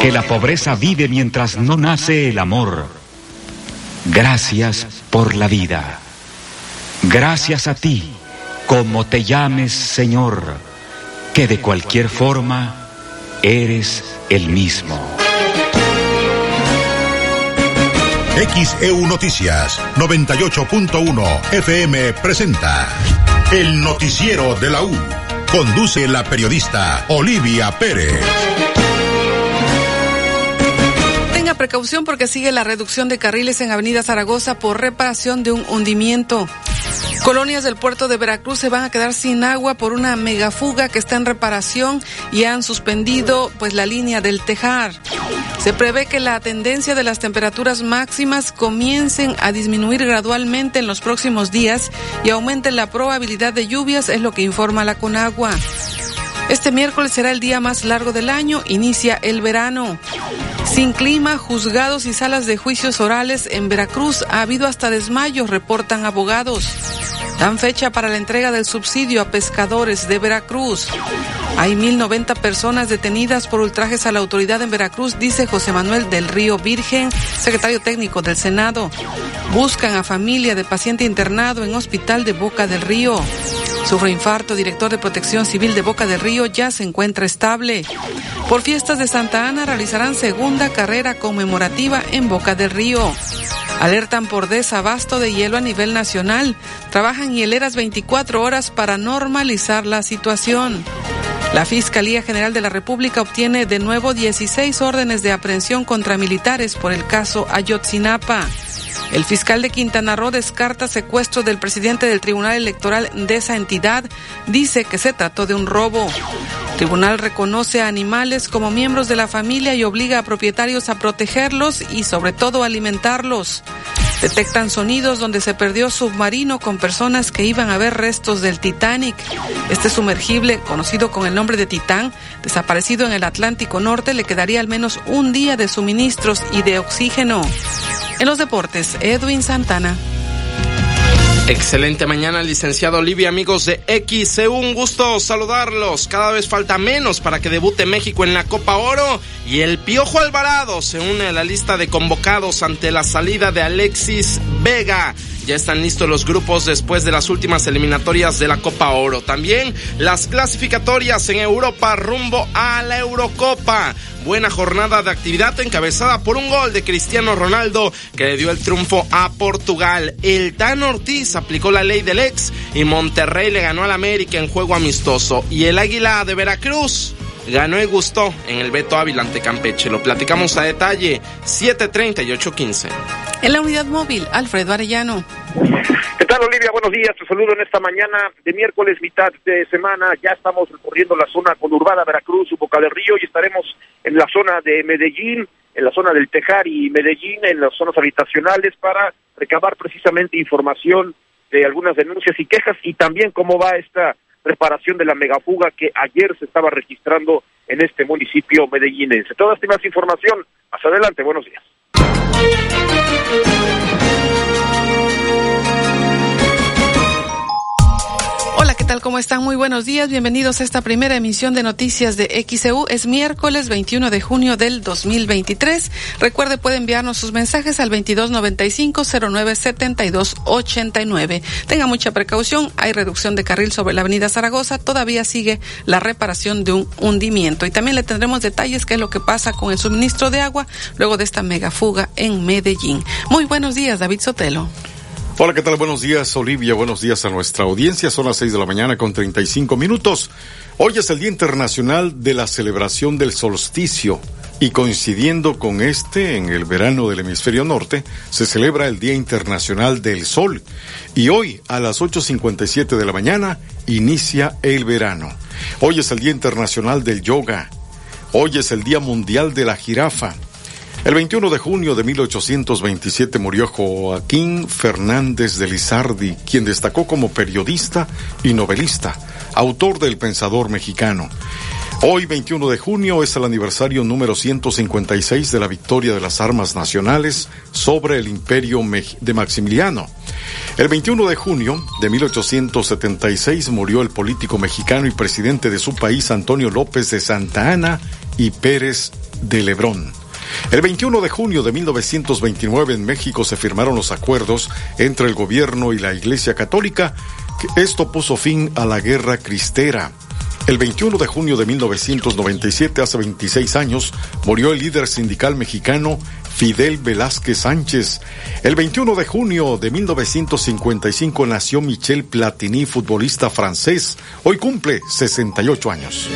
Que la pobreza vive mientras no nace el amor. Gracias por la vida. Gracias a ti, como te llames Señor que de cualquier forma eres el mismo. XEU Noticias 98.1 FM presenta El Noticiero de la U. Conduce la periodista Olivia Pérez precaución porque sigue la reducción de carriles en Avenida Zaragoza por reparación de un hundimiento. Colonias del puerto de Veracruz se van a quedar sin agua por una megafuga que está en reparación y han suspendido pues la línea del Tejar. Se prevé que la tendencia de las temperaturas máximas comiencen a disminuir gradualmente en los próximos días y aumente la probabilidad de lluvias, es lo que informa la Conagua. Este miércoles será el día más largo del año, inicia el verano. Sin clima, juzgados y salas de juicios orales en Veracruz ha habido hasta desmayos, reportan abogados. Dan fecha para la entrega del subsidio a pescadores de Veracruz. Hay 1.090 personas detenidas por ultrajes a la autoridad en Veracruz, dice José Manuel del Río Virgen, secretario técnico del Senado. Buscan a familia de paciente internado en hospital de Boca del Río. Sufre infarto, director de Protección Civil de Boca del Río ya se encuentra estable. Por fiestas de Santa Ana realizarán segunda carrera conmemorativa en Boca del Río. Alertan por desabasto de hielo a nivel nacional. Trabajan hieleras 24 horas para normalizar la situación. La Fiscalía General de la República obtiene de nuevo 16 órdenes de aprehensión contra militares por el caso Ayotzinapa. El fiscal de Quintana Roo descarta secuestro del presidente del Tribunal Electoral de esa entidad. Dice que se trató de un robo. El tribunal reconoce a animales como miembros de la familia y obliga a propietarios a protegerlos y sobre todo alimentarlos. Detectan sonidos donde se perdió submarino con personas que iban a ver restos del Titanic. Este sumergible, conocido con el nombre de Titán, desaparecido en el Atlántico Norte, le quedaría al menos un día de suministros y de oxígeno. En los deportes, Edwin Santana. Excelente mañana, licenciado Olivia, amigos de XCU. Un gusto saludarlos. Cada vez falta menos para que debute México en la Copa Oro. Y el Piojo Alvarado se une a la lista de convocados ante la salida de Alexis Ya están listos los grupos después de las últimas eliminatorias de la Copa Oro. También las clasificatorias en Europa rumbo a la Eurocopa. Buena jornada de actividad encabezada por un gol de Cristiano Ronaldo que le dio el triunfo a Portugal. El Tan Ortiz aplicó la ley del ex y Monterrey le ganó al América en juego amistoso. Y el Águila de Veracruz ganó y gustó en el Beto Ávila ante Campeche. Lo platicamos a detalle, 7.30 y 8.15. En la unidad móvil, Alfredo Arellano. ¿Qué tal, Olivia? Buenos días. Te saludo en esta mañana de miércoles, mitad de semana. Ya estamos recorriendo la zona conurbada Veracruz, Boca del Río, y estaremos en la zona de Medellín, en la zona del Tejar y Medellín, en las zonas habitacionales, para recabar precisamente información de algunas denuncias y quejas y también cómo va esta reparación de la megafuga que ayer se estaba registrando en este municipio medellinense. Toda esta más información más adelante. Buenos días. Hola, ¿qué tal? ¿Cómo ¿Cómo están? Muy buenos días. Bienvenidos a esta primera emisión de noticias de XEU. Es miércoles 21 de junio del 2023. Recuerde, puede enviarnos sus mensajes al 2295-097289. Tenga mucha precaución. Hay reducción de carril sobre la avenida Zaragoza. Todavía sigue la reparación de un hundimiento. Y también le tendremos detalles qué es lo que pasa con el suministro de agua luego de esta megafuga en Medellín. Muy buenos días, David Sotelo. Hola, ¿qué tal? Buenos días, Olivia. Buenos días a nuestra audiencia. Son las seis de la mañana con 35 minutos. Hoy es el Día Internacional de la Celebración del Solsticio y coincidiendo con este, en el verano del hemisferio norte, se celebra el Día Internacional del Sol. Y hoy, a las 8.57 de la mañana, inicia el verano. Hoy es el Día Internacional del Yoga. Hoy es el Día Mundial de la Jirafa. El 21 de junio de 1827 murió Joaquín Fernández de Lizardi, quien destacó como periodista y novelista, autor del Pensador Mexicano. Hoy, 21 de junio, es el aniversario número 156 de la victoria de las armas nacionales sobre el imperio de Maximiliano. El 21 de junio de 1876 murió el político mexicano y presidente de su país, Antonio López de Santa Ana y Pérez de Lebrón. El 21 de junio de 1929 en México se firmaron los acuerdos entre el gobierno y la Iglesia Católica. Esto puso fin a la guerra cristera. El 21 de junio de 1997, hace 26 años, murió el líder sindical mexicano Fidel Velázquez Sánchez. El 21 de junio de 1955 nació Michel Platini, futbolista francés. Hoy cumple 68 años.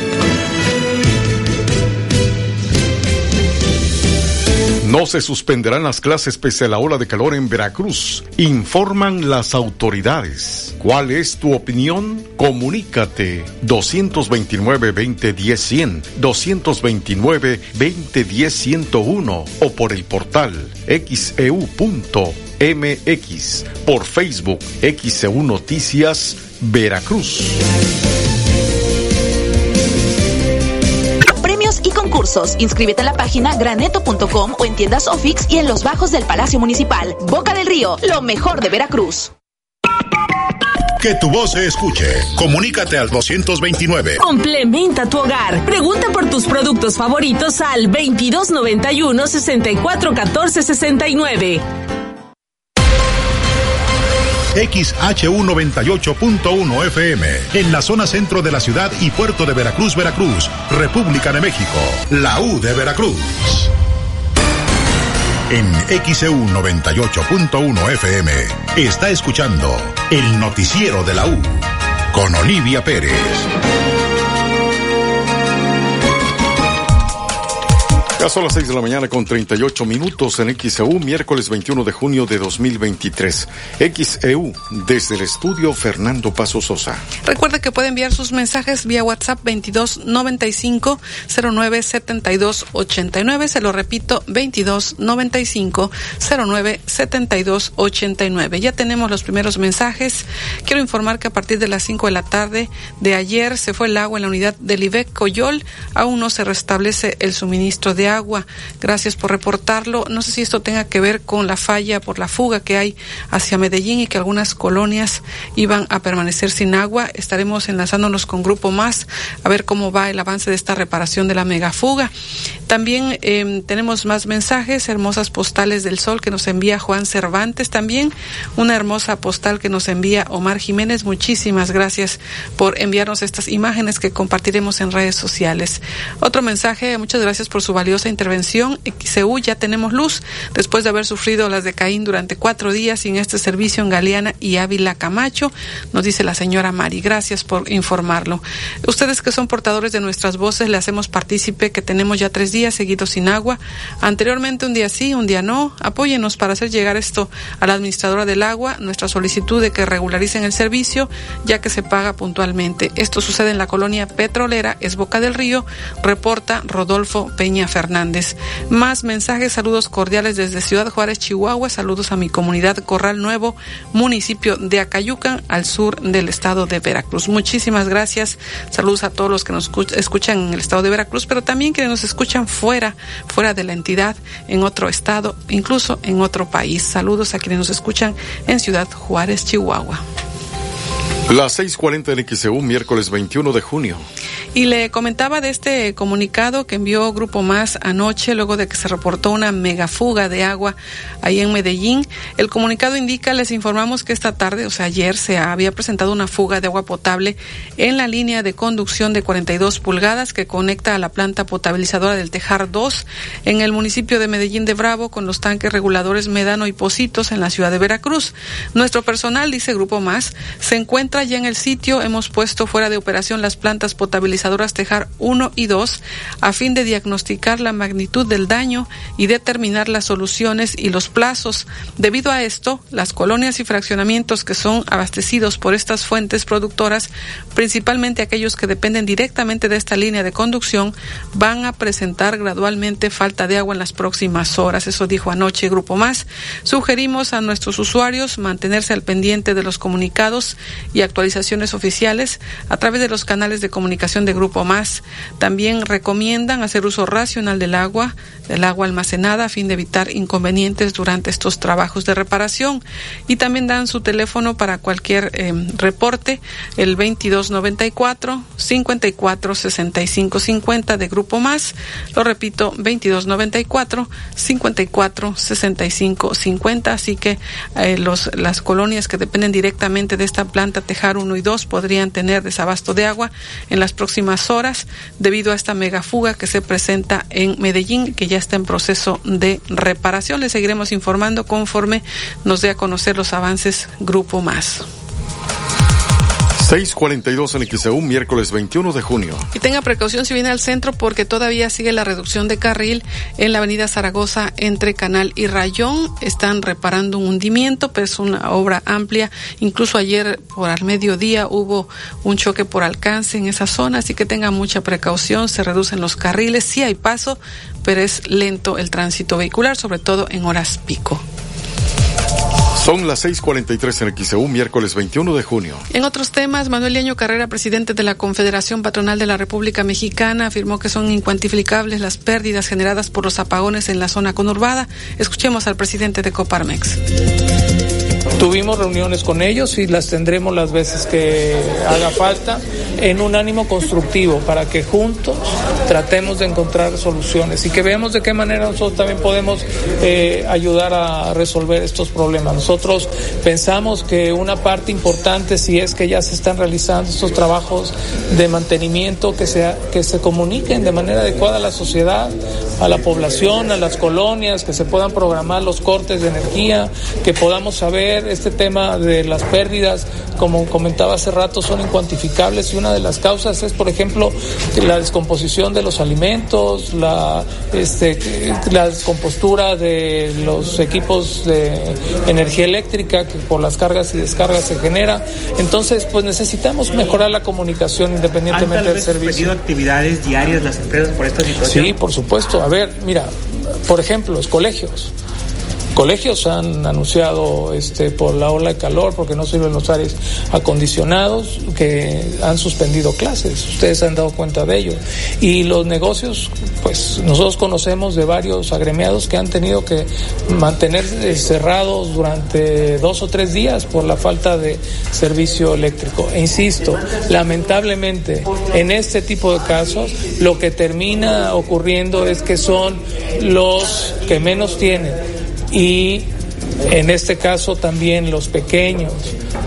No se suspenderán las clases pese a la ola de calor en Veracruz, informan las autoridades. ¿Cuál es tu opinión? Comunícate 229-2010-100, 229-2010-101 o por el portal xeu.mx, e por Facebook XEU Noticias Veracruz. Y concursos. Inscríbete en la página graneto.com o en tiendas Ofix y en los bajos del Palacio Municipal. Boca del Río, lo mejor de Veracruz. Que tu voz se escuche. Comunícate al 229. Complementa tu hogar. Pregunta por tus productos favoritos al 2291 6414 69. XHU98.1 FM, en la zona centro de la ciudad y puerto de Veracruz, Veracruz, República de México, la U de Veracruz. En XEU 98.1 FM está escuchando el noticiero de la U con Olivia Pérez. Ya son las 6 de la mañana con 38 minutos en XEU, miércoles 21 de junio de 2023. XEU, desde el estudio Fernando Paso Sosa. Recuerde que puede enviar sus mensajes vía WhatsApp 2295 0972 89. Se lo repito, 2295 0972 89. Ya tenemos los primeros mensajes. Quiero informar que a partir de las 5 de la tarde de ayer se fue el agua en la unidad del IBEC Coyol. Aún no se restablece el suministro de agua agua. Gracias por reportarlo. No sé si esto tenga que ver con la falla por la fuga que hay hacia Medellín y que algunas colonias iban a permanecer sin agua. Estaremos enlazándonos con Grupo Más a ver cómo va el avance de esta reparación de la megafuga. También em, tenemos más mensajes, hermosas postales del sol que nos envía Juan Cervantes. También una hermosa postal que nos envía Omar Jiménez. Muchísimas gracias por enviarnos estas imágenes que compartiremos en redes sociales. Otro mensaje, muchas gracias por su valiosa intervención. XEU ya tenemos luz después de haber sufrido las de Caín durante cuatro días sin este servicio en Galeana y Ávila Camacho, nos dice la señora Mari. Gracias por informarlo. Ustedes que son portadores de nuestras voces, le hacemos partícipe que tenemos ya tres días seguidos sin agua. Anteriormente un día sí, un día no. Apóyenos para hacer llegar esto a la administradora del agua, nuestra solicitud de que regularicen el servicio, ya que se paga puntualmente. Esto sucede en la colonia petrolera, es Boca del Río, reporta Rodolfo Peña Fernández. Más mensajes, saludos cordiales desde Ciudad Juárez, Chihuahua. Saludos a mi comunidad Corral Nuevo, municipio de Acayucan, al sur del estado de Veracruz. Muchísimas gracias. Saludos a todos los que nos escuchan en el estado de Veracruz, pero también que nos escuchan fuera, fuera de la entidad, en otro estado, incluso en otro país. Saludos a quienes nos escuchan en Ciudad Juárez, Chihuahua. Las 6:40 en XEU, miércoles 21 de junio. Y le comentaba de este comunicado que envió Grupo Más anoche, luego de que se reportó una megafuga de agua ahí en Medellín. El comunicado indica, les informamos que esta tarde, o sea, ayer, se había presentado una fuga de agua potable en la línea de conducción de 42 pulgadas que conecta a la planta potabilizadora del Tejar 2 en el municipio de Medellín de Bravo con los tanques reguladores Medano y Positos en la ciudad de Veracruz. Nuestro personal, dice Grupo Más, se encuentra ya en el sitio. Hemos puesto fuera de operación las plantas potabilizadoras Tejar 1 y 2 a fin de diagnosticar la magnitud del daño y determinar las soluciones y los plazos. Debido a esto, las colonias y fraccionamientos que son abastecidos por estas fuentes productoras, principalmente aquellos que dependen directamente de esta línea de conducción, van a presentar gradualmente falta de agua en las próximas horas. Eso dijo anoche Grupo Más. Sugerimos a nuestros usuarios mantenerse al pendiente de los comunicados y actualizaciones oficiales a través de los canales de comunicación de Grupo Más. También recomiendan hacer uso racional del agua, del agua almacenada, a fin de evitar inconvenientes durante estos trabajos de reparación. Y también dan su teléfono para cualquier eh, reporte, el 2294 54 65 50 de Grupo Más. Lo repito, 2294 54 65 50. Así que eh, los, las colonias que dependen directamente de esta planta Tejar 1 y 2 podrían tener desabasto de agua en las próximas horas debido a esta megafuga que se presenta en Medellín, que ya está en proceso de reparación. Le seguiremos informando conforme nos dé a conocer los avances Grupo Más. 6:42 en XEU, miércoles 21 de junio. Y tenga precaución si viene al centro porque todavía sigue la reducción de carril en la avenida Zaragoza entre Canal y Rayón. Están reparando un hundimiento, pero es una obra amplia. Incluso ayer por al mediodía hubo un choque por alcance en esa zona, así que tenga mucha precaución. Se reducen los carriles, sí hay paso, pero es lento el tránsito vehicular, sobre todo en horas pico. Son las 6:43 en XEU, miércoles 21 de junio. En otros temas, Manuel Leño Carrera, presidente de la Confederación Patronal de la República Mexicana, afirmó que son incuantificables las pérdidas generadas por los apagones en la zona conurbada. Escuchemos al presidente de Coparmex. Tuvimos reuniones con ellos y las tendremos las veces que haga falta en un ánimo constructivo para que juntos tratemos de encontrar soluciones y que veamos de qué manera nosotros también podemos eh, ayudar a resolver estos problemas. Nosotros pensamos que una parte importante, si es que ya se están realizando estos trabajos de mantenimiento, que, sea, que se comuniquen de manera adecuada a la sociedad, a la población, a las colonias, que se puedan programar los cortes de energía, que podamos saber este tema de las pérdidas, como comentaba hace rato, son incuantificables y una de las causas es, por ejemplo, la descomposición de los alimentos, la, este, la descompostura de los equipos de energía eléctrica que por las cargas y descargas se genera. Entonces, pues necesitamos mejorar la comunicación independientemente del servicio. actividades diarias las empresas por esta situación? Sí, por supuesto. A ver, mira, por ejemplo, los colegios colegios han anunciado este por la ola de calor porque no sirven los aires acondicionados que han suspendido clases. Ustedes han dado cuenta de ello. Y los negocios pues nosotros conocemos de varios agremiados que han tenido que mantener cerrados durante dos o tres días por la falta de servicio eléctrico. E insisto lamentablemente en este tipo de casos lo que termina ocurriendo es que son los que menos tienen y en este caso también los pequeños,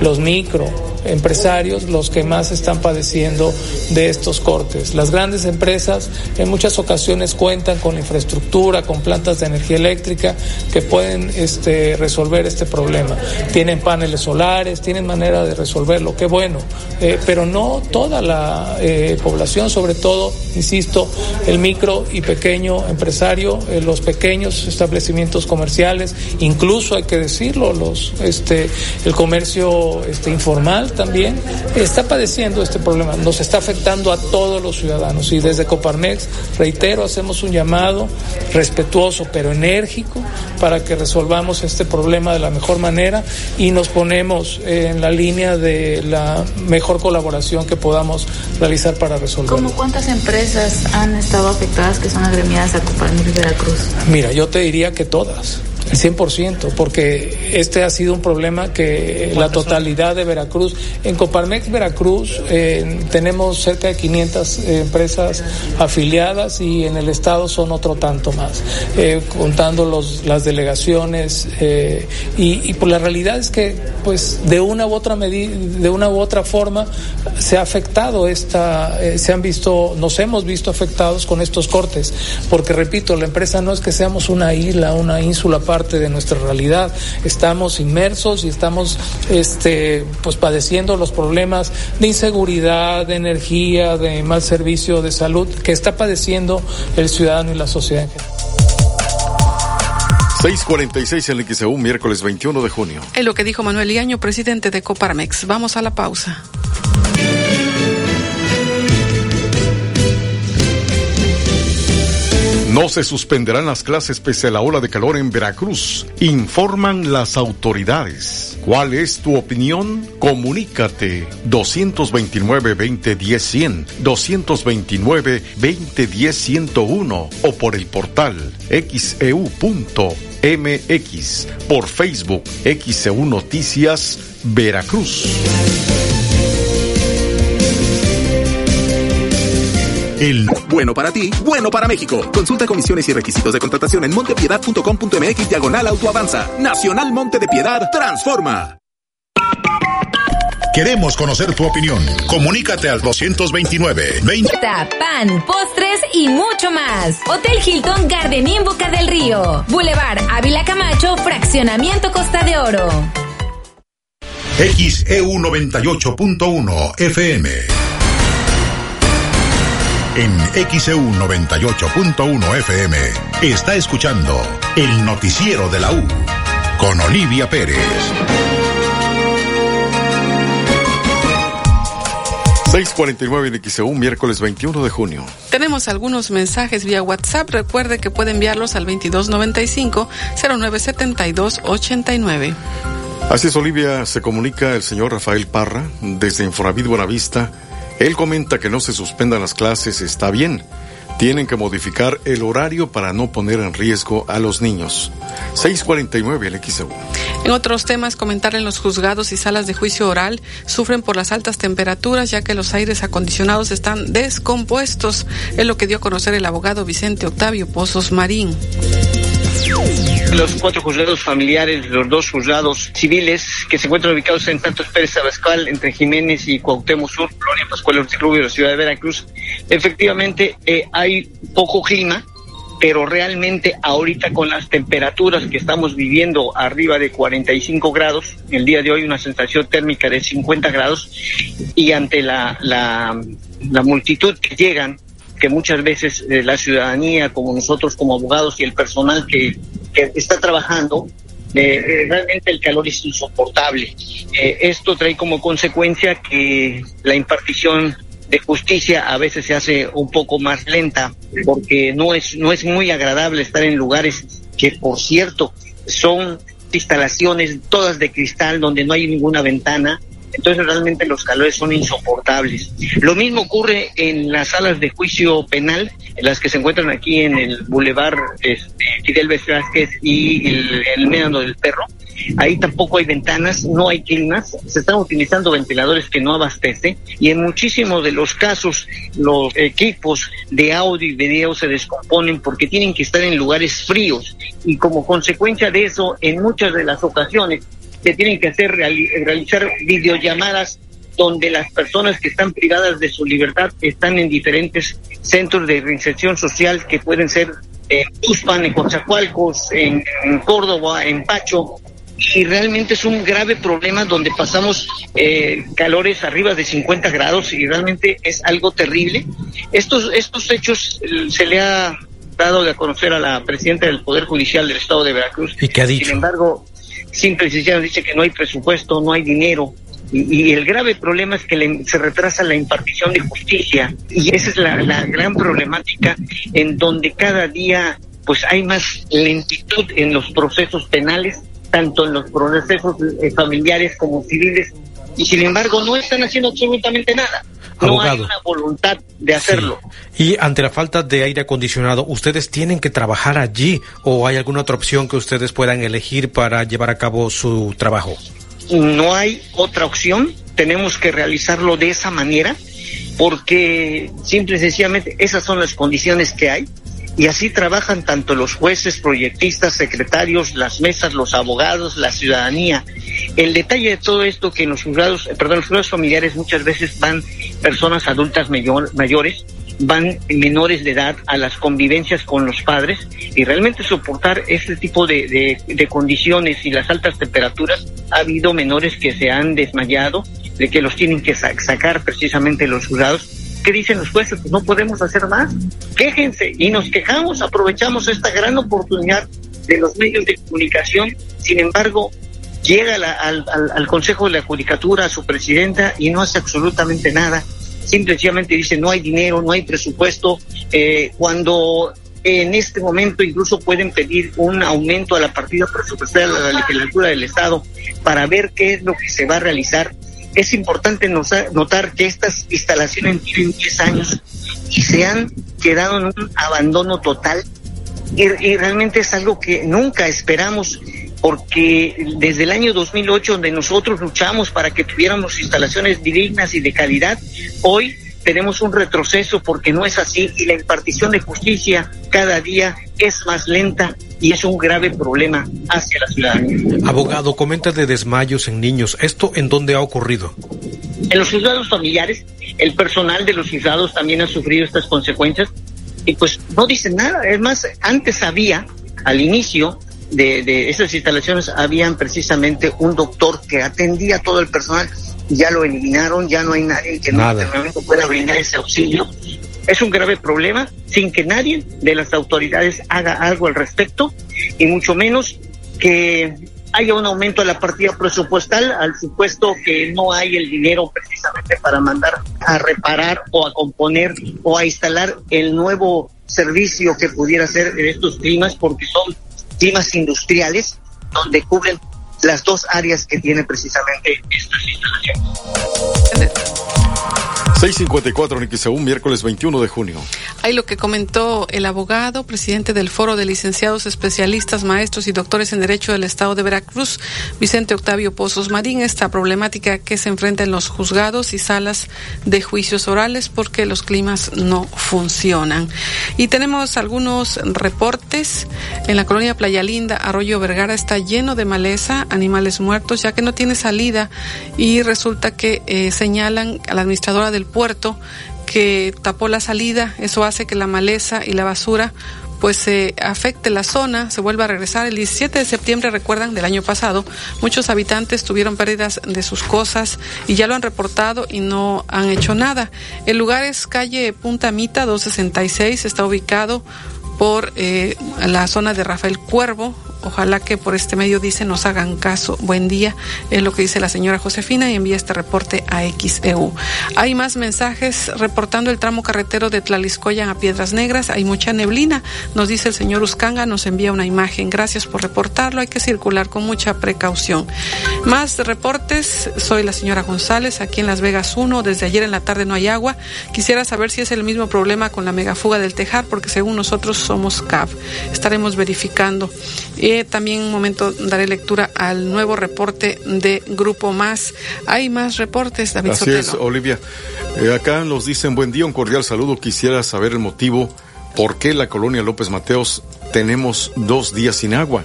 los micro, empresarios los que más están padeciendo de estos cortes. Las grandes empresas en muchas ocasiones cuentan con infraestructura, con plantas de energía eléctrica que pueden este, resolver este problema. Tienen paneles solares, tienen manera de resolverlo, qué bueno, eh, pero no toda la eh, población, sobre todo, insisto, el micro y pequeño empresario, eh, los pequeños establecimientos comerciales, incluso hay que decirlo, los, este, el comercio este, informal también está padeciendo este problema, nos está afectando a todos los ciudadanos y desde Coparmex, reitero, hacemos un llamado respetuoso pero enérgico para que resolvamos este problema de la mejor manera y nos ponemos en la línea de la mejor colaboración que podamos realizar para resolverlo. ¿Cómo cuántas empresas han estado afectadas que son agremiadas a Coparmex Veracruz? Mira, yo te diría que todas 100%, porque este ha sido un problema que la totalidad de Veracruz, en Coparmex Veracruz eh, tenemos cerca de 500 empresas afiliadas y en el estado son otro tanto más, eh, contando los, las delegaciones eh, y, y pues la realidad es que pues de una u otra medida, de una u otra forma se ha afectado esta, se han visto, nos hemos visto afectados con estos cortes, porque repito, la empresa no es que seamos una isla, una ínsula parte de nuestra realidad. Estamos inmersos y estamos este, pues padeciendo los problemas de inseguridad, de energía, de mal servicio de salud que está padeciendo el ciudadano y la sociedad en general. 646 en el XEU, miércoles 21 de junio. Es lo que dijo Manuel Iaño, presidente de Coparmex. Vamos a la pausa. No se suspenderán las clases pese a la ola de calor en Veracruz, informan las autoridades. ¿Cuál es tu opinión? Comunícate 229-2010-100, 229-2010-101 o por el portal xeu.mx, por Facebook XEU Noticias Veracruz. El bueno para ti, bueno para México. Consulta comisiones y requisitos de contratación en montepiedad.com.mx diagonal autoavanza. Nacional Monte de Piedad transforma. Queremos conocer tu opinión. Comunícate al 229 20 pan, postres y mucho más. Hotel Hilton Garden Boca del Río. Boulevard Ávila Camacho, Fraccionamiento Costa de Oro. XEU 98.1 FM. En XEU 98.1 FM está escuchando el noticiero de la U con Olivia Pérez. 649 en XEU, miércoles 21 de junio. Tenemos algunos mensajes vía WhatsApp. Recuerde que puede enviarlos al 2295-097289. Así es, Olivia, se comunica el señor Rafael Parra desde Infonavit Buenavista. Él comenta que no se suspendan las clases, está bien. Tienen que modificar el horario para no poner en riesgo a los niños. 649 el XEU. En otros temas, comentar en los juzgados y salas de juicio oral sufren por las altas temperaturas ya que los aires acondicionados están descompuestos, es lo que dio a conocer el abogado Vicente Octavio Pozos Marín. Los cuatro juzgados familiares, los dos juzgados civiles que se encuentran ubicados en Santos Pérez Abascal, entre Jiménez y Cuauhtémoc Sur, Gloria Pascual Ortiz Rubio, la ciudad de Veracruz, efectivamente eh, hay poco clima, pero realmente ahorita con las temperaturas que estamos viviendo arriba de 45 grados, el día de hoy una sensación térmica de 50 grados, y ante la, la, la multitud que llegan, que muchas veces eh, la ciudadanía, como nosotros como abogados y el personal que, que está trabajando, eh, eh, realmente el calor es insoportable. Esto trae como consecuencia que la impartición de justicia a veces se hace un poco más lenta porque no es no es muy agradable estar en lugares que por cierto son instalaciones todas de cristal donde no hay ninguna ventana entonces realmente los calores son insoportables. Lo mismo ocurre en las salas de juicio penal, en las que se encuentran aquí en el Boulevard este, Fidel Vázquez y el, el del Perro. Ahí tampoco hay ventanas, no hay climas, se están utilizando ventiladores que no abastecen y en muchísimos de los casos los equipos de audio y video se descomponen porque tienen que estar en lugares fríos y como consecuencia de eso en muchas de las ocasiones se tienen que hacer reali realizar videollamadas donde las personas que están privadas de su libertad están en diferentes centros de reinserción social que pueden ser en Tuspan, en Coatzacoalcos, en, en Córdoba, en Pacho, y realmente es un grave problema donde pasamos eh, calores arriba de 50 grados y realmente es algo terrible. Estos, estos hechos eh, se le ha dado de conocer a la presidenta del Poder Judicial del Estado de Veracruz. ¿Y qué ha dicho? Sin embargo, simple y sencillamente dice que no hay presupuesto, no hay dinero. Y, y el grave problema es que le, se retrasa la impartición de justicia. Y esa es la, la gran problemática en donde cada día pues hay más lentitud en los procesos penales tanto en los procesos eh, familiares como civiles, y sin embargo no están haciendo absolutamente nada. No hay una voluntad de hacerlo. Y ante la falta de aire acondicionado, ¿ustedes tienen que trabajar allí o hay alguna otra opción que ustedes puedan elegir para llevar a cabo su trabajo? No hay otra opción, tenemos que realizarlo de esa manera porque simple y sencillamente esas son las condiciones que hay y así trabajan tanto los jueces, proyectistas, secretarios, las mesas, los abogados, la ciudadanía. El detalle de todo esto que en los juzgados, eh, perdón, los juzgados familiares muchas veces van personas adultas mayor, mayores, van menores de edad a las convivencias con los padres y realmente soportar este tipo de, de condiciones y las altas temperaturas, ha habido menores que se han desmayado, de que los tienen que sacar precisamente los juzgados ¿Qué dicen los jueces? Pues no podemos hacer más. Quéjense y nos quejamos, aprovechamos esta gran oportunidad de los medios de comunicación. Sin embargo, llega al, Consejo de la Judicatura, a su presidenta, y no hace absolutamente nada. Simplemente dice no hay dinero, no hay presupuesto. Eh, cuando en este momento incluso pueden pedir un aumento a la partida presupuestaria de la legislatura del Estado para ver qué es lo que se va a realizar es importante notar que estas instalaciones tienen 10 años y se han quedado en un abandono total. Y, realmente es algo que nunca esperamos porque desde el año 2008 donde nosotros luchamos para que tuviéramos instalaciones dignas y de calidad, hoy tenemos un retroceso porque no es así y la impartición de justicia cada día es más lenta y es un grave problema hacia la ciudadanía. Abogado, comenta de desmayos en niños. ¿Esto en dónde ha ocurrido? En los juzgados familiares, el personal de los juzgados también ha sufrido estas consecuencias y pues no dicen nada. Es más, antes había, al inicio de, de esas instalaciones, habían precisamente un doctor que atendía a todo el personal. Ya lo eliminaron, ya no hay nadie que en este momento pueda brindar ese auxilio. Es un grave problema sin que nadie de las autoridades haga algo al respecto y mucho menos que haya un aumento de la partida presupuestal al supuesto que no hay el dinero precisamente para mandar a reparar o a componer o a instalar el nuevo servicio que pudiera ser en estos climas porque son climas industriales donde cubren las dos áreas que tiene precisamente estas instalaciones. 654 un miércoles 21 de junio. Ahí lo que comentó el abogado, presidente del Foro de Licenciados Especialistas, Maestros y Doctores en Derecho del Estado de Veracruz, Vicente Octavio Pozos Marín, esta problemática que se enfrenta en los juzgados y salas de juicios orales porque los climas no funcionan. Y tenemos algunos reportes. En la colonia Playa Linda, Arroyo Vergara está lleno de maleza, animales muertos, ya que no tiene salida y resulta que eh, señalan a la administradora del puerto que tapó la salida, eso hace que la maleza y la basura pues se afecte la zona, se vuelva a regresar. El 17 de septiembre, recuerdan, del año pasado, muchos habitantes tuvieron pérdidas de sus cosas y ya lo han reportado y no han hecho nada. El lugar es calle Punta Mita 266, está ubicado por eh, la zona de Rafael Cuervo, Ojalá que por este medio dice nos hagan caso. Buen día, es lo que dice la señora Josefina y envía este reporte a XEU. Hay más mensajes reportando el tramo carretero de Tlaliscoyan a Piedras Negras. Hay mucha neblina, nos dice el señor Uscanga, nos envía una imagen. Gracias por reportarlo, hay que circular con mucha precaución. Más reportes, soy la señora González, aquí en Las Vegas 1, desde ayer en la tarde no hay agua. Quisiera saber si es el mismo problema con la megafuga del Tejar, porque según nosotros somos CAV. Estaremos verificando. Eh, también un momento daré lectura al nuevo reporte de Grupo Más. Hay más reportes, David Así es, Olivia. Eh, acá nos dicen buen día, un cordial saludo. Quisiera saber el motivo por qué la colonia López Mateos tenemos dos días sin agua.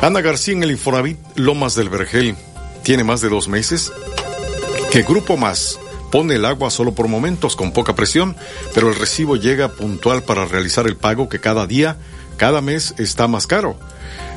Ana García en el Infonavit Lomas del Vergel tiene más de dos meses. ¿Qué Grupo Más pone el agua solo por momentos con poca presión, pero el recibo llega puntual para realizar el pago que cada día, cada mes está más caro.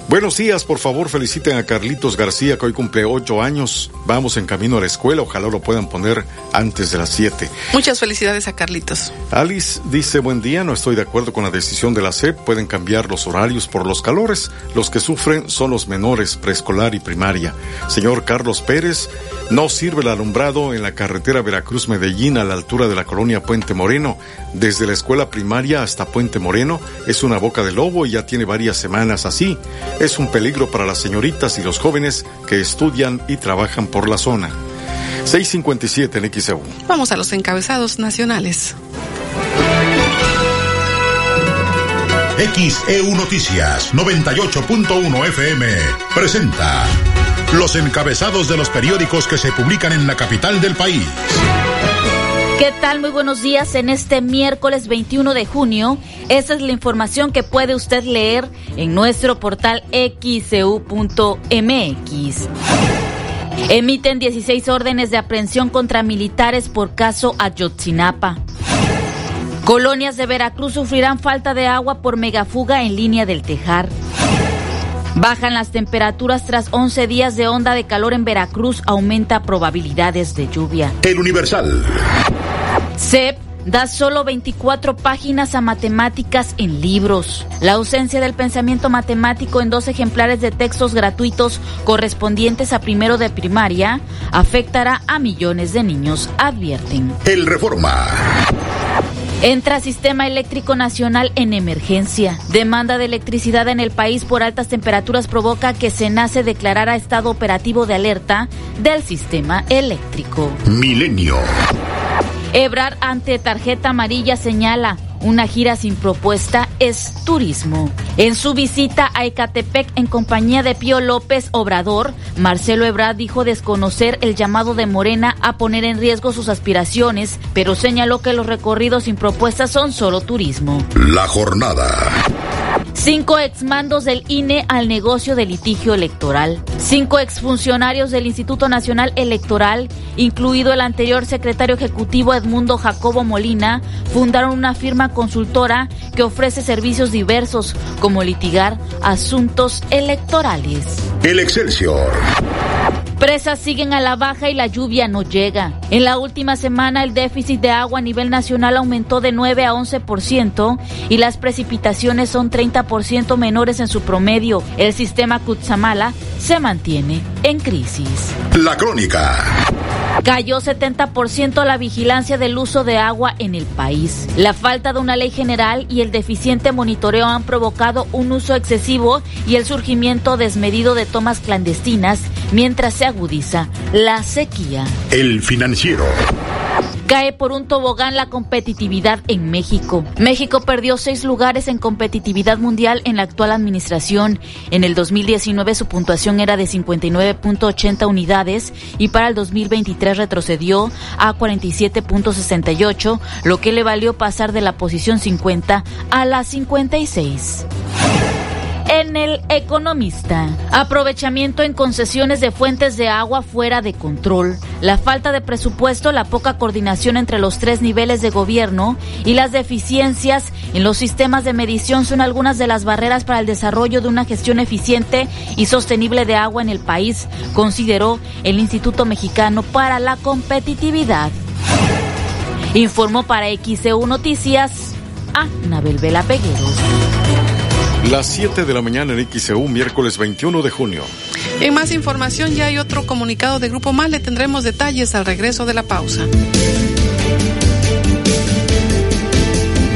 Buenos días, por favor feliciten a Carlitos García que hoy cumple ocho años. Vamos en camino a la escuela, ojalá lo puedan poner antes de las siete. Muchas felicidades a Carlitos. Alice dice buen día, no estoy de acuerdo con la decisión de la SEP, pueden cambiar los horarios por los calores. Los que sufren son los menores, preescolar y primaria. Señor Carlos Pérez, no sirve el alumbrado en la carretera Veracruz-Medellín a la altura de la colonia Puente Moreno. Desde la escuela primaria hasta Puente Moreno es una boca de lobo y ya tiene varias semanas así es un peligro para las señoritas y los jóvenes que estudian y trabajan por la zona. 657 en XEU. Vamos a los encabezados nacionales. XEU Noticias 98.1 FM presenta los encabezados de los periódicos que se publican en la capital del país. ¿Qué tal? Muy buenos días en este miércoles 21 de junio. Esa es la información que puede usted leer en nuestro portal xcu.mx. Emiten 16 órdenes de aprehensión contra militares por caso Ayotzinapa. Colonias de Veracruz sufrirán falta de agua por megafuga en línea del Tejar. Bajan las temperaturas tras 11 días de onda de calor en Veracruz, aumenta probabilidades de lluvia. El Universal. CEP da solo 24 páginas a matemáticas en libros. La ausencia del pensamiento matemático en dos ejemplares de textos gratuitos correspondientes a primero de primaria afectará a millones de niños, advierten. El Reforma. Entra Sistema Eléctrico Nacional en emergencia. Demanda de electricidad en el país por altas temperaturas provoca que se nace declarara estado operativo de alerta del sistema eléctrico. Milenio. Ebrar ante tarjeta amarilla señala, una gira sin propuesta es turismo. En su visita a Ecatepec en compañía de Pío López Obrador, Marcelo Ebrard dijo desconocer el llamado de Morena a poner en riesgo sus aspiraciones, pero señaló que los recorridos sin propuesta son solo turismo. La jornada. Cinco exmandos del INE al negocio de litigio electoral. Cinco exfuncionarios del Instituto Nacional Electoral, incluido el anterior secretario ejecutivo Edmundo Jacobo Molina, fundaron una firma consultora que ofrece servicios diversos como litigar asuntos electorales. El Excelsior. Presas siguen a la baja y la lluvia no llega. En la última semana el déficit de agua a nivel nacional aumentó de 9 a 11% y las precipitaciones son 30% menores en su promedio. El sistema Kutsamala se mantiene en crisis. La crónica. Cayó 70% la vigilancia del uso de agua en el país. La falta de una ley general y el deficiente monitoreo han provocado un uso excesivo y el surgimiento desmedido de tomas clandestinas mientras se agudiza la sequía. El financiero. Cae por un tobogán la competitividad en México. México perdió seis lugares en competitividad mundial en la actual administración. En el 2019 su puntuación era de 59.80 unidades y para el 2023 retrocedió a 47.68, lo que le valió pasar de la posición 50 a la 56 en El Economista. Aprovechamiento en concesiones de fuentes de agua fuera de control. La falta de presupuesto, la poca coordinación entre los tres niveles de gobierno y las deficiencias en los sistemas de medición son algunas de las barreras para el desarrollo de una gestión eficiente y sostenible de agua en el país, consideró el Instituto Mexicano para la Competitividad. Informó para XEU Noticias a Vela Pegueros. Las 7 de la mañana en XEU, miércoles 21 de junio. En más información ya hay otro comunicado de Grupo Más. Le tendremos detalles al regreso de la pausa.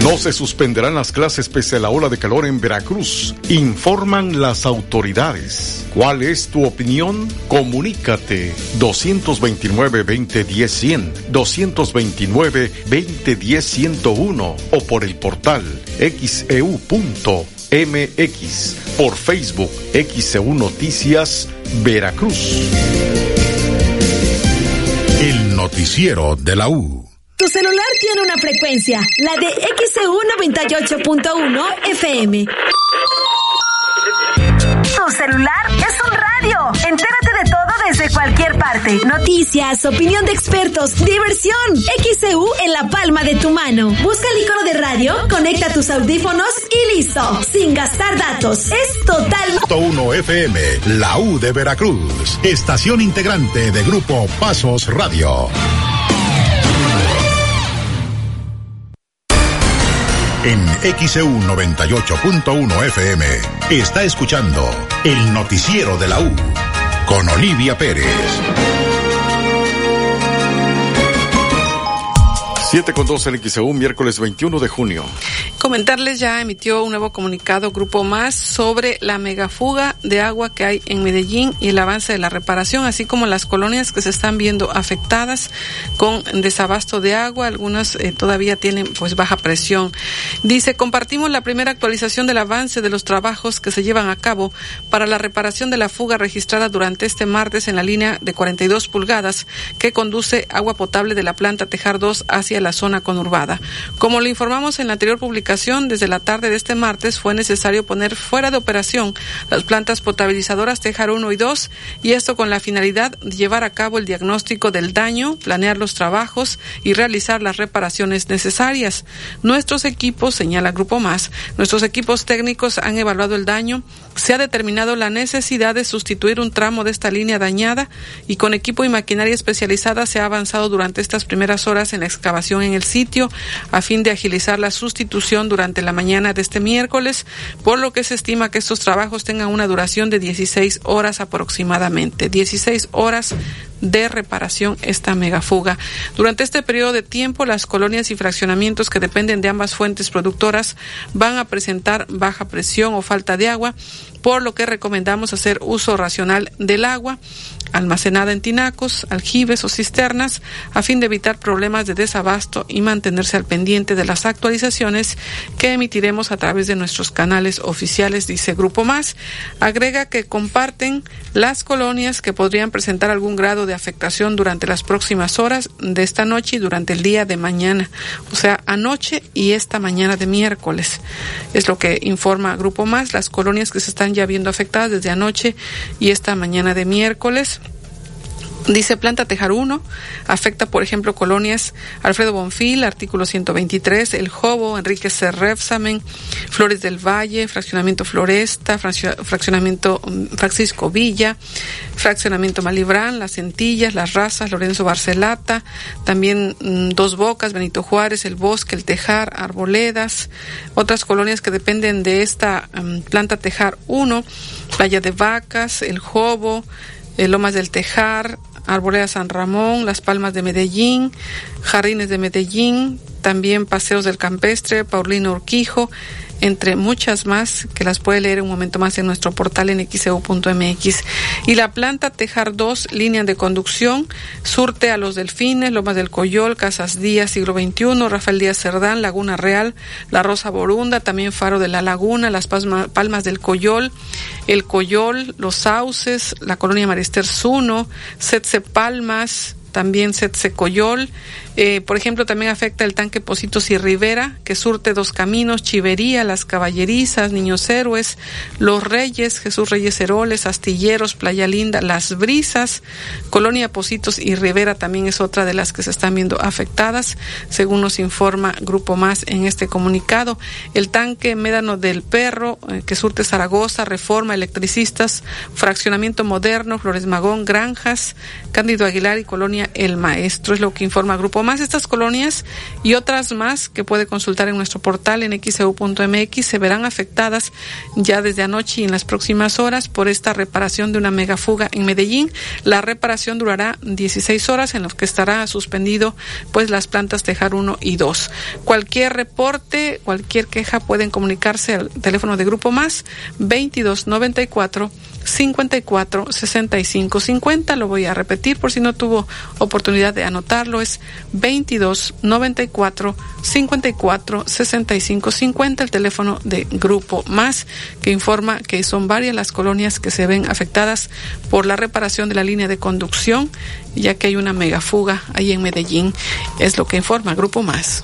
No se suspenderán las clases pese a la ola de calor en Veracruz, informan las autoridades. ¿Cuál es tu opinión? Comunícate 229-2010-100, 229-2010-101 o por el portal xeu.mx, por Facebook XEU Noticias Veracruz. El noticiero de la U. Tu celular tiene una frecuencia, la de XEU 98.1 FM. Tu celular es un radio. Entérate desde cualquier parte. Noticias, opinión de expertos, diversión. XEU en la palma de tu mano. Busca el icono de radio, conecta tus audífonos y listo. Sin gastar datos. Es total. 1 FM, la U de Veracruz. Estación integrante de Grupo Pasos Radio. En XEU 98.1 FM está escuchando el noticiero de la U con Olivia Pérez. 7 con 2 en XEU, miércoles 21 de junio. Comentarles ya emitió un nuevo comunicado Grupo Más sobre la megafuga de agua que hay en Medellín y el avance de la reparación, así como las colonias que se están viendo afectadas con desabasto de agua, algunas eh, todavía tienen pues baja presión. Dice, compartimos la primera actualización del avance de los trabajos que se llevan a cabo para la reparación de la fuga registrada durante este martes en la línea de 42 pulgadas que conduce agua potable de la planta Tejar 2 hacia la zona conurbada. Como le informamos en la anterior publicación, desde la tarde de este martes fue necesario poner fuera de operación las plantas potabilizadoras Tejar 1 y 2 y esto con la finalidad de llevar a cabo el diagnóstico del daño, planear los trabajos y realizar las reparaciones necesarias. Nuestros equipos, señala Grupo Más, nuestros equipos técnicos han evaluado el daño, se ha determinado la necesidad de sustituir un tramo de esta línea dañada y con equipo y maquinaria especializada se ha avanzado durante estas primeras horas en la excavación en el sitio a fin de agilizar la sustitución durante la mañana de este miércoles, por lo que se estima que estos trabajos tengan una duración de 16 horas aproximadamente. 16 horas de reparación esta megafuga. Durante este periodo de tiempo, las colonias y fraccionamientos que dependen de ambas fuentes productoras van a presentar baja presión o falta de agua, por lo que recomendamos hacer uso racional del agua almacenada en tinacos, aljibes o cisternas a fin de evitar problemas de desabasto y mantenerse al pendiente de las actualizaciones que emitiremos a través de nuestros canales oficiales, dice Grupo Más. Agrega que comparten las colonias que podrían presentar algún grado de afectación durante las próximas horas de esta noche y durante el día de mañana, o sea, anoche y esta mañana de miércoles. Es lo que informa Grupo Más, las colonias que se están ya viendo afectadas desde anoche y esta mañana de miércoles. Dice planta Tejar 1, afecta por ejemplo colonias Alfredo Bonfil, artículo 123, El Jobo, Enrique Cerrefsamen, Flores del Valle, Fraccionamiento Floresta, Fraccionamiento mm, Francisco Villa, Fraccionamiento Malibrán, Las Centillas, Las Razas, Lorenzo Barcelata, también mm, Dos Bocas, Benito Juárez, El Bosque, El Tejar, Arboledas, otras colonias que dependen de esta mm, planta Tejar 1, Playa de Vacas, El Jobo, Lomas del Tejar, Arboleda San Ramón, Las Palmas de Medellín, Jardines de Medellín, también Paseos del Campestre, Paulino Urquijo, entre muchas más que las puede leer un momento más en nuestro portal en xeu.mx. Y la planta Tejar 2, línea de conducción, surte a los Delfines, Lomas del Coyol, Casas Díaz, siglo XXI, Rafael Díaz Cerdán, Laguna Real, La Rosa Borunda, también Faro de la Laguna, Las Palmas del Coyol, El Coyol, Los Sauces, la Colonia Marister Zuno, Setze Palmas, también Setze Coyol, eh, por ejemplo, también afecta el tanque Positos y Rivera, que surte dos caminos, Chivería, Las Caballerizas, Niños Héroes, Los Reyes, Jesús Reyes Heroles, Astilleros, Playa Linda, Las Brisas, Colonia Positos y Rivera también es otra de las que se están viendo afectadas, según nos informa Grupo Más en este comunicado. El tanque Médano del Perro, eh, que surte Zaragoza, Reforma, Electricistas, Fraccionamiento Moderno, Flores Magón, Granjas, Cándido Aguilar y Colonia El Maestro, es lo que informa Grupo más estas colonias y otras más que puede consultar en nuestro portal en xeu.mx se verán afectadas ya desde anoche y en las próximas horas por esta reparación de una megafuga en Medellín. La reparación durará 16 horas en lo que estará suspendido pues las plantas Tejar 1 y 2. Cualquier reporte, cualquier queja pueden comunicarse al teléfono de Grupo Más 2294 54 65 50. Lo voy a repetir por si no tuvo oportunidad de anotarlo. Es 22 94 54 65 50. El teléfono de Grupo Más que informa que son varias las colonias que se ven afectadas por la reparación de la línea de conducción, ya que hay una megafuga ahí en Medellín. Es lo que informa Grupo Más.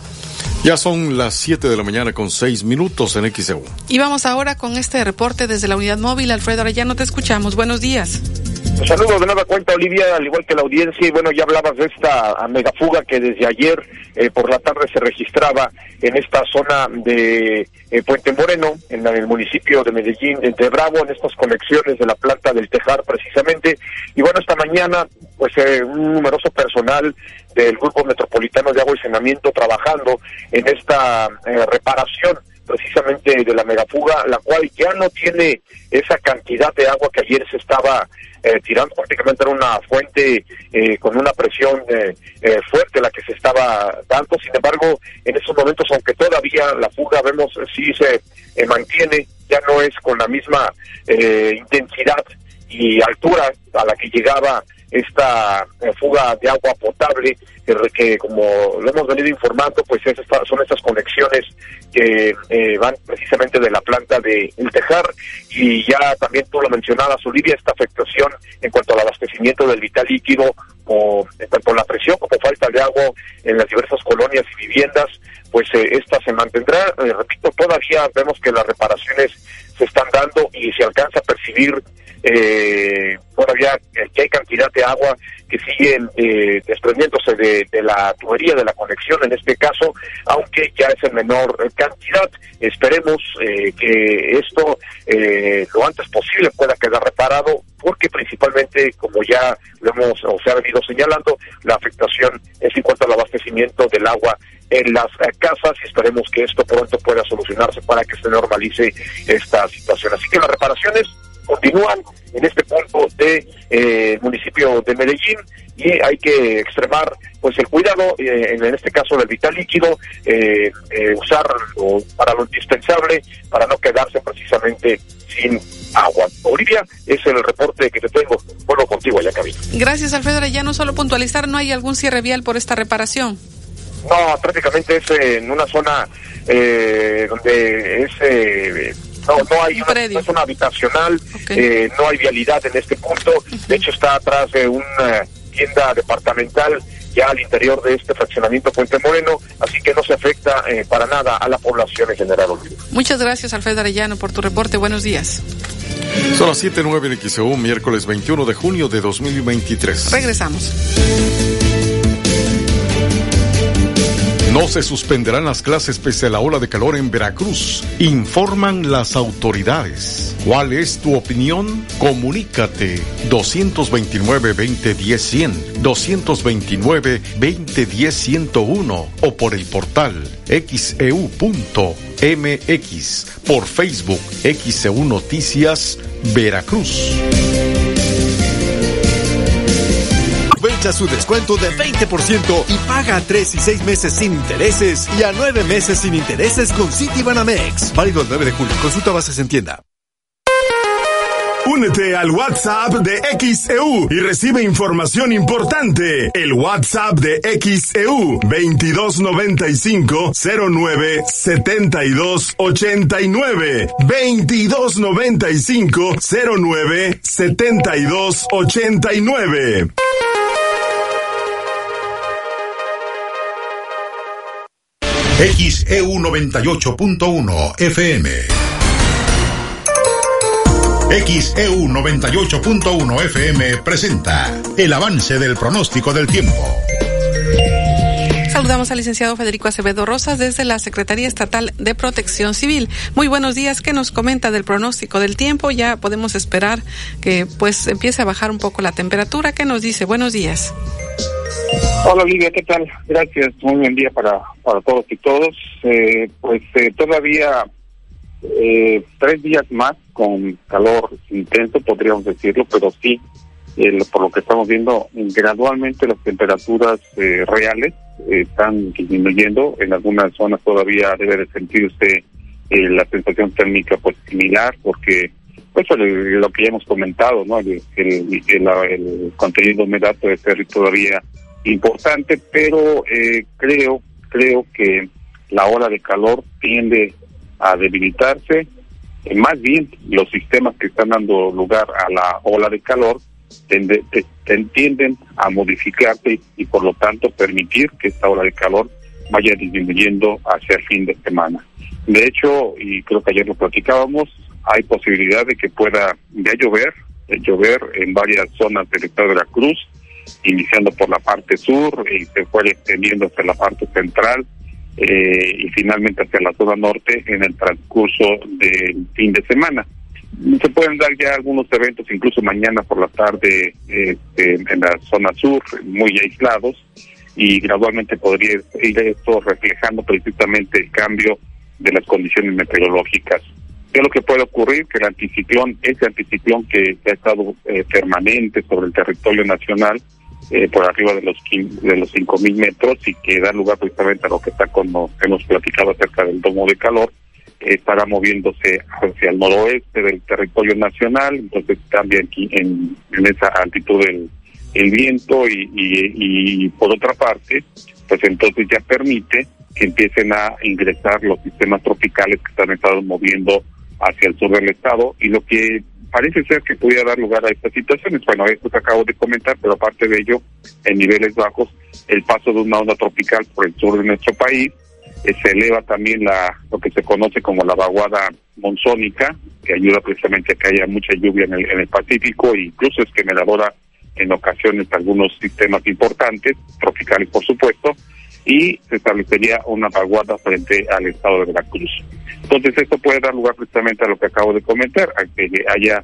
Ya son las 7 de la mañana con 6 minutos en XEU. Y vamos ahora con este reporte desde la unidad móvil. Alfredo no te escuchamos. Buenos días. Saludos de nueva cuenta, Olivia, al igual que la audiencia. Y bueno, ya hablabas de esta megafuga que desde ayer eh, por la tarde se registraba en esta zona de eh, Puente Moreno, en, el municipio de Medellín, entre Bravo, en estas conexiones de la planta del Tejar, precisamente. Y bueno, esta mañana, pues eh, un numeroso personal del Grupo Metropolitano de Agua y Saneamiento trabajando en esta reparación precisamente de la megafuga, la cual ya no tiene esa cantidad de agua que ayer se estaba eh, tirando, prácticamente era una fuente eh, con una presión eh, fuerte la que se estaba dando, sin embargo, en estos momentos, aunque todavía la fuga vemos si se mantiene, ya no es con la misma intensidad y altura a la que llegaba esta eh, fuga de agua potable que, como lo hemos venido informando pues es son estas conexiones que eh, van precisamente de la planta de El Tejar. Y ya también tú lo mencionabas Olivia esta afectación en cuanto al abastecimiento del vital líquido o tanto la presión como falta de agua en las diversas colonias y viviendas pues eh, esta se mantendrá. Repito todavía vemos que las reparaciones se están dando y se alcanza a percibir eh, todavía que hay cantidad de agua que siguen eh, desprendiéndose de, la tubería, de la conexión en este caso, aunque ya es en menor cantidad. Esperemos eh, que esto eh, lo antes posible pueda quedar reparado, porque principalmente, como ya lo hemos o se ha venido señalando, la afectación es en cuanto al abastecimiento del agua en las casas y esperemos que esto pronto pueda solucionarse para que se normalice esta situación. Así que las reparaciones continúan en este punto de eh, municipio de Medellín y hay que extremar pues el cuidado eh, en este caso del vital líquido eh, eh usar para lo indispensable para no quedarse precisamente sin agua. Olivia, es el reporte que te tengo. Vuelvo contigo allá, cabina. Gracias, Alfredo. Ya no solo puntualizar, ¿no hay algún cierre vial por esta reparación? No, prácticamente es en una zona donde es no, no hay una, zona habitacional, eh, no hay vialidad en este punto, de hecho está atrás de una tienda departamental ya al interior de este fraccionamiento Puente Moreno, así que no se afecta eh, para nada a la población en general. Muchas gracias, Alfredo Arellano, por tu reporte. Buenos días. Son las 7.09 de XEU, miércoles 21 de junio de 2023. Regresamos. No se suspenderán las clases pese a la ola de calor en Veracruz, informan las autoridades. ¿Cuál es tu opinión? Comunícate 229-2010-100, 229-2010-101 o por el portal xeu.mx, por Facebook XEU Noticias Veracruz. Aprovecha su descuento de 20% y paga a 3 y 6 meses sin intereses y a 9 meses sin intereses con Citibanamex. Válido el 9 de julio. Consulta bases en tienda. Únete al WhatsApp de XEU y recibe información importante. El WhatsApp de XEU 2295 09 72 89 2295 09 72 89. XEU 98.1 FM. XEU 98.1 FM presenta el avance del pronóstico del tiempo. Saludamos al licenciado Federico Acevedo Rosas desde la Secretaría Estatal de Protección Civil. Muy buenos días. ¿Qué nos comenta del pronóstico del tiempo? Ya podemos esperar que pues empiece a bajar un poco la temperatura. ¿Qué nos dice? Buenos días. Hola Olivia, ¿qué tal? Gracias, muy buen día para, para todos y todos. Eh, pues eh, todavía eh, tres días más con calor intenso, podríamos decirlo, pero sí, por lo que estamos viendo, gradualmente las temperaturas reales están disminuyendo. En algunas zonas todavía debe de sentirse la sensación térmica pues similar, porque pues lo que ya hemos comentado, ¿no? El, contenido de humedad puede ser todavía importante, pero eh, creo, creo que la ola de calor tiende a debilitarse. Eh, más bien, los sistemas que están dando lugar a la ola de calor tienden a modificarse y, por lo tanto permitir que esta ola de calor vaya disminuyendo hacia el fin de semana. De hecho, y creo que ayer lo platicábamos, hay posibilidad de que pueda ya llover, llover en varias zonas del estado de la Cruz, iniciando por la parte sur y se fue extendiendo hacia la parte central eh, y finalmente hacia la zona norte en el transcurso del fin de semana. Se pueden dar ya algunos eventos, incluso mañana por la tarde este, en la zona sur, muy aislados, y gradualmente podría ir esto reflejando precisamente el cambio de las condiciones meteorológicas. ¿Qué es lo que puede ocurrir? Que el anticiclón, ese anticiclón que, ha estado eh, permanente sobre el territorio nacional, eh, por arriba de los de los 5.000 metros y que da lugar precisamente a lo que está como hemos platicado acerca del domo de calor, estará moviéndose hacia el noroeste del territorio nacional, entonces cambia aquí en, esa altitud el, el viento y, y, por otra parte, pues entonces ya permite que empiecen a ingresar los sistemas tropicales que están estado moviendo hacia el sur del estado y lo que parece ser que pudiera dar lugar a estas situaciones. Bueno, esto que acabo de comentar, pero aparte de ello, en niveles bajos, el paso de una onda tropical por el sur de nuestro país, eh, se eleva también la lo que se conoce como la vaguada monzónica, que ayuda precisamente a que haya mucha lluvia en el, en el Pacífico e incluso es generadora en ocasiones algunos sistemas importantes, tropicales por supuesto, y se establecería una vaguada frente al estado de Veracruz. Entonces esto puede dar lugar precisamente a lo que acabo de comentar, a que haya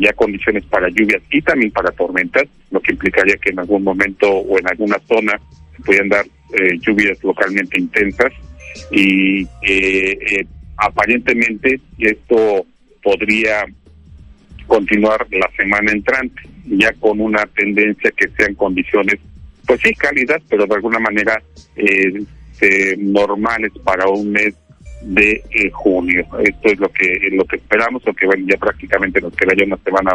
ya condiciones para lluvias y también para tormentas, lo que implicaría que en algún momento o en alguna zona se puedan dar eh, lluvias localmente intensas y eh, eh, aparentemente esto podría continuar la semana entrante, ya con una tendencia que sean condiciones, pues sí, cálidas, pero de alguna manera eh, normales para un mes de junio. Esto es lo que lo que esperamos, porque bueno, ya prácticamente nos queda ya una semana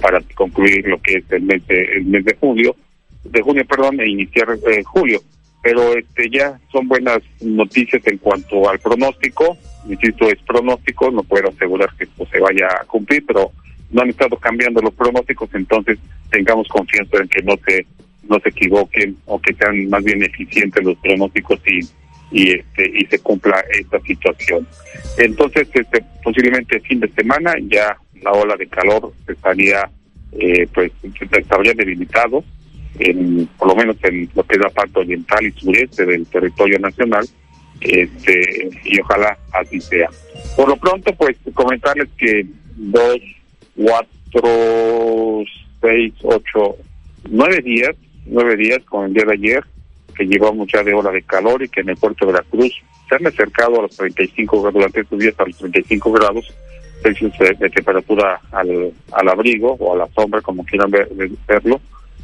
para concluir lo que es el mes de, el mes de julio, de junio, perdón, e iniciar julio pero este ya son buenas noticias en cuanto al pronóstico. Insisto, es pronóstico, no puedo asegurar que esto se vaya a cumplir, pero no han estado cambiando los pronósticos, entonces tengamos confianza en que no se no se equivoquen o que sean más bien eficientes los pronósticos y y este y se cumpla esta situación. Entonces, este posiblemente fin de semana ya la ola de calor estaría eh, pues estaría debilitado por lo menos en lo que es la parte oriental y sureste del territorio nacional, este, y ojalá así sea. Por lo pronto, pues comentarles que dos, cuatro, seis, ocho, nueve días, nueve días con el día de ayer, que llevamos ya de hora de calor y que en el puerto de Veracruz se han acercado a los 35 grados, durante estos días a los 35 grados Celsius de, temperatura al, al abrigo o a la sombra, como quieran verlo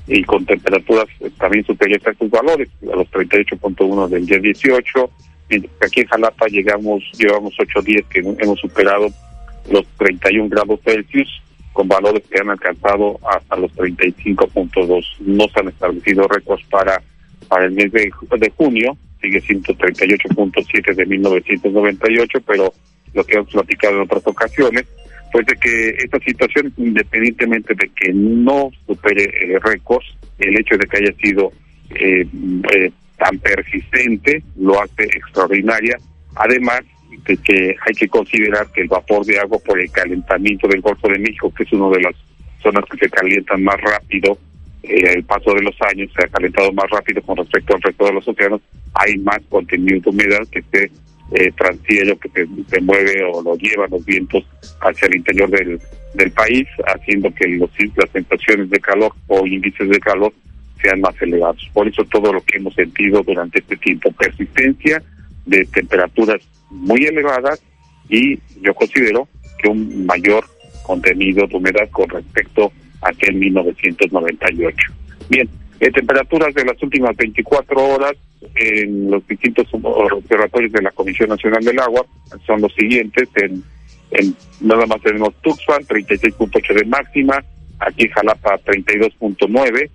y con temperaturas también superiores a estos valores, a los 38.1 del día 18, mientras que aquí en Jalapa llegamos, llevamos ocho días que hemos superado los 31 grados Celsius, con valores que han alcanzado hasta los 35.2. No se han establecido récords para, para el mes de, de junio, sigue siendo 38.7 de 1998, pero lo que hemos platicado en otras ocasiones, pues de que esta situación, independientemente de que no supere eh, récords, el hecho de que haya sido eh, eh, tan persistente lo hace extraordinaria. Además de que hay que considerar que el vapor de agua por el calentamiento del Golfo de México, que es una de las zonas que se calientan más rápido, el paso de los años se ha calentado más rápido con respecto al resto de los océanos, hay más contenido de humedad que se eh, que se, mueve o lo lleva los vientos hacia el interior del, del país, haciendo que los, las sensaciones de calor o índices de calor sean más elevados. Por eso todo lo que hemos sentido durante este tiempo, persistencia de temperaturas muy elevadas y yo considero que un mayor contenido de humedad con respecto a aquel 1998. Bien, eh, temperaturas de las últimas 24 horas en los distintos observatorios de la Comisión Nacional del Agua son los siguientes. En, en nada más tenemos Tuxpan, 36.8 de máxima, aquí Jalapa 32.9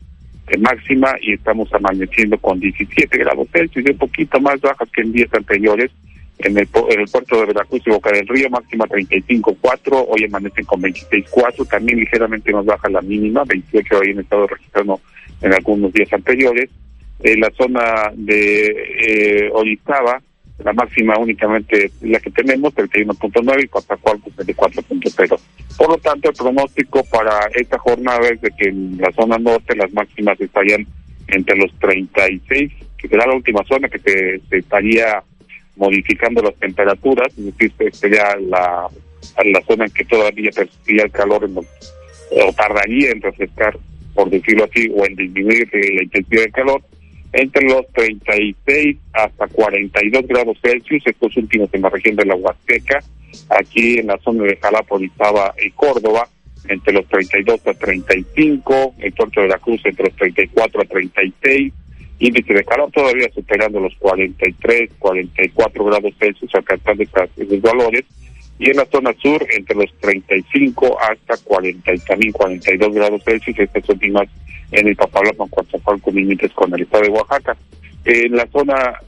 de máxima y estamos amaneciendo con 17 grados Celsius un poquito más bajas que en días anteriores. En el, en el puerto de Veracruz y Boca del Río, máxima 35.4, hoy amanecen con 26.4, también ligeramente más baja la mínima, 28 hoy en estado registrando en algunos días anteriores. En la zona de eh, Orizaba, la máxima únicamente la que tenemos, 31.9 y Coatzacoalcos 34.0. Por lo tanto, el pronóstico para esta jornada es de que en la zona norte las máximas estarían entre los 36, que será la última zona que se, estaría modificando las temperaturas, es sería la, la zona en que todavía persistiría el calor en o tardaría en refrescar por decirlo así, o en disminuir la intensidad del calor, entre los 36 hasta 42 grados Celsius, estos últimos en la región de la Huasteca, aquí en la zona de Jalapa, Orizaba y Córdoba, entre los 32 a 35, el puerto de la Cruz entre los 34 a 36, índice de calor todavía superando los 43, 44 grados Celsius, alcanzando esos valores, y en la zona sur entre los 35 hasta 40 y también 42 grados Celsius, estas últimas en el Papalapa, con límites con el estado de Oaxaca. En la zona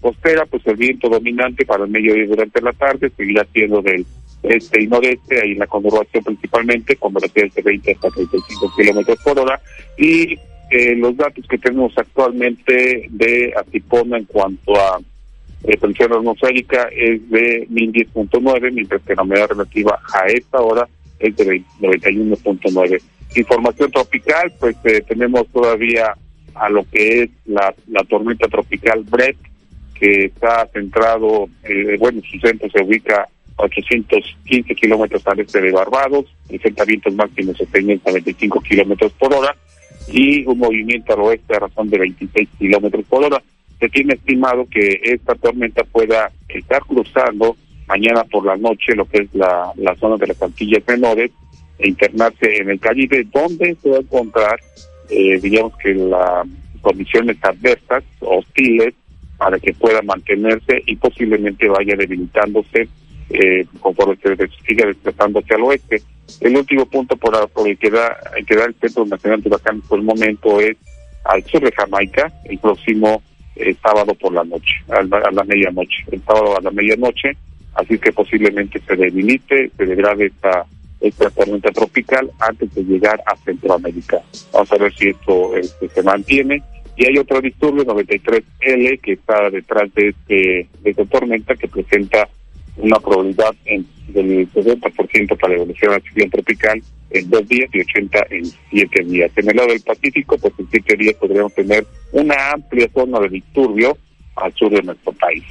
costera, pues el viento dominante para el mediodía durante la tarde seguirá siendo del este y noreste, ahí en la conurbación principalmente, con velocidades de 20 hasta 35 kilómetros por hora, y eh, los datos que tenemos actualmente de Atipona en cuanto a eh, presión atmosférica es de 1010.9, mientras que la humedad relativa a esta hora es de 91.9. Información tropical, pues eh, tenemos todavía a lo que es la, tormenta tropical Brett, que está centrado, eh, bueno, su centro se ubica a 815 kilómetros al este de Barbados, presenta vientos máximos de 25 kilómetros por hora y un movimiento al oeste a razón de 26 kilómetros por hora. Se tiene estimado que esta tormenta pueda estar cruzando mañana por la noche lo que es la, la zona de las Antillas Menores e internarse en el Caribe, donde se va a encontrar, eh, digamos que las condiciones adversas, hostiles, para que pueda mantenerse y posiblemente vaya debilitándose eh, conforme se siga desplazándose al oeste. El último punto por, el que da, que da el Centro Nacional de Huracanes por el momento es al sur de Jamaica, el próximo eh, sábado por la noche, a la, medianoche, el sábado a la medianoche, así que posiblemente se debilite, se degrade esta, esta tormenta tropical antes de llegar a Centroamérica. Vamos a ver si esto este, se mantiene y hay otro disturbio, 93L, que está detrás de, este, de esta tormenta, que presenta una probabilidad en, del 70% para evolucionar a ciclón tropical en dos días y 80 en siete días. En el lado del Pacífico, pues en siete días podríamos tener una amplia zona de disturbio al sur de nuestro país.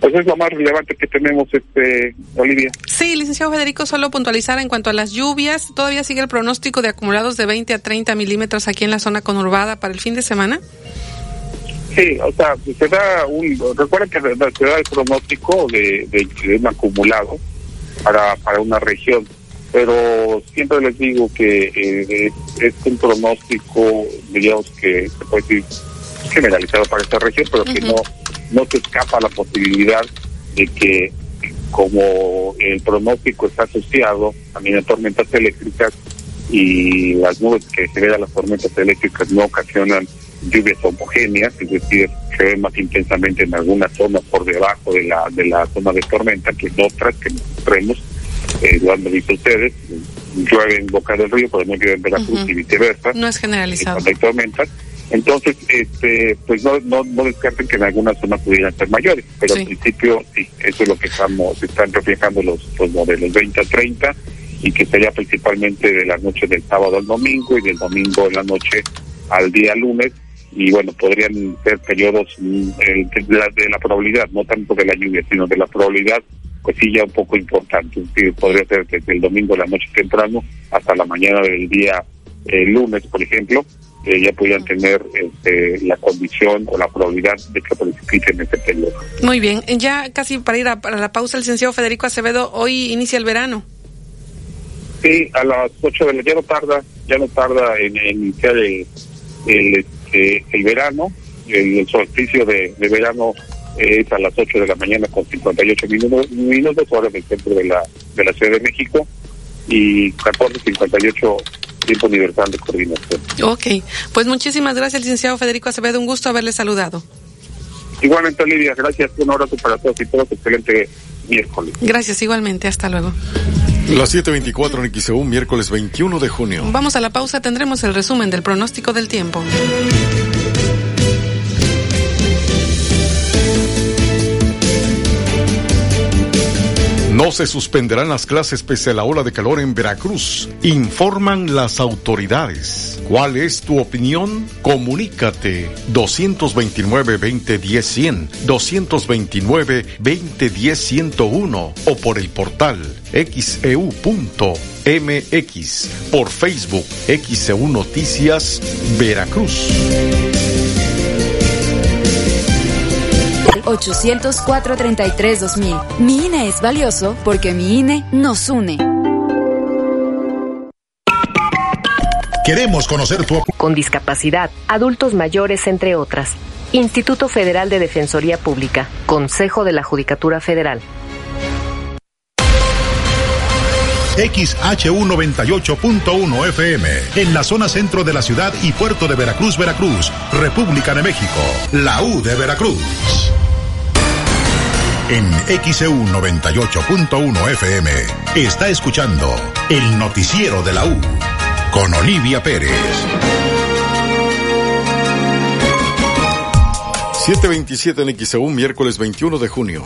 Pues es lo más relevante que tenemos, este Olivia. Sí, licenciado Federico, solo puntualizar en cuanto a las lluvias, ¿todavía sigue el pronóstico de acumulados de 20 a 30 milímetros aquí en la zona conurbada para el fin de semana? Sí, o sea, se da un, recuerden que se da el pronóstico de, de, un acumulado para, para una región, pero siempre les digo que eh, es, un pronóstico, digamos que se puede decir generalizado para esta región, pero que no no se escapa la posibilidad de que como el pronóstico está asociado también a tormentas eléctricas y las nubes que generan las tormentas eléctricas no ocasionan lluvias homogéneas, es decir, se ven más intensamente en algunas zonas por debajo de la de la zona de tormenta que en otras que nosotros eh, lo han visto ustedes, llueve en Boca del Río, pero no llueve en Veracruz y viceversa. No es generalizado. Cuando hay tormentas, entonces, este, pues no, no, no descarten que en algunas zonas pudieran ser mayores, pero al principio sí, eso es lo que estamos, están reflejando los, los modelos 20 a 30 y que sería principalmente de la noche del sábado al domingo y del domingo en la noche al día lunes y bueno, podrían ser periodos mm, de, la, de la probabilidad, no tanto de la lluvia, sino de la probabilidad, pues sí ya un poco importante. podría ser desde el domingo la noche temprano hasta la mañana del día eh, lunes, por ejemplo, ya podían tener este, la condición o la probabilidad de que precipiten este periodo. Muy bien, ya casi para ir a, la pausa, el licenciado Federico Acevedo, hoy inicia el verano. Sí, a las 8 de la ya no tarda, ya no tarda en, iniciar el, el, este, el, verano, el, solsticio de, verano es a las 8 de la mañana con 58 minutos, minutos hora en el centro de la, de la Ciudad de México y 14.58 tiempo universal de coordinación. Ok, pues muchísimas gracias, licenciado Federico Acevedo. Un gusto haberle saludado. Igualmente, Olivia, gracias. Un abrazo para todos y todos. Excelente miércoles. Gracias, igualmente. Hasta luego. Las 7:24 en XEU, miércoles 21 de junio. Vamos a la pausa, tendremos el resumen del pronóstico del tiempo. No se suspenderán las clases pese a la ola de calor en Veracruz, informan las autoridades. ¿Cuál es tu opinión? Comunícate 229-2010-100, 229-2010-101 o por el portal xeu.mx, por Facebook XEU Noticias Veracruz. 800-433-2000. Mi INE es valioso porque mi INE nos une. Queremos conocer tu Con discapacidad, adultos mayores, entre otras. Instituto Federal de Defensoría Pública, Consejo de la Judicatura Federal. XHU98.1 FM, en la zona centro de la ciudad y puerto de Veracruz, Veracruz, República de México, la U de Veracruz. En XEU 98.1 FM está escuchando el noticiero de la U con Olivia Pérez. 727 en XEU, miércoles 21 de junio.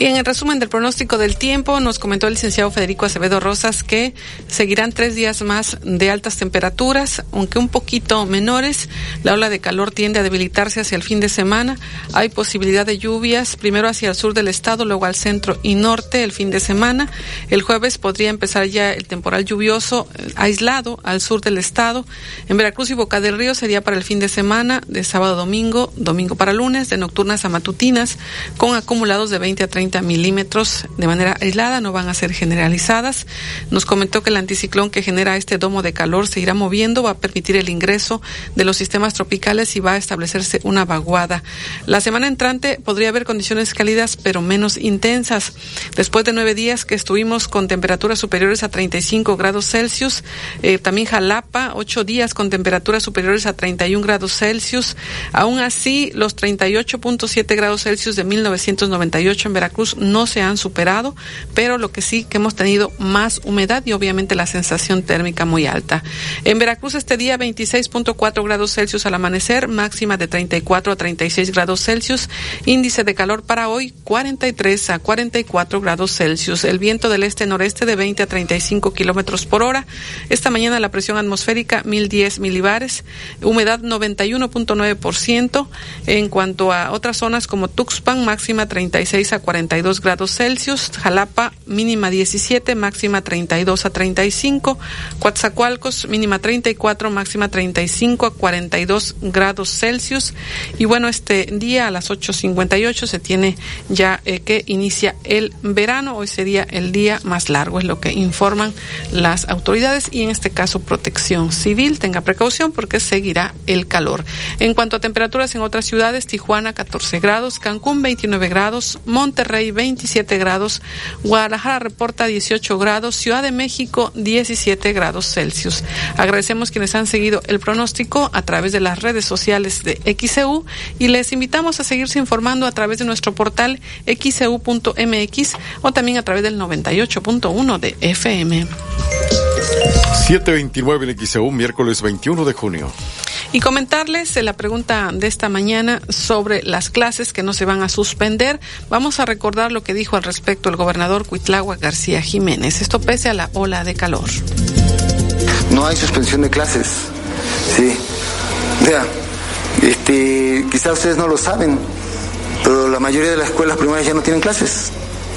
Y en el resumen del pronóstico del tiempo, nos comentó el licenciado Federico Acevedo Rosas que seguirán tres días más de altas temperaturas, aunque un poquito menores. La ola de calor tiende a debilitarse hacia el fin de semana. Hay posibilidad de lluvias, primero hacia el sur del estado, luego al centro y norte el fin de semana. El jueves podría empezar ya el temporal lluvioso eh, aislado al sur del estado. En Veracruz y Boca del Río sería para el fin de semana, de sábado a domingo, domingo para lunes, de nocturnas a matutinas, con acumulados de 20 a 30 milímetros de manera aislada, no van a ser generalizadas. Nos comentó que el anticiclón que genera este domo de calor se irá moviendo, va a permitir el ingreso de los sistemas tropicales y va a establecerse una vaguada. La semana entrante podría haber condiciones cálidas pero menos intensas. Después de nueve días que estuvimos con temperaturas superiores a 35 grados Celsius, eh, también Jalapa, ocho días con temperaturas superiores a 31 grados Celsius. Aún así, los 38.7 grados Celsius de 1998 en Veracruz no se han superado, pero lo que sí que hemos tenido más humedad y obviamente la sensación térmica muy alta. En Veracruz este día 26.4 grados Celsius al amanecer, máxima de 34 a 36 grados Celsius, índice de calor para hoy 43 a 44 grados Celsius, el viento del este-noreste de 20 a 35 kilómetros por hora. Esta mañana la presión atmosférica 1010 milibares, humedad 91.9%. En cuanto a otras zonas como Tuxpan, máxima 36 a 42 grados Celsius, Jalapa mínima 17, máxima 32 a 35, Coatzacoalcos mínima 34, máxima 35 a 42 grados Celsius. Y bueno, este día a las 8.58 se tiene ya eh, que inicia el verano, hoy sería el día más largo, es lo que informan las autoridades y en este caso protección civil. Tenga precaución porque seguirá el calor. En cuanto a temperaturas en otras ciudades, Tijuana 14 grados, Cancún 29 grados, Monterrey 27 grados, Guadalajara reporta 18 grados, Ciudad de México 17 grados Celsius. Agradecemos quienes han seguido el pronóstico a través de las redes sociales de XEU y les invitamos a seguirse informando a través de nuestro portal xeu.mx o también a través del 98.1 de FM. 729 en XEU, miércoles 21 de junio. Y comentarles la pregunta de esta mañana sobre las clases que no se van a suspender. Vamos a recordar lo que dijo al respecto el gobernador Cuitlagua García Jiménez. Esto pese a la ola de calor. No hay suspensión de clases. Sí. Vea, este, quizás ustedes no lo saben, pero la mayoría de las escuelas primarias ya no tienen clases.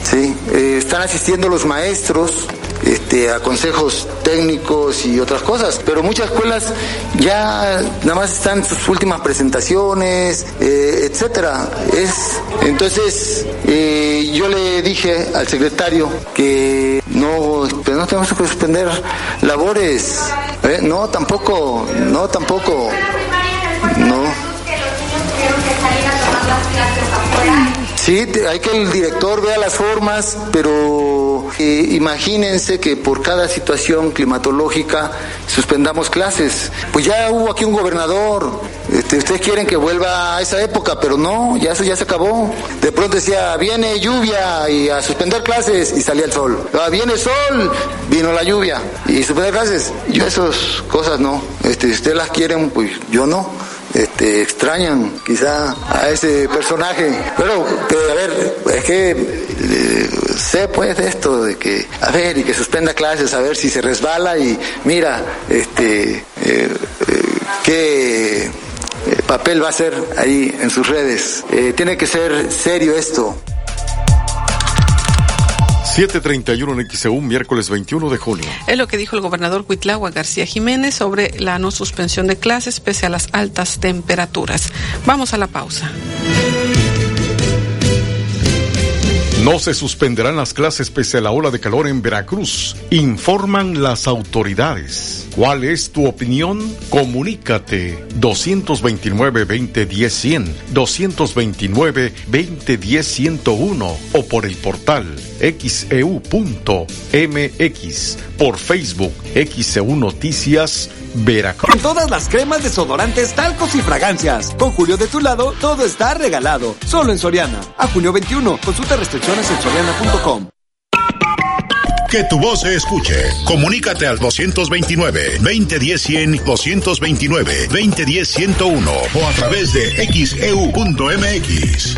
Sí, eh, están asistiendo los maestros este, a consejos técnicos y otras cosas, pero muchas escuelas ya nada más están sus últimas presentaciones, eh, etcétera. Es entonces eh, yo le dije al secretario que no, pues no tenemos que suspender labores, ¿eh? no tampoco, no tampoco, no. Sí, hay que el director vea las formas, pero eh, imagínense que por cada situación climatológica suspendamos clases. Pues ya hubo aquí un gobernador, este, ustedes quieren que vuelva a esa época, pero no, ya eso ya se acabó. De pronto decía, viene lluvia y a suspender clases y salía el sol. Ah, viene sol, vino la lluvia y suspender clases. Yo esas cosas no. Este, si ustedes las quieren, pues yo no este, extrañan quizá a ese personaje. Pero, a ver, es que eh, sé pues de esto, de que, a ver, y que suspenda clases, a ver si se resbala y mira, este, eh, eh, qué papel va a ser ahí en sus redes. tiene que ser serio esto. 731 en XEU, miércoles 21 de junio. Es lo que dijo el gobernador Cuitlagua García Jiménez sobre la no suspensión de clases pese a las altas temperaturas. Vamos a la pausa. No se suspenderán las clases pese a la ola de calor en Veracruz, informan las autoridades. ¿Cuál es tu opinión? Comunícate 229-2010-100, 229-2010-101 o por el portal xeu.mx, por Facebook XEU Noticias Veracruz. En todas las cremas, desodorantes, talcos y fragancias. Con Julio de tu lado, todo está regalado. Solo en Soriana. A junio 21. Consulta restricciones en soriana.com. Que tu voz se escuche. Comunícate al 229-2010-100, 229-2010-101 o a través de xeu.mx.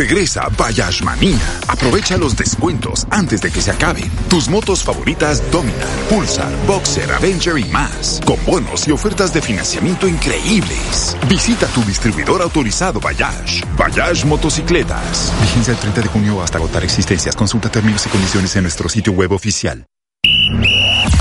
Regresa Bayash Manía. Aprovecha los descuentos antes de que se acaben. Tus motos favoritas Dominar, Pulsar, Boxer, Avenger y más. Con bonos y ofertas de financiamiento increíbles. Visita tu distribuidor autorizado Bayash. Bayash Motocicletas. Vigencia el 30 de junio hasta agotar existencias. Consulta términos y condiciones en nuestro sitio web oficial.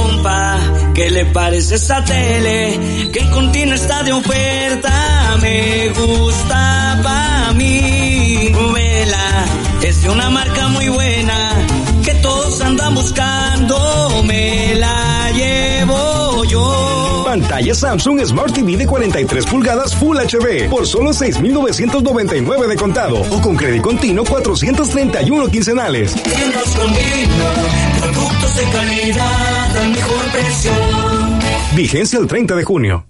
Compa, ¿qué le parece esa tele? Que contiene está de oferta. Me gusta pa' mí. Vela, es de una marca muy buena. Que todos andan buscando. Me la. Pantalla Samsung Smart TV de 43 pulgadas Full HD por solo 6,999 de contado o con crédito continuo 431 quincenales. Tiendas productos de calidad al mejor precio. Vigencia el 30 de junio.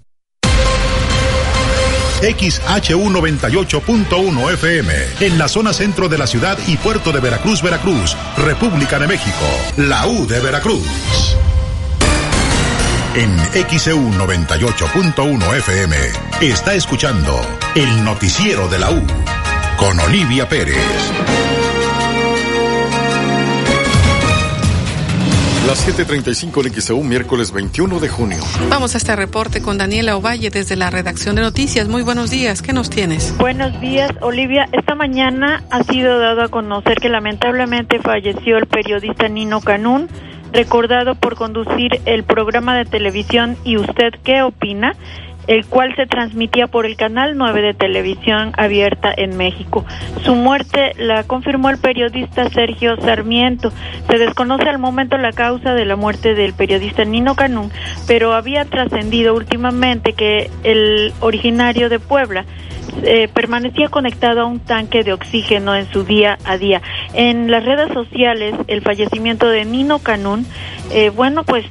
XHU98.1 FM, en la zona centro de la ciudad y puerto de Veracruz, Veracruz, República de México, la U de Veracruz. En XEU 98.1 FM está escuchando el noticiero de la U con Olivia Pérez. Las 7:35 en XEU, miércoles 21 de junio. Vamos a este reporte con Daniela Ovalle desde la redacción de noticias. Muy buenos días, ¿qué nos tienes? Buenos días, Olivia. Esta mañana ha sido dado a conocer que lamentablemente falleció el periodista Nino Canún, recordado por conducir el programa de televisión ¿Y usted qué opina? el cual se transmitía por el canal 9 de televisión abierta en México. Su muerte la confirmó el periodista Sergio Sarmiento. Se desconoce al momento la causa de la muerte del periodista Nino Canún, pero había trascendido últimamente que el originario de Puebla eh, permanecía conectado a un tanque de oxígeno en su día a día. En las redes sociales, el fallecimiento de Nino Canún, eh, bueno, pues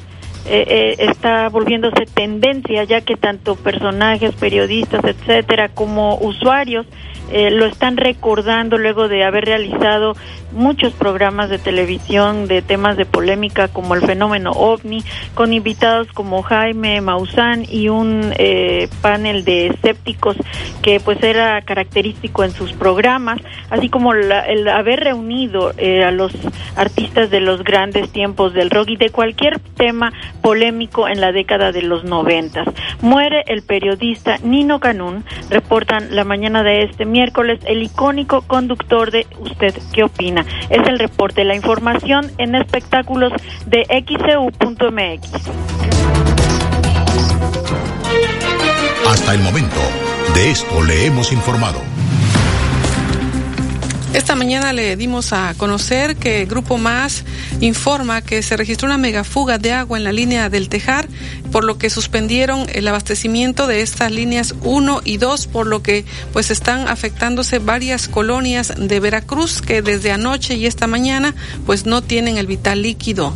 eh, eh, está volviéndose tendencia, ya que tanto personajes, periodistas, etcétera, como usuarios eh, lo están recordando luego de haber realizado muchos programas de televisión de temas de polémica como el fenómeno ovni, con invitados como Jaime Maussan y un eh, panel de escépticos que pues era característico en sus programas, así como la, el haber reunido eh, a los artistas de los grandes tiempos del rock y de cualquier tema polémico en la década de los noventas. Muere el periodista Nino Canún, reportan la mañana de este miércoles el icónico conductor de Usted qué opina. Es el reporte, la información en espectáculos de xcu.mx. Hasta el momento, de esto le hemos informado. Esta mañana le dimos a conocer que Grupo Más informa que se registró una megafuga de agua en la línea del Tejar, por lo que suspendieron el abastecimiento de estas líneas 1 y 2, por lo que pues están afectándose varias colonias de Veracruz que desde anoche y esta mañana pues no tienen el vital líquido.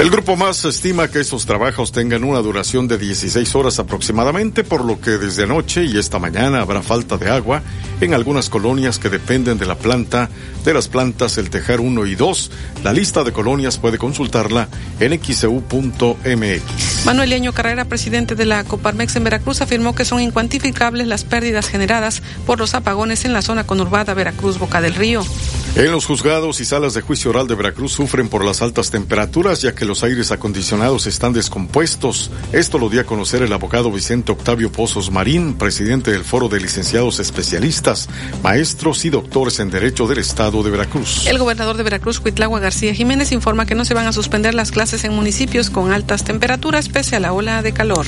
El grupo más estima que estos trabajos tengan una duración de 16 horas aproximadamente, por lo que desde anoche y esta mañana habrá falta de agua en algunas colonias que dependen de la planta, de las plantas El Tejar 1 y 2. La lista de colonias puede consultarla en xcu.mx. Manuel Leño Carrera, presidente de la Coparmex en Veracruz, afirmó que son incuantificables las pérdidas generadas por los apagones en la zona conurbada Veracruz Boca del Río. En los juzgados y salas de juicio oral de Veracruz sufren por las altas temperaturas, ya que los aires acondicionados están descompuestos. Esto lo dio a conocer el abogado Vicente Octavio Pozos Marín, presidente del Foro de Licenciados Especialistas, Maestros y Doctores en Derecho del Estado de Veracruz. El gobernador de Veracruz, Cuitlagua García Jiménez, informa que no se van a suspender las clases en municipios con altas temperaturas pese a la ola de calor.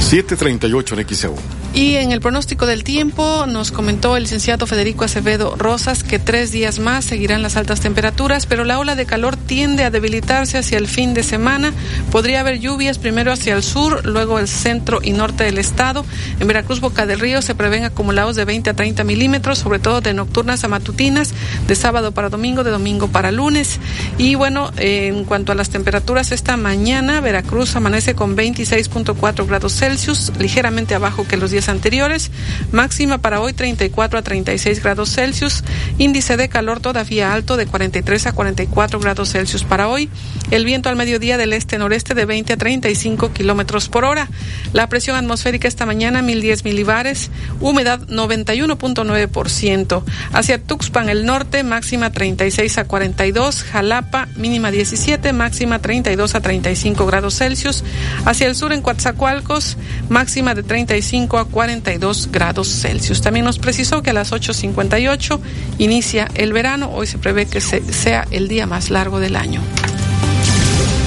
738 en XEU. Y en el pronóstico del tiempo nos comentó el licenciado Federico Acevedo Rosas que tres días más seguirán las altas temperaturas, pero la ola de calor tiende a debilitarse hacia el fin de semana. Podría haber lluvias primero hacia el sur, luego el centro y norte del estado. En Veracruz, Boca del Río, se prevén acumulados de 20 a 30 milímetros, sobre todo de nocturnas a matutinas, de sábado para domingo, de domingo para lunes. Y bueno, en cuanto a las temperaturas, esta mañana Veracruz amanece con 26.4 grados Celsius, ligeramente abajo que los días anteriores. Máxima para hoy 34 a 36 grados Celsius. Índice de calor todavía alto de 43 a 44 grados Celsius para hoy. El viento al mediodía del este-noreste de 20 a 35 kilómetros por hora. La presión atmosférica esta mañana 1010 milibares. Humedad 91.9%. Hacia Tuxpan, el norte, máxima 36 a 42. Jalapa, mínima 17, máxima 32 a 35 grados Celsius. Hacia el sur, en Coatzacoalcos, máxima de 35 a 42 grados Celsius. También nos precisó que a las 8.58 inicia el verano. Hoy se prevé que sea el día más largo del año.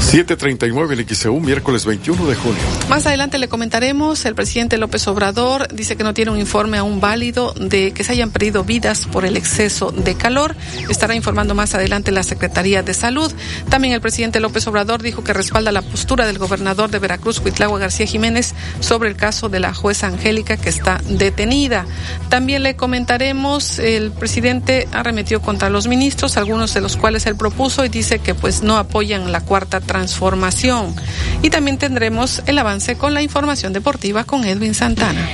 739 el XEU, miércoles 21 de junio. Más adelante le comentaremos, el presidente López Obrador dice que no tiene un informe aún válido de que se hayan perdido vidas por el exceso de calor. Estará informando más adelante la Secretaría de Salud. También el presidente López Obrador dijo que respalda la postura del gobernador de Veracruz, Huitlagua García Jiménez, sobre el caso de la jueza Angélica que está detenida. También le comentaremos, el presidente arremetió contra los ministros, algunos de los cuales él propuso y dice que pues no apoyan la cuarta transformación. Y también tendremos el avance con la información deportiva con Edwin Santana.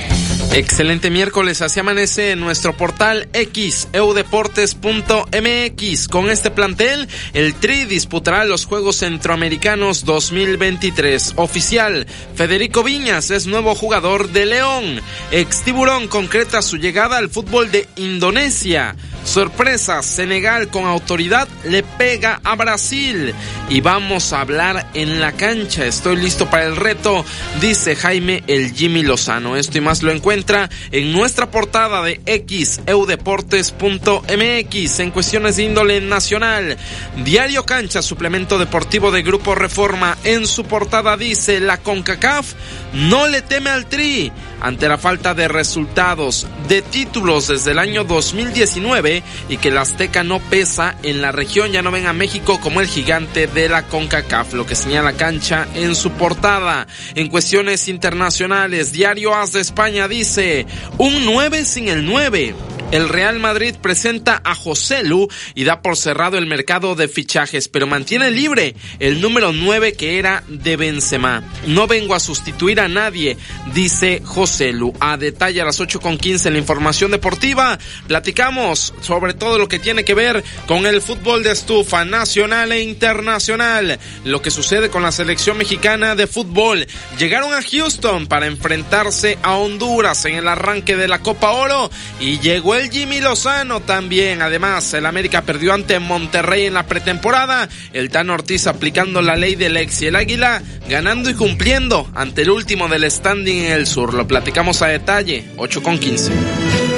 Excelente miércoles, así amanece en nuestro portal X, eudeportes.mx. Con este plantel, el Tri disputará los Juegos Centroamericanos 2023. Oficial, Federico Viñas es nuevo jugador de León. Ex Tiburón concreta su llegada al fútbol de Indonesia. Sorpresa, Senegal con autoridad le pega a Brasil. Y vamos a hablar en la cancha. Estoy listo para el reto, dice Jaime el Jimmy Lozano. Esto y más lo encuentra en nuestra portada de xeudeportes.mx en cuestiones de índole nacional. Diario Cancha, suplemento deportivo de Grupo Reforma. En su portada dice la CONCACAF no le teme al Tri ante la falta de resultados de títulos desde el año 2019 y que la Azteca no pesa en la región, ya no ven a México como el gigante de la CONCACAF, lo que señala cancha en su portada. En cuestiones internacionales, Diario As de España dice, un 9 sin el 9. El Real Madrid presenta a José Lu y da por cerrado el mercado de fichajes, pero mantiene libre el número 9 que era de Benzema. No vengo a sustituir a nadie, dice José Lu. A detalle a las 8.15 en la información deportiva, platicamos sobre todo lo que tiene que ver con el fútbol de estufa nacional e internacional, lo que sucede con la selección mexicana de fútbol. Llegaron a Houston para enfrentarse a Honduras en el arranque de la Copa Oro y llegó el Jimmy Lozano también. Además, el América perdió ante Monterrey en la pretemporada. El Tan Ortiz aplicando la ley del ex y el Águila ganando y cumpliendo ante el último del standing en el sur. Lo platicamos a detalle. 8 con 15.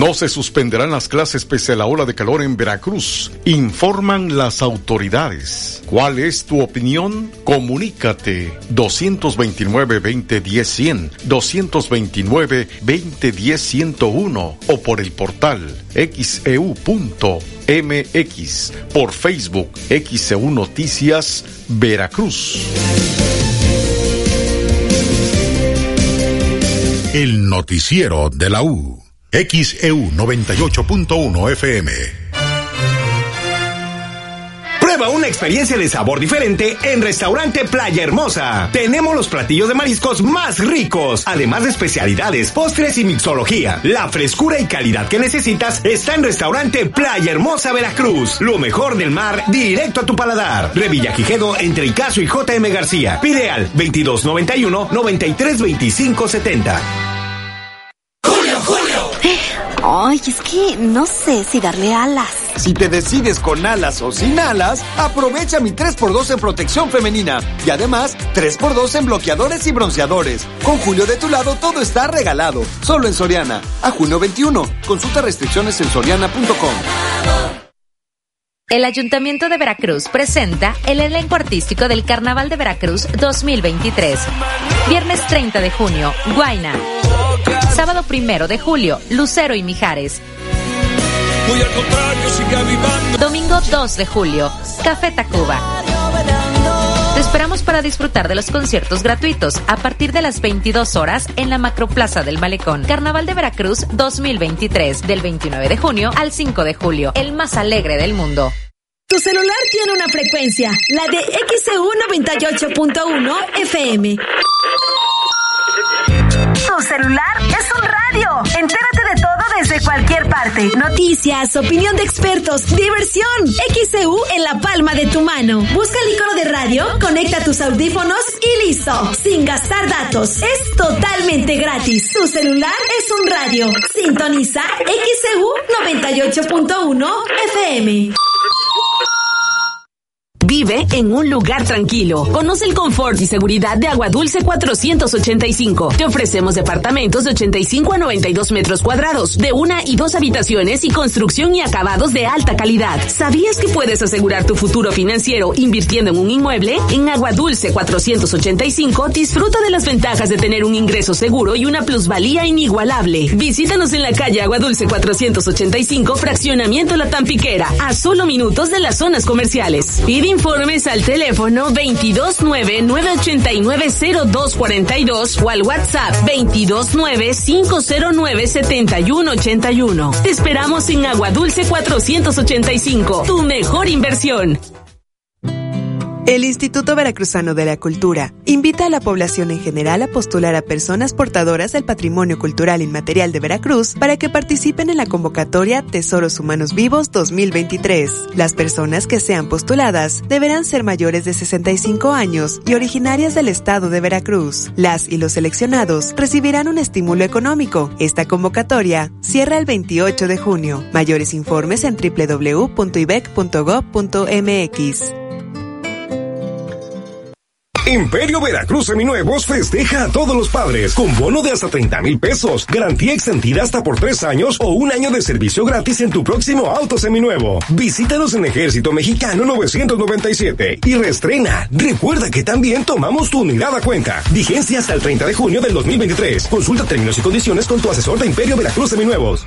No se suspenderán las clases pese a la ola de calor en Veracruz, informan las autoridades. ¿Cuál es tu opinión? Comunícate 229-2010-100, 229-2010-101 o por el portal xeu.mx, por Facebook XEU Noticias Veracruz. El noticiero de la U. XEU 98.1 FM. Prueba una experiencia de sabor diferente en Restaurante Playa Hermosa. Tenemos los platillos de mariscos más ricos, además de especialidades, postres y mixología. La frescura y calidad que necesitas está en Restaurante Playa Hermosa Veracruz. Lo mejor del mar directo a tu paladar. Revilla Quijedo entre Icaso y JM García. Pide al 2291 932570. Ay, es que no sé si darle alas. Si te decides con alas o sin alas, aprovecha mi 3x2 en protección femenina y además 3x2 en bloqueadores y bronceadores. Con Julio de tu lado todo está regalado, solo en Soriana. A junio 21. Consulta restricciones en soriana.com. El Ayuntamiento de Veracruz presenta el elenco artístico del Carnaval de Veracruz 2023. Viernes 30 de junio, Guaina. Sábado 1 de julio, Lucero y Mijares. Domingo 2 de julio, Café Tacuba. Te esperamos para disfrutar de los conciertos gratuitos a partir de las 22 horas en la Macroplaza del Malecón. Carnaval de Veracruz 2023, del 29 de junio al 5 de julio, el más alegre del mundo. Tu celular tiene una frecuencia, la de XEU 98.1 FM. Tu celular es un radio. Entérate de todo desde cualquier parte. Noticias, opinión de expertos, diversión. XEU en la palma de tu mano. Busca el icono de radio, conecta tus audífonos y listo. Sin gastar datos. Es totalmente gratis. Tu celular es un radio. Sintoniza XEU 98.1 FM. Vive en un lugar tranquilo. Conoce el confort y seguridad de Agua Dulce 485. Te ofrecemos departamentos de 85 a 92 metros cuadrados, de una y dos habitaciones y construcción y acabados de alta calidad. ¿Sabías que puedes asegurar tu futuro financiero invirtiendo en un inmueble? En Agua Dulce 485 disfruta de las ventajas de tener un ingreso seguro y una plusvalía inigualable. Visítanos en la calle Agua Dulce 485, fraccionamiento La Tampiquera, a solo minutos de las zonas comerciales. Informes al teléfono 229-989-0242 o al WhatsApp 229-509-7181. Te esperamos en Agua Dulce 485, tu mejor inversión. El Instituto Veracruzano de la Cultura invita a la población en general a postular a personas portadoras del patrimonio cultural inmaterial de Veracruz para que participen en la convocatoria Tesoros Humanos Vivos 2023. Las personas que sean postuladas deberán ser mayores de 65 años y originarias del estado de Veracruz. Las y los seleccionados recibirán un estímulo económico. Esta convocatoria cierra el 28 de junio. Mayores informes en www.ibec.gov.mx. Imperio Veracruz Seminuevos festeja a todos los padres con bono de hasta 30 mil pesos, garantía extendida hasta por tres años o un año de servicio gratis en tu próximo auto seminuevo. Visítanos en Ejército Mexicano 997 y reestrena. Recuerda que también tomamos tu unidad a cuenta. Vigencia hasta el 30 de junio del 2023. Consulta términos y condiciones con tu asesor de Imperio Veracruz Seminuevos.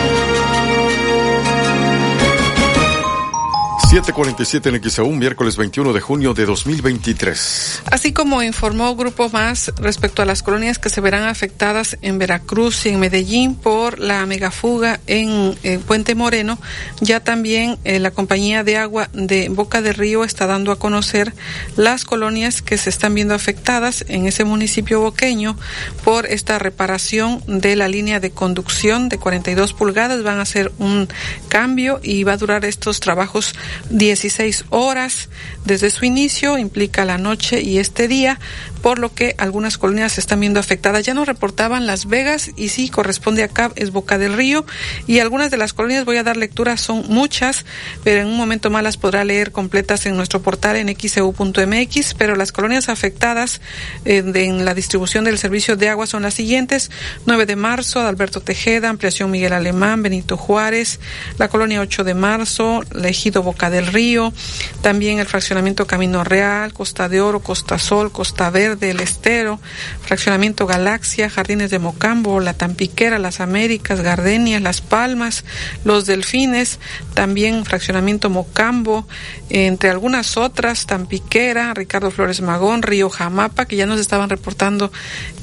747 en XAU, miércoles 21 de junio de 2023. Así como informó Grupo Más respecto a las colonias que se verán afectadas en Veracruz y en Medellín por la megafuga en Puente Moreno, ya también eh, la compañía de agua de Boca de Río está dando a conocer las colonias que se están viendo afectadas en ese municipio boqueño por esta reparación de la línea de conducción de 42 pulgadas. Van a hacer un cambio y va a durar estos trabajos 16 horas desde su inicio, implica la noche y este día, por lo que algunas colonias se están viendo afectadas. Ya nos reportaban Las Vegas y sí, corresponde acá, es Boca del Río. Y algunas de las colonias, voy a dar lectura, son muchas, pero en un momento más las podrá leer completas en nuestro portal en xeu.mx. Pero las colonias afectadas eh, de, en la distribución del servicio de agua son las siguientes: 9 de marzo, Alberto Tejeda, Ampliación Miguel Alemán, Benito Juárez, la colonia 8 de marzo, Ejido Boca del Río, también el fraccionamiento Camino Real, Costa de Oro, Costa Sol, Costa Verde, El Estero, fraccionamiento Galaxia, Jardines de Mocambo, La Tampiquera, Las Américas, Gardenias, Las Palmas, Los Delfines, también fraccionamiento Mocambo, entre algunas otras, Tampiquera, Ricardo Flores Magón, Río Jamapa, que ya nos estaban reportando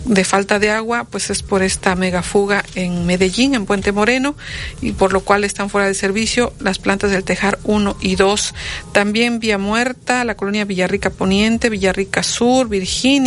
de falta de agua, pues es por esta megafuga en Medellín, en Puente Moreno, y por lo cual están fuera de servicio las plantas del Tejar 1 y 2. También Vía Muerta, la colonia Villarrica Poniente, Villarrica Sur, Virginia,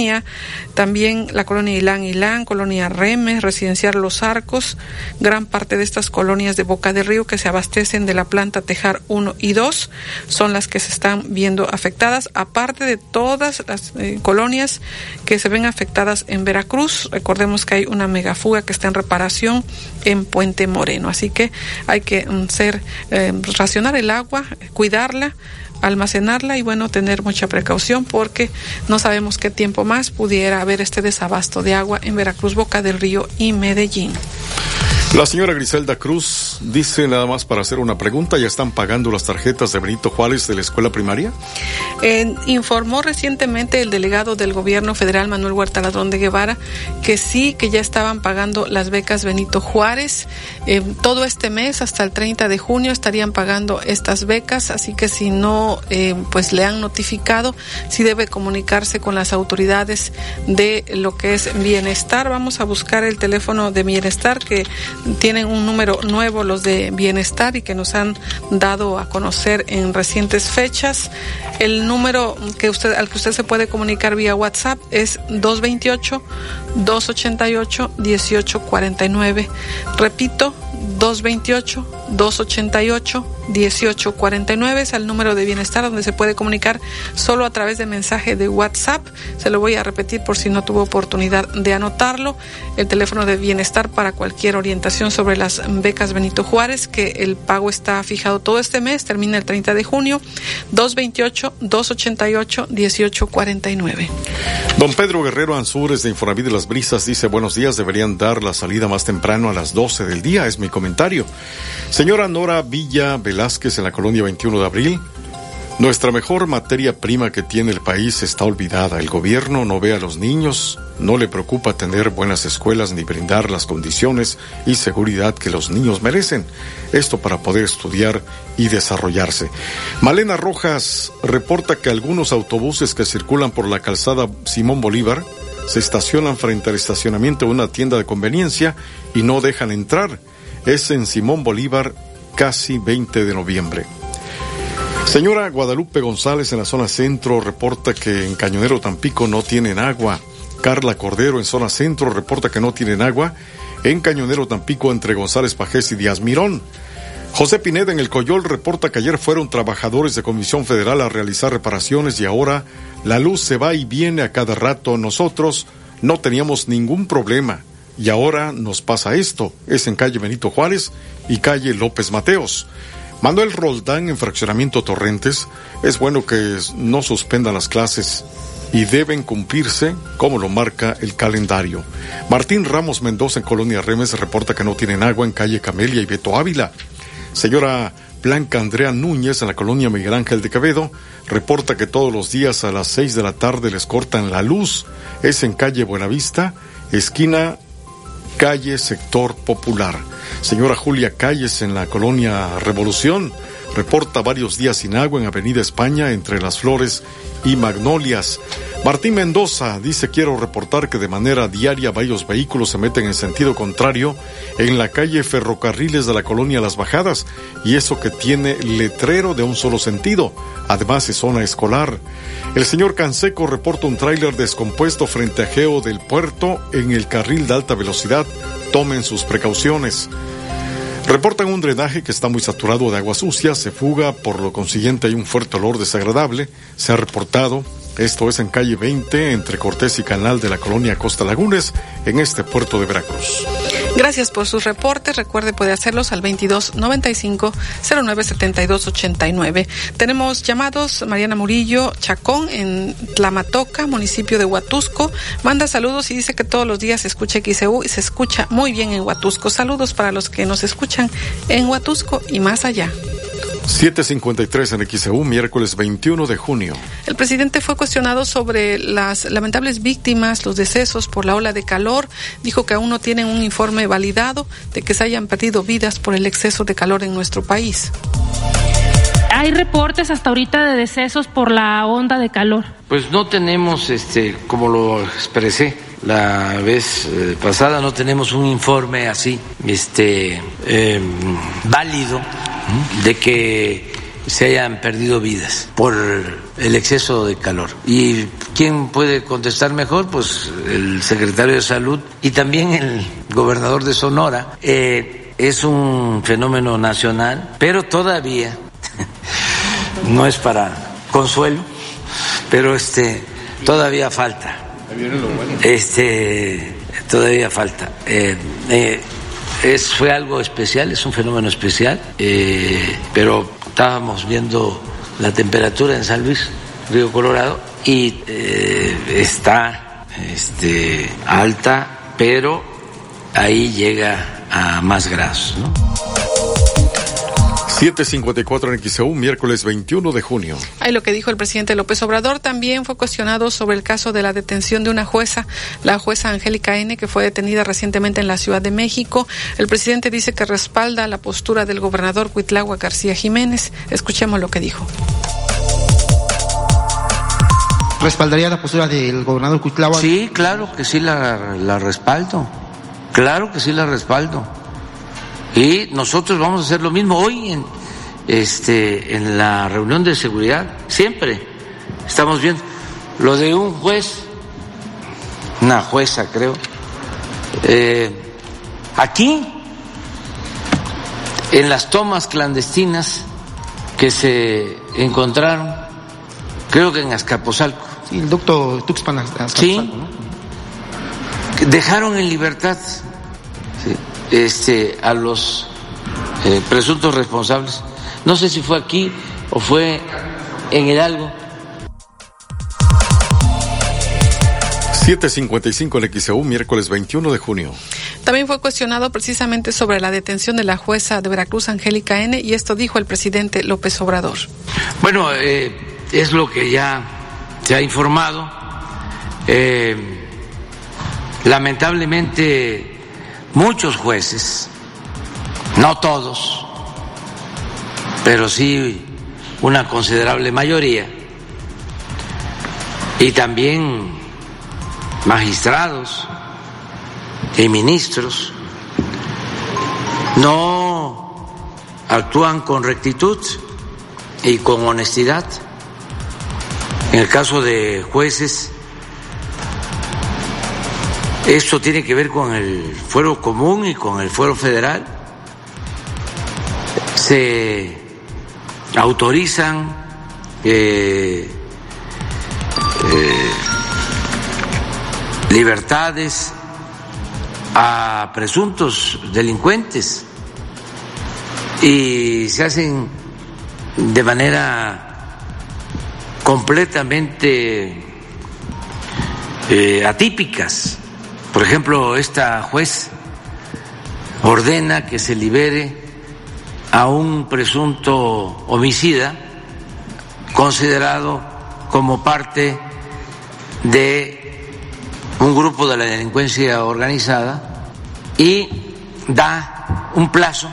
también la colonia Ilán Ilán, colonia Remes, Residencial Los Arcos, gran parte de estas colonias de Boca de Río que se abastecen de la planta Tejar 1 y 2 son las que se están viendo afectadas, aparte de todas las eh, colonias que se ven afectadas en Veracruz. Recordemos que hay una megafuga que está en reparación en Puente Moreno, así que hay que mm, ser eh, racionar el agua, cuidarla almacenarla y bueno, tener mucha precaución porque no sabemos qué tiempo más pudiera haber este desabasto de agua en Veracruz, Boca del Río y Medellín. La señora Griselda Cruz dice nada más para hacer una pregunta, ¿ya están pagando las tarjetas de Benito Juárez de la escuela primaria? Informó recientemente el delegado del gobierno federal, Manuel Huerta Ladrón de Guevara, que sí, que ya estaban pagando las becas Benito Juárez. Todo este mes, hasta el 30 de junio, estarían pagando estas becas, así que si no, eh, pues le han notificado, si debe comunicarse con las autoridades de lo que es bienestar. Vamos a buscar el teléfono de bienestar que tienen un número nuevo los de bienestar y que nos han dado a conocer en recientes fechas. El número que usted, al que usted se puede comunicar vía WhatsApp es 228 288 1849. Repito, 228-288-1849 es el número de bienestar donde se puede comunicar solo a través de mensaje de WhatsApp. Se lo voy a repetir por si no tuvo oportunidad de anotarlo. El teléfono de bienestar para cualquier orientación sobre las becas Benito Juárez, que el pago está fijado todo este mes, termina el 30 de junio, 228-288-1849. Don Pedro Guerrero Ansúrez de Infonavit de las Brisas dice buenos días, deberían dar la salida más temprano a las 12 del día, es mi comentario. Señora Nora Villa Velázquez en la colonia 21 de abril. Nuestra mejor materia prima que tiene el país está olvidada. El gobierno no ve a los niños, no le preocupa tener buenas escuelas ni brindar las condiciones y seguridad que los niños merecen. Esto para poder estudiar y desarrollarse. Malena Rojas reporta que algunos autobuses que circulan por la calzada Simón Bolívar se estacionan frente al estacionamiento de una tienda de conveniencia y no dejan entrar es en Simón Bolívar, casi 20 de noviembre. Señora Guadalupe González en la zona centro reporta que en Cañonero Tampico no tienen agua. Carla Cordero en zona centro reporta que no tienen agua. En Cañonero Tampico entre González Pajés y Díaz Mirón. José Pineda en el Coyol reporta que ayer fueron trabajadores de Comisión Federal a realizar reparaciones y ahora la luz se va y viene a cada rato. Nosotros no teníamos ningún problema. Y ahora nos pasa esto, es en calle Benito Juárez y calle López Mateos. Manuel Roldán en fraccionamiento Torrentes, es bueno que no suspendan las clases y deben cumplirse como lo marca el calendario. Martín Ramos Mendoza en Colonia Remes reporta que no tienen agua en calle Camelia y Beto Ávila. Señora Blanca Andrea Núñez en la colonia Miguel Ángel de Quevedo reporta que todos los días a las seis de la tarde les cortan la luz. Es en calle Buenavista, esquina calle Sector Popular. Señora Julia Calles en la colonia Revolución reporta varios días sin agua en Avenida España entre Las Flores y Magnolias. Martín Mendoza dice quiero reportar que de manera diaria varios vehículos se meten en sentido contrario en la calle Ferrocarriles de la colonia Las Bajadas y eso que tiene letrero de un solo sentido. Además es zona escolar. El señor Canseco reporta un tráiler descompuesto frente a Geo del Puerto en el carril de alta velocidad. Tomen sus precauciones. Reportan un drenaje que está muy saturado de agua sucia, se fuga, por lo consiguiente hay un fuerte olor desagradable. Se ha reportado esto es en calle 20, entre Cortés y Canal de la colonia Costa Lagunes, en este puerto de Veracruz. Gracias por sus reportes. Recuerde, puede hacerlos al 2295 097289. Tenemos llamados Mariana Murillo Chacón en Tlamatoca, municipio de Huatusco. Manda saludos y dice que todos los días se escucha XEU y se escucha muy bien en Huatusco. Saludos para los que nos escuchan en Huatusco y más allá. 753 en XEU, miércoles 21 de junio. El presidente fue cuestionado sobre las lamentables víctimas, los decesos por la ola de calor. Dijo que aún no tienen un informe validado de que se hayan perdido vidas por el exceso de calor en nuestro país. ¿Hay reportes hasta ahorita de decesos por la onda de calor? Pues no tenemos, este, como lo expresé la vez eh, pasada, no tenemos un informe así, este, eh, válido de que se hayan perdido vidas por el exceso de calor. ¿Y quién puede contestar mejor? Pues el secretario de Salud y también el gobernador de Sonora. Eh, es un fenómeno nacional, pero todavía no es para consuelo, pero este todavía falta. Este todavía falta. Eh, eh, es, fue algo especial, es un fenómeno especial, eh, pero estábamos viendo la temperatura en San Luis, Río Colorado, y eh, está este, alta, pero ahí llega a más grados. 754 en XEU, miércoles 21 de junio. Ahí lo que dijo el presidente López Obrador también fue cuestionado sobre el caso de la detención de una jueza, la jueza Angélica N., que fue detenida recientemente en la Ciudad de México. El presidente dice que respalda la postura del gobernador Cuitlagua García Jiménez. Escuchemos lo que dijo. ¿Respaldaría la postura del gobernador Cuitlagua? Sí, claro que sí la, la respaldo. Claro que sí la respaldo. Y nosotros vamos a hacer lo mismo hoy en, este, en la reunión de seguridad. Siempre estamos viendo lo de un juez, una jueza creo, eh, aquí, en las tomas clandestinas que se encontraron, creo que en Azcapotzalco. Sí, el doctor Tuxpan Azcapotzalco, Sí, ¿no? dejaron en libertad este, a los eh, presuntos responsables. No sé si fue aquí o fue en Hidalgo. 755 en XEU, miércoles 21 de junio. También fue cuestionado precisamente sobre la detención de la jueza de Veracruz, Angélica N., y esto dijo el presidente López Obrador. Bueno, eh, es lo que ya se ha informado. Eh, lamentablemente, muchos jueces, no todos, pero sí una considerable mayoría, y también magistrados y ministros, no actúan con rectitud y con honestidad. En el caso de jueces, esto tiene que ver con el fuero común y con el fuero federal. Se autorizan eh, eh, libertades a presuntos delincuentes y se hacen de manera completamente eh, atípicas. Por ejemplo, esta juez ordena que se libere a un presunto homicida considerado como parte de un grupo de la delincuencia organizada y da un plazo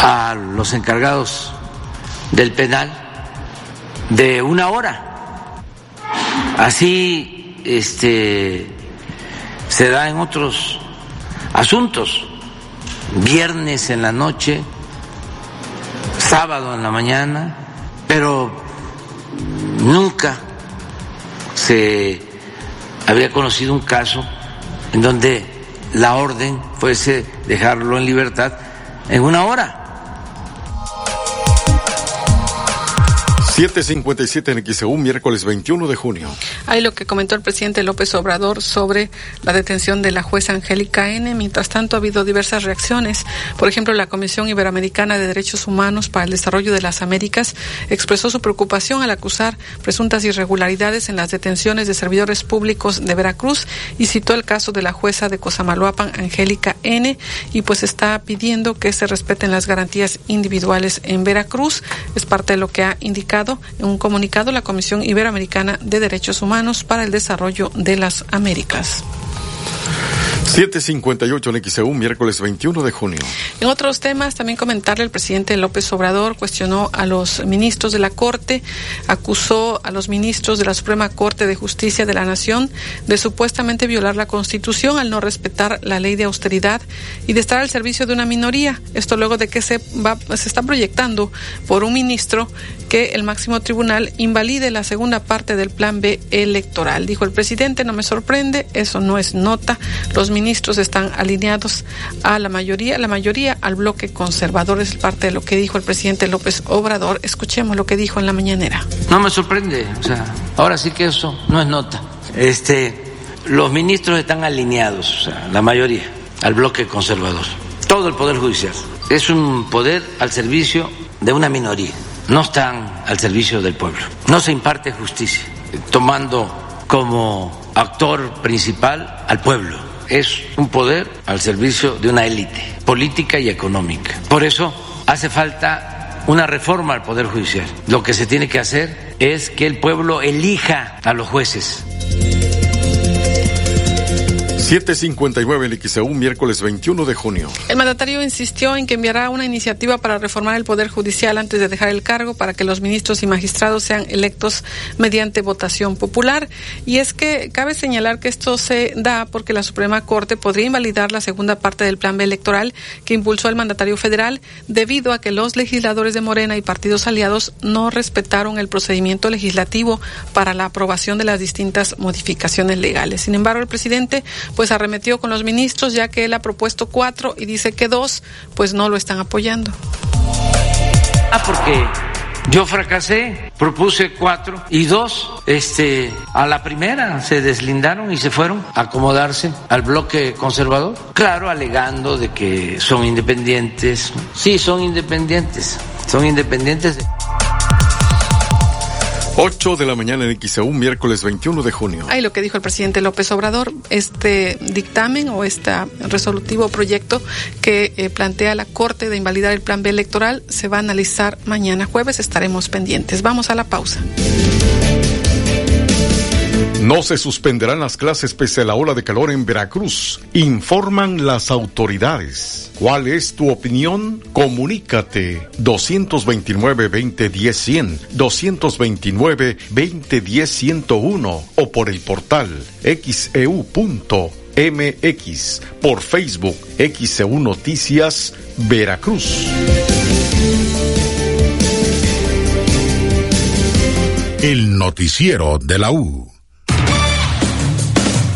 a los encargados del penal de una hora. Así este, se da en otros asuntos, viernes en la noche, sábado en la mañana, pero nunca se había conocido un caso en donde la orden fuese dejarlo en libertad en una hora. 757 en XEU, miércoles 21 de junio. Hay lo que comentó el presidente López Obrador sobre la detención de la jueza Angélica N. Mientras tanto, ha habido diversas reacciones. Por ejemplo, la Comisión Iberoamericana de Derechos Humanos para el Desarrollo de las Américas expresó su preocupación al acusar presuntas irregularidades en las detenciones de servidores públicos de Veracruz y citó el caso de la jueza de Cosamaloapan, Angélica N. Y pues está pidiendo que se respeten las garantías individuales en Veracruz. Es parte de lo que ha indicado en un comunicado la Comisión Iberoamericana de Derechos Humanos para el Desarrollo de las Américas. 758 en XEU, miércoles 21 de junio. En otros temas, también comentarle, el presidente López Obrador cuestionó a los ministros de la Corte, acusó a los ministros de la Suprema Corte de Justicia de la Nación de supuestamente violar la Constitución al no respetar la ley de austeridad y de estar al servicio de una minoría. Esto luego de que se, va, se está proyectando por un ministro que el máximo tribunal invalide la segunda parte del plan B electoral. Dijo el presidente, no me sorprende, eso no es nota. Los ministros están alineados a la mayoría, la mayoría al bloque conservador. Es parte de lo que dijo el presidente López Obrador. Escuchemos lo que dijo en la mañanera. No me sorprende, o sea, ahora sí que eso no es nota. Este, los ministros están alineados, o sea, la mayoría, al bloque conservador. Todo el poder judicial es un poder al servicio de una minoría. No están al servicio del pueblo. No se imparte justicia tomando como actor principal al pueblo. Es un poder al servicio de una élite política y económica. Por eso hace falta una reforma al Poder Judicial. Lo que se tiene que hacer es que el pueblo elija a los jueces. 759 en XEU, miércoles 21 de junio. El mandatario insistió en que enviará una iniciativa para reformar el Poder Judicial antes de dejar el cargo para que los ministros y magistrados sean electos mediante votación popular. Y es que cabe señalar que esto se da porque la Suprema Corte podría invalidar la segunda parte del plan B electoral que impulsó el mandatario federal debido a que los legisladores de Morena y partidos aliados no respetaron el procedimiento legislativo para la aprobación de las distintas modificaciones legales. Sin embargo, el presidente pues arremetió con los ministros ya que él ha propuesto cuatro y dice que dos pues no lo están apoyando. Ah, porque yo fracasé, propuse cuatro y dos, este, a la primera se deslindaron y se fueron a acomodarse al bloque conservador. Claro, alegando de que son independientes. Sí, son independientes. Son independientes. 8 de la mañana en XEU, miércoles 21 de junio. Ahí lo que dijo el presidente López Obrador, este dictamen o este resolutivo proyecto que eh, plantea la Corte de invalidar el plan B electoral se va a analizar mañana jueves, estaremos pendientes. Vamos a la pausa. No se suspenderán las clases pese a la ola de calor en Veracruz, informan las autoridades. ¿Cuál es tu opinión? Comunícate 229-2010-100, 229-2010-101 o por el portal xeu.mx, por Facebook XEU Noticias Veracruz. El noticiero de la U.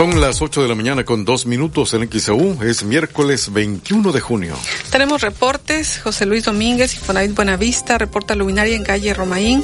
Son las 8 de la mañana con dos minutos en XAU. Es miércoles 21 de junio. Tenemos reportes. José Luis Domínguez, Infonavit Buenavista, reporta luminaria en calle Romaín,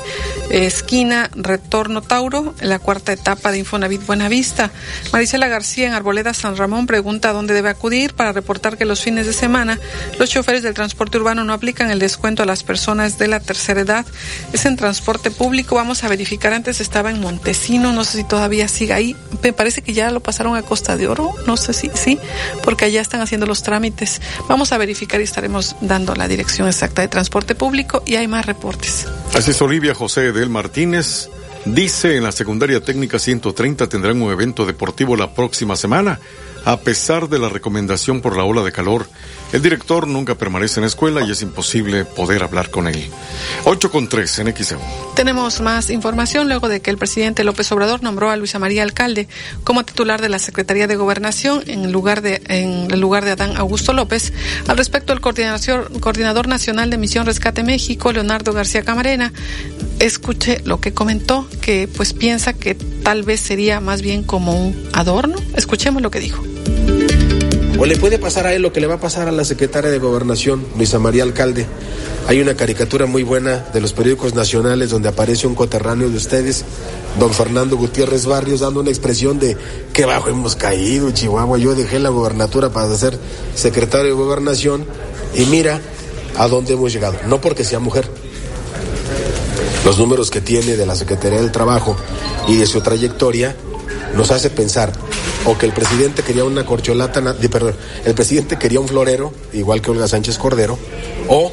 esquina Retorno Tauro, en la cuarta etapa de Infonavit Buenavista. Marisela García en Arboleda San Ramón pregunta dónde debe acudir para reportar que los fines de semana los choferes del transporte urbano no aplican el descuento a las personas de la tercera edad. Es en transporte público. Vamos a verificar. Antes estaba en Montesino. No sé si todavía sigue ahí. Me parece que ya lo pasaron a Costa de Oro, no sé si sí, porque allá están haciendo los trámites. Vamos a verificar y estaremos dando la dirección exacta de transporte público y hay más reportes. Así es Olivia José del Martínez. Dice en la secundaria técnica 130 tendrán un evento deportivo la próxima semana. A pesar de la recomendación por la ola de calor, el director nunca permanece en la escuela y es imposible poder hablar con él. 8 con 3 en XEU. Tenemos más información luego de que el presidente López Obrador nombró a Luisa María Alcalde como titular de la Secretaría de Gobernación en lugar de, en el lugar de Adán Augusto López. Al respecto, el coordinador nacional de Misión Rescate México, Leonardo García Camarena, escuche lo que comentó, que pues piensa que tal vez sería más bien como un adorno. Escuchemos lo que dijo. O le puede pasar a él lo que le va a pasar a la secretaria de Gobernación, Luisa María Alcalde. Hay una caricatura muy buena de los periódicos nacionales donde aparece un coterráneo de ustedes, don Fernando Gutiérrez Barrios, dando una expresión de qué bajo hemos caído, Chihuahua. Yo dejé la gobernatura para ser secretario de Gobernación y mira a dónde hemos llegado. No porque sea mujer. Los números que tiene de la Secretaría del Trabajo y de su trayectoria nos hace pensar o que el presidente quería una corcholata, perdón, el presidente quería un florero, igual que Olga Sánchez Cordero, o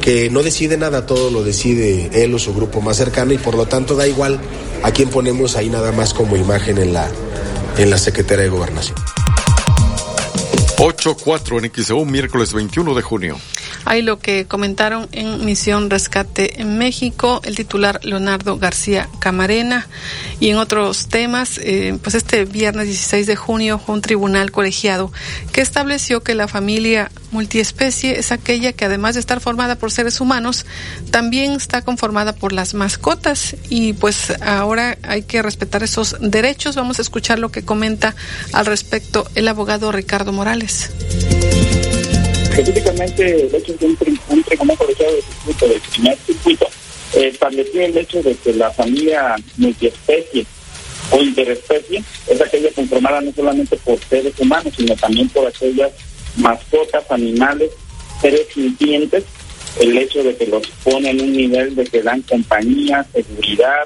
que no decide nada, todo lo decide él o su grupo más cercano y por lo tanto da igual a quién ponemos ahí nada más como imagen en la, en la Secretaría de Gobernación. 8-4 en XEU, miércoles 21 de junio. Hay lo que comentaron en Misión Rescate en México, el titular Leonardo García Camarena. Y en otros temas, eh, pues este viernes 16 de junio un tribunal colegiado que estableció que la familia multiespecie es aquella que además de estar formada por seres humanos, también está conformada por las mascotas. Y pues ahora hay que respetar esos derechos. Vamos a escuchar lo que comenta al respecto el abogado Ricardo Morales específicamente el hecho de un, un tribunal colegiado de circuito, del primer circuito, estableció el hecho de que la familia multiespecie o interespecie es aquella conformada no solamente por seres humanos, sino también por aquellas mascotas, animales, seres sintientes, el hecho de que los pone en un nivel de que dan compañía, seguridad,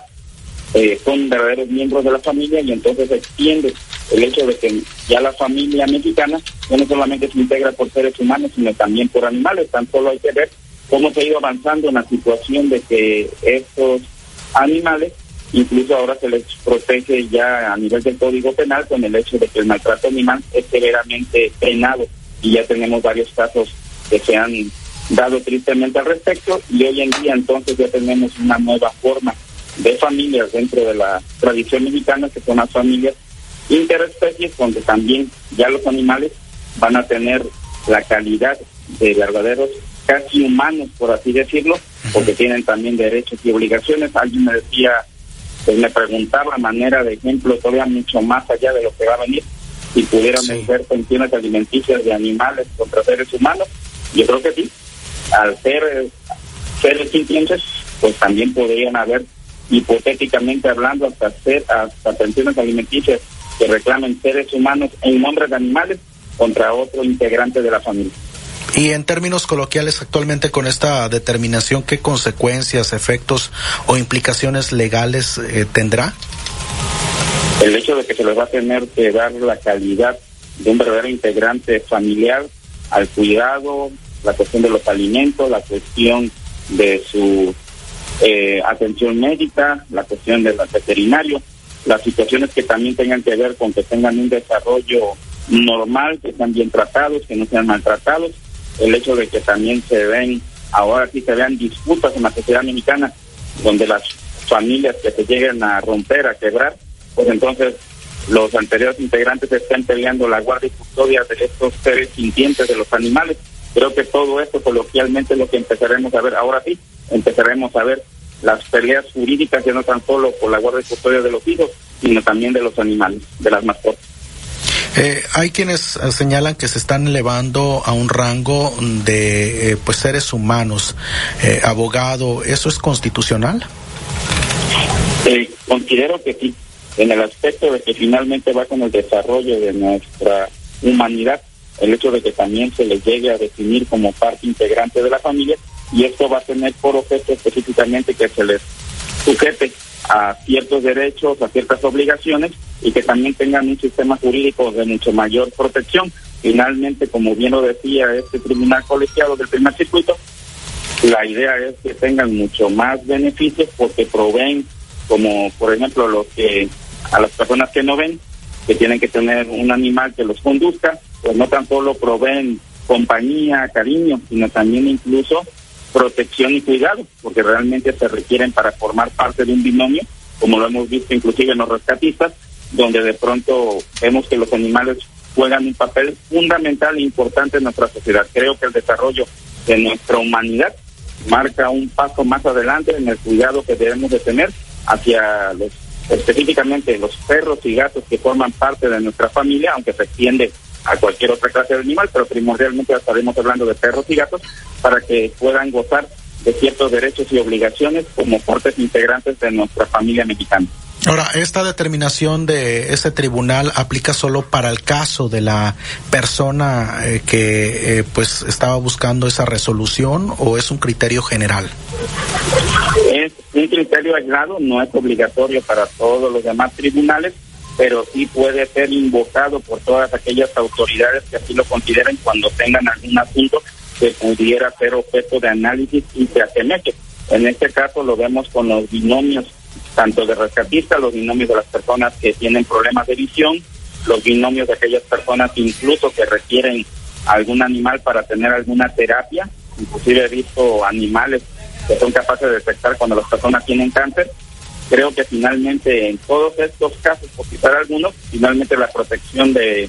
eh, son verdaderos miembros de la familia y entonces se extiende el hecho de que ya la familia mexicana no solamente se integra por seres humanos, sino también por animales. Tan solo hay que ver cómo se ha ido avanzando en la situación de que estos animales, incluso ahora se les protege ya a nivel del Código Penal con el hecho de que el maltrato animal es severamente penado y ya tenemos varios casos que se han dado tristemente al respecto y hoy en día entonces ya tenemos una nueva forma de familias dentro de la tradición mexicana que son las familias interespecies donde también ya los animales van a tener la calidad de verdaderos casi humanos, por así decirlo, porque tienen también derechos y obligaciones. Alguien me decía, pues me preguntaba manera de ejemplo todavía mucho más allá de lo que va a venir, si pudiéramos ver pensiones alimenticias de animales contra seres humanos. Yo creo que sí, al ser eh, seres sintientes, pues también podrían haber, hipotéticamente hablando, hasta, ser, hasta pensiones alimenticias que reclamen seres humanos en nombre de animales contra otro integrante de la familia. Y en términos coloquiales, actualmente con esta determinación, ¿qué consecuencias, efectos o implicaciones legales eh, tendrá? El hecho de que se les va a tener que dar la calidad de un verdadero integrante familiar al cuidado, la cuestión de los alimentos, la cuestión de su eh, atención médica, la cuestión del veterinario, las situaciones que también tengan que ver con que tengan un desarrollo normal, que están bien tratados, que no sean maltratados, el hecho de que también se ven, ahora sí se vean disputas en la sociedad mexicana, donde las familias que se lleguen a romper, a quebrar, pues entonces los anteriores integrantes estén peleando la guardia y custodia de estos seres sintientes de los animales. Creo que todo esto coloquialmente es lo que empezaremos a ver. Ahora sí, empezaremos a ver las peleas jurídicas ya no tan solo por la guardia y custodia de los hijos, sino también de los animales, de las mascotas. Eh, hay quienes señalan que se están elevando a un rango de eh, pues seres humanos. Eh, abogado, ¿eso es constitucional? Eh, considero que sí, en el aspecto de que finalmente va con el desarrollo de nuestra humanidad, el hecho de que también se les llegue a definir como parte integrante de la familia y esto va a tener por objeto específicamente que se les sujete a ciertos derechos, a ciertas obligaciones y que también tengan un sistema jurídico de mucho mayor protección. Finalmente, como bien lo decía este tribunal colegiado del primer circuito, la idea es que tengan mucho más beneficios porque proveen, como por ejemplo los que a las personas que no ven, que tienen que tener un animal que los conduzca, pues no tan solo proveen compañía, cariño, sino también incluso protección y cuidado, porque realmente se requieren para formar parte de un binomio, como lo hemos visto inclusive en los rescatistas, donde de pronto vemos que los animales juegan un papel fundamental e importante en nuestra sociedad. Creo que el desarrollo de nuestra humanidad marca un paso más adelante en el cuidado que debemos de tener hacia los específicamente los perros y gatos que forman parte de nuestra familia, aunque se extiende a cualquier otra clase de animal, pero primordialmente estaremos hablando de perros y gatos para que puedan gozar de ciertos derechos y obligaciones como partes integrantes de nuestra familia mexicana. Ahora, ¿esta determinación de ese tribunal aplica solo para el caso de la persona eh, que eh, pues estaba buscando esa resolución o es un criterio general? Es un criterio aislado, no es obligatorio para todos los demás tribunales, pero sí puede ser invocado por todas aquellas autoridades que así lo consideren cuando tengan algún asunto que pudiera ser objeto de análisis y se asemeje. En este caso lo vemos con los binomios tanto de rescatistas, los binomios de las personas que tienen problemas de visión, los binomios de aquellas personas incluso que requieren algún animal para tener alguna terapia, inclusive he visto animales que son capaces de detectar cuando las personas tienen cáncer. Creo que finalmente en todos estos casos, por citar algunos, finalmente la protección de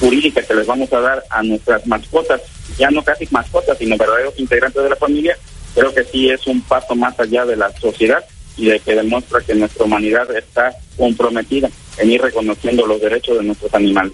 jurídica que les vamos a dar a nuestras mascotas, ya no casi mascotas, sino verdaderos integrantes de la familia, creo que sí es un paso más allá de la sociedad y de que demuestra que nuestra humanidad está comprometida en ir reconociendo los derechos de nuestros animales.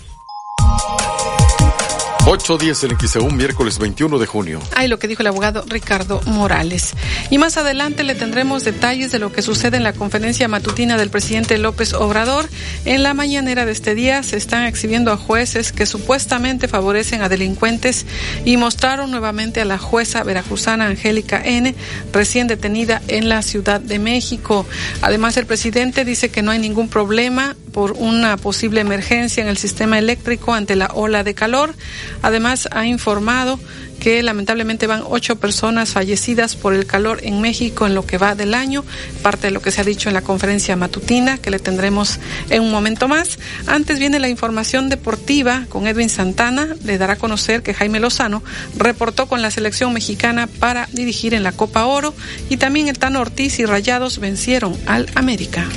8.10 el XEU, miércoles 21 de junio. Ay, lo que dijo el abogado Ricardo Morales. Y más adelante le tendremos detalles de lo que sucede en la conferencia matutina del presidente López Obrador. En la mañanera de este día se están exhibiendo a jueces que supuestamente favorecen a delincuentes y mostraron nuevamente a la jueza veracruzana Angélica N., recién detenida en la Ciudad de México. Además, el presidente dice que no hay ningún problema por una posible emergencia en el sistema eléctrico ante la ola de calor. Además, ha informado que lamentablemente van ocho personas fallecidas por el calor en México en lo que va del año, parte de lo que se ha dicho en la conferencia matutina que le tendremos en un momento más. Antes viene la información deportiva con Edwin Santana, le dará a conocer que Jaime Lozano reportó con la selección mexicana para dirigir en la Copa Oro y también el Tano Ortiz y Rayados vencieron al América.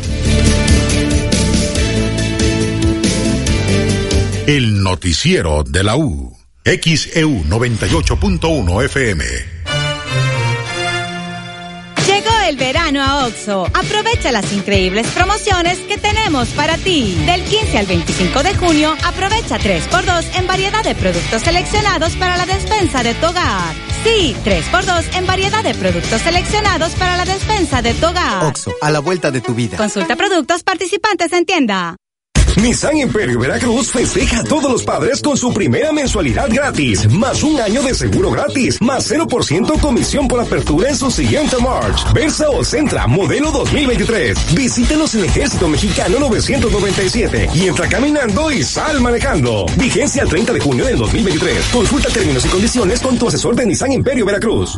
El noticiero de la U. XEU 98.1 FM. Llegó el verano a OXO. Aprovecha las increíbles promociones que tenemos para ti. Del 15 al 25 de junio, aprovecha 3x2 en variedad de productos seleccionados para la despensa de tu hogar. Sí, 3x2 en variedad de productos seleccionados para la despensa de tu hogar. OXO, a la vuelta de tu vida. Consulta productos participantes en tienda. Nissan Imperio Veracruz festeja a todos los padres con su primera mensualidad gratis, más un año de seguro gratis, más 0% comisión por apertura en su siguiente March. Versa o Centra, modelo 2023. Visítenos en Ejército Mexicano 997 y entra caminando y sal manejando. Vigencia el 30 de junio del 2023. Consulta términos y condiciones con tu asesor de Nissan Imperio Veracruz.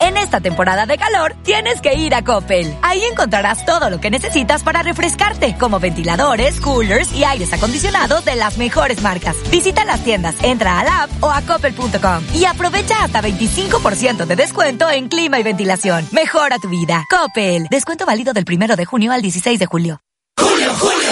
En esta temporada de calor, tienes que ir a Coppel. Ahí encontrarás todo lo que necesitas para refrescarte, como ventiladores, coolers y aires acondicionados de las mejores marcas. Visita las tiendas, entra a app o a coppel.com y aprovecha hasta 25% de descuento en clima y ventilación. Mejora tu vida. Coppel. Descuento válido del primero de junio al 16 de julio. Julio, Julio.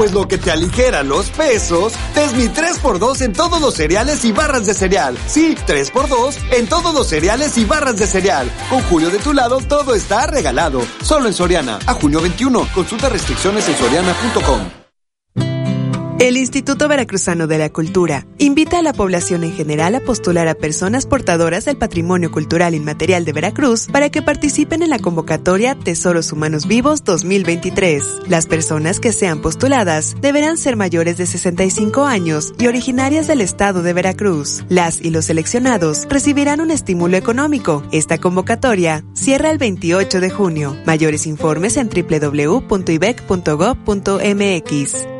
Pues lo que te aligera los pesos es mi 3x2 en todos los cereales y barras de cereal. Sí, 3x2 en todos los cereales y barras de cereal. Con Julio de tu lado todo está regalado. Solo en Soriana. A junio 21. Consulta restricciones en soriana.com. El Instituto Veracruzano de la Cultura invita a la población en general a postular a personas portadoras del patrimonio cultural inmaterial de Veracruz para que participen en la convocatoria Tesoros Humanos Vivos 2023. Las personas que sean postuladas deberán ser mayores de 65 años y originarias del estado de Veracruz. Las y los seleccionados recibirán un estímulo económico. Esta convocatoria cierra el 28 de junio. Mayores informes en www.ibec.gov.mx.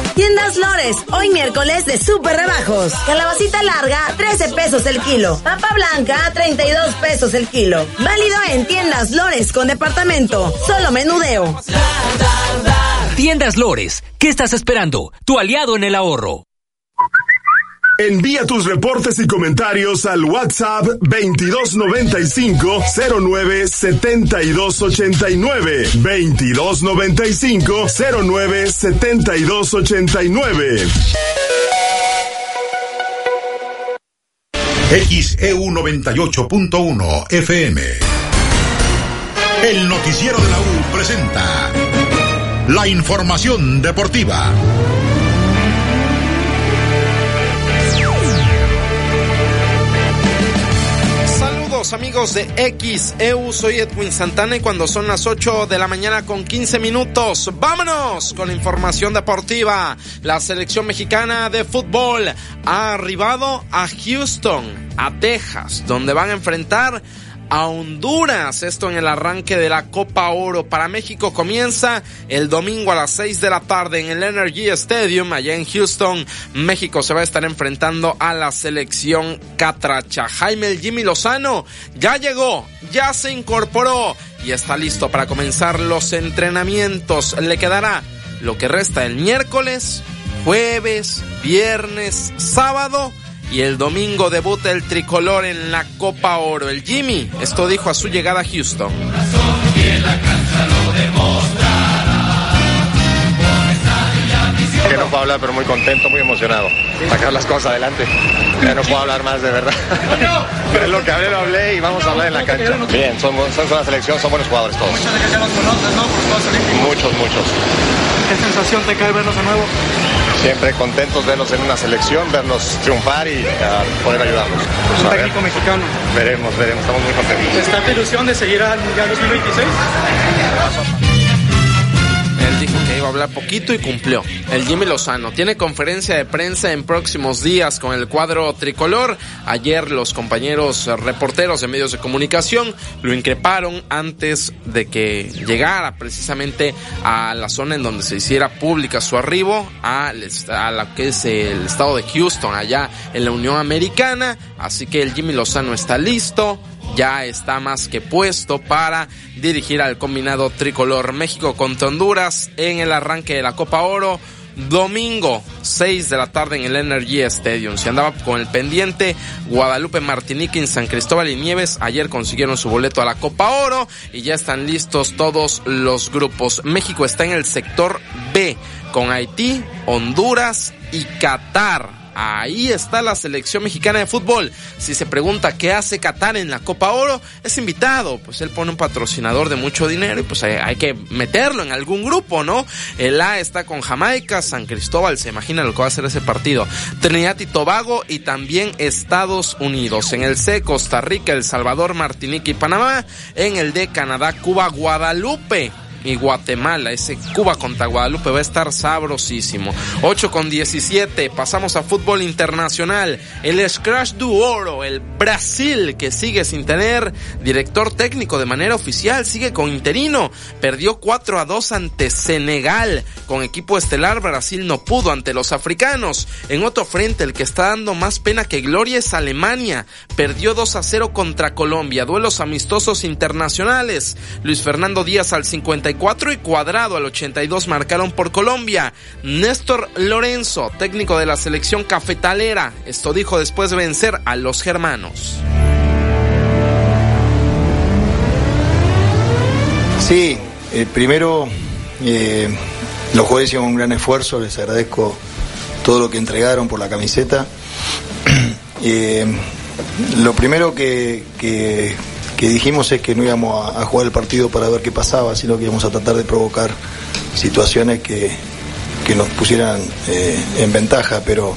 Tiendas Lores, hoy miércoles de super rebajos. Calabacita larga, 13 pesos el kilo. Papa blanca, 32 pesos el kilo. Válido en Tiendas Lores con departamento. Solo menudeo. Tiendas Lores, ¿qué estás esperando? Tu aliado en el ahorro. Envía tus reportes y comentarios al WhatsApp 2295 09 7289 2295 09 7289 XEU 98.1 FM. El noticiero de la U presenta la información deportiva. Amigos de XEU, soy Edwin Santana y cuando son las 8 de la mañana con 15 minutos, vámonos con información deportiva. La selección mexicana de fútbol ha arribado a Houston, a Texas, donde van a enfrentar a Honduras. Esto en el arranque de la Copa Oro para México comienza el domingo a las 6 de la tarde en el Energy Stadium allá en Houston. México se va a estar enfrentando a la selección Catracha. Jaime el Jimmy Lozano ya llegó, ya se incorporó y está listo para comenzar los entrenamientos. Le quedará lo que resta el miércoles, jueves, viernes, sábado y el domingo debuta el tricolor en la Copa Oro. El Jimmy, esto dijo a su llegada a Houston. Que no puedo hablar, pero muy contento, muy emocionado. Sacar las cosas adelante. Ya no puedo hablar más, de verdad. Pero lo que hablé, lo hablé y vamos a hablar en la cancha. Bien, son, son una selección, son buenos jugadores todos. Muchos de que ya los conoces, ¿no? Por los Juegos Olímpicos. Muchos, muchos. ¿Qué sensación te cae verlos de nuevo? Siempre contentos verlos en una selección, verlos triunfar y uh, poder ayudarlos. Un técnico mexicano. Veremos, veremos, estamos muy contentos. ¿Está tu ilusión de seguir al Mundial 2026? Hablar poquito y cumplió. El Jimmy Lozano tiene conferencia de prensa en próximos días con el cuadro tricolor. Ayer los compañeros reporteros de medios de comunicación lo increparon antes de que llegara precisamente a la zona en donde se hiciera pública su arribo a, la que es el estado de Houston, allá en la Unión Americana. Así que el Jimmy Lozano está listo ya está más que puesto para dirigir al combinado tricolor México contra Honduras en el arranque de la Copa Oro. Domingo, 6 de la tarde en el Energy Stadium. Se andaba con el pendiente Guadalupe Martinique en San Cristóbal y Nieves. Ayer consiguieron su boleto a la Copa Oro y ya están listos todos los grupos. México está en el sector B con Haití, Honduras y Qatar. Ahí está la selección mexicana de fútbol. Si se pregunta qué hace Qatar en la Copa Oro, es invitado. Pues él pone un patrocinador de mucho dinero y pues hay, que meterlo en algún grupo, ¿no? El A está con Jamaica, San Cristóbal, se imagina lo que va a hacer ese partido. Trinidad y Tobago y también Estados Unidos. En el C, Costa Rica, El Salvador, Martinique y Panamá. En el D, Canadá, Cuba, Guadalupe y Guatemala. Ese Cuba contra Guadalupe va a estar sabrosísimo. 8 con 17. Pasamos a fútbol internacional. El Scratch du Oro, el Brasil, que sigue sin tener director técnico de manera oficial, sigue con interino. Perdió 4 a 2 ante Senegal. Con equipo estelar, Brasil no pudo ante los africanos. En otro frente, el que está dando más pena que gloria es Alemania. Perdió 2 a 0 contra Colombia. Duelos amistosos internacionales. Luis Fernando Díaz al 50 y Cuadrado al 82 marcaron por Colombia. Néstor Lorenzo, técnico de la selección cafetalera, esto dijo después de vencer a los germanos. Sí, eh, primero eh, los jugadores hicieron un gran esfuerzo, les agradezco todo lo que entregaron por la camiseta. Eh, lo primero que dijimos es que no íbamos a, jugar el partido para ver qué pasaba, sino que íbamos a tratar de provocar situaciones que, que nos pusieran eh, en ventaja, pero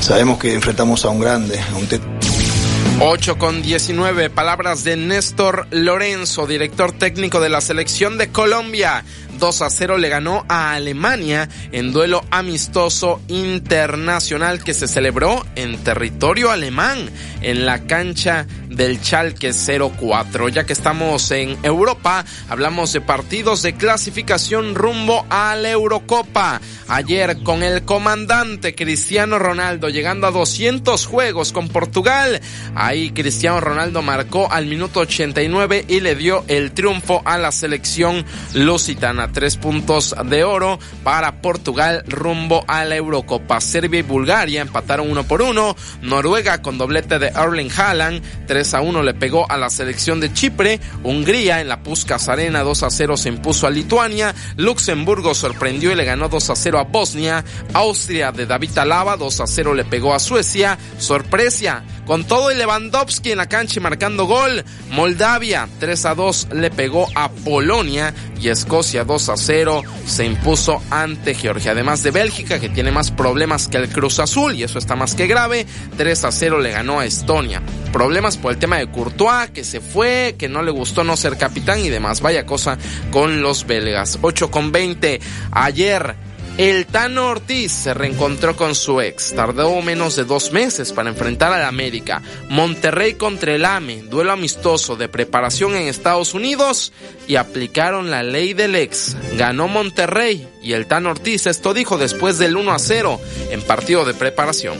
sabemos que enfrentamos a un grande, a un 8 con 19, palabras de Néstor Lorenzo, director técnico de la selección de Colombia. 2 a 0 le ganó a Alemania en duelo amistoso internacional que se celebró en territorio alemán en la cancha del Chalke 04. Ya que estamos en Europa, hablamos de partidos de clasificación rumbo a la Eurocopa. Ayer con el comandante Cristiano Ronaldo llegando a 200 juegos con Portugal. Ahí Cristiano Ronaldo marcó al minuto 89 y le dio el triunfo a la selección lusitana tres puntos de oro para Portugal rumbo a la Eurocopa. Serbia y Bulgaria empataron uno por uno. Noruega con doblete de Erling Haaland 3 a 1 le pegó a la selección de Chipre. Hungría en la Puskas Arena 2 a 0 se impuso a Lituania. Luxemburgo sorprendió y le ganó 2 a 0 a Bosnia. Austria de David Alaba 2 a 0 le pegó a Suecia. Sorpresa con todo el Lewandowski en la cancha y marcando gol. Moldavia 3 a 2 le pegó a Polonia y Escocia 2 a 0 se impuso ante Georgia. Además de Bélgica que tiene más problemas que el Cruz Azul y eso está más que grave, 3 a 0 le ganó a Estonia. Problemas por el tema de Courtois que se fue, que no le gustó no ser capitán y demás. Vaya cosa con los belgas. 8 con 20 ayer el Tano Ortiz se reencontró con su ex. Tardó menos de dos meses para enfrentar al América. Monterrey contra el AME, duelo amistoso de preparación en Estados Unidos y aplicaron la ley del ex. Ganó Monterrey y el Tano Ortiz esto dijo después del 1 a 0 en partido de preparación.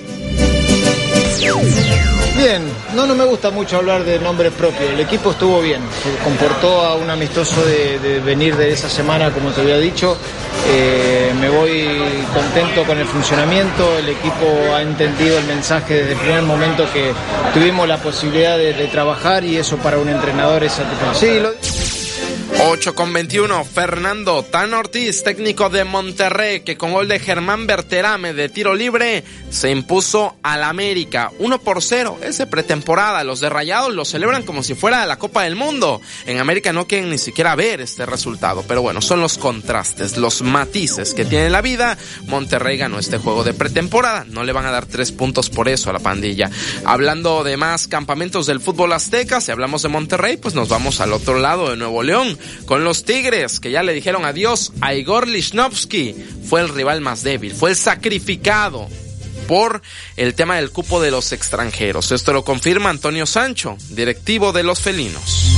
Bien, no, no me gusta mucho hablar de nombre propio. El equipo estuvo bien, se comportó a un amistoso de, venir de esa semana, como te había dicho. Eh, me voy contento con el funcionamiento, el equipo ha entendido el mensaje desde el primer momento que tuvimos la posibilidad de, trabajar y eso para un entrenador es satisfactorio. 8 con 21, Fernando Tan Ortiz, técnico de Monterrey, que con gol de Germán Berterame de tiro libre se impuso al América 1 por 0. Ese pretemporada, los de Rayados lo celebran como si fuera la Copa del Mundo. En América no quieren ni siquiera ver este resultado, pero bueno, son los contrastes, los matices que tiene la vida. Monterrey ganó este juego de pretemporada, no le van a dar tres puntos por eso a la pandilla. Hablando de más campamentos del fútbol azteca, si hablamos de Monterrey, pues nos vamos al otro lado de Nuevo León con los Tigres, que ya le dijeron adiós a Igor Lichnowsky. Fue el rival más débil, fue el sacrificado por el tema del cupo de los extranjeros. Esto lo confirma Antonio Sancho, directivo de los felinos.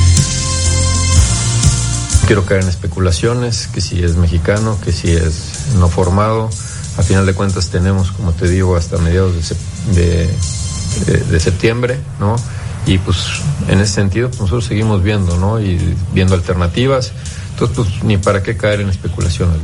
Quiero caer en especulaciones, que si es mexicano, que si es no formado. A final de cuentas tenemos, como te digo, hasta mediados de, de, septiembre, ¿no? Y pues en ese sentido pues, nosotros seguimos viendo, ¿no? Y viendo alternativas. Entonces, pues ni para qué caer en especulaciones.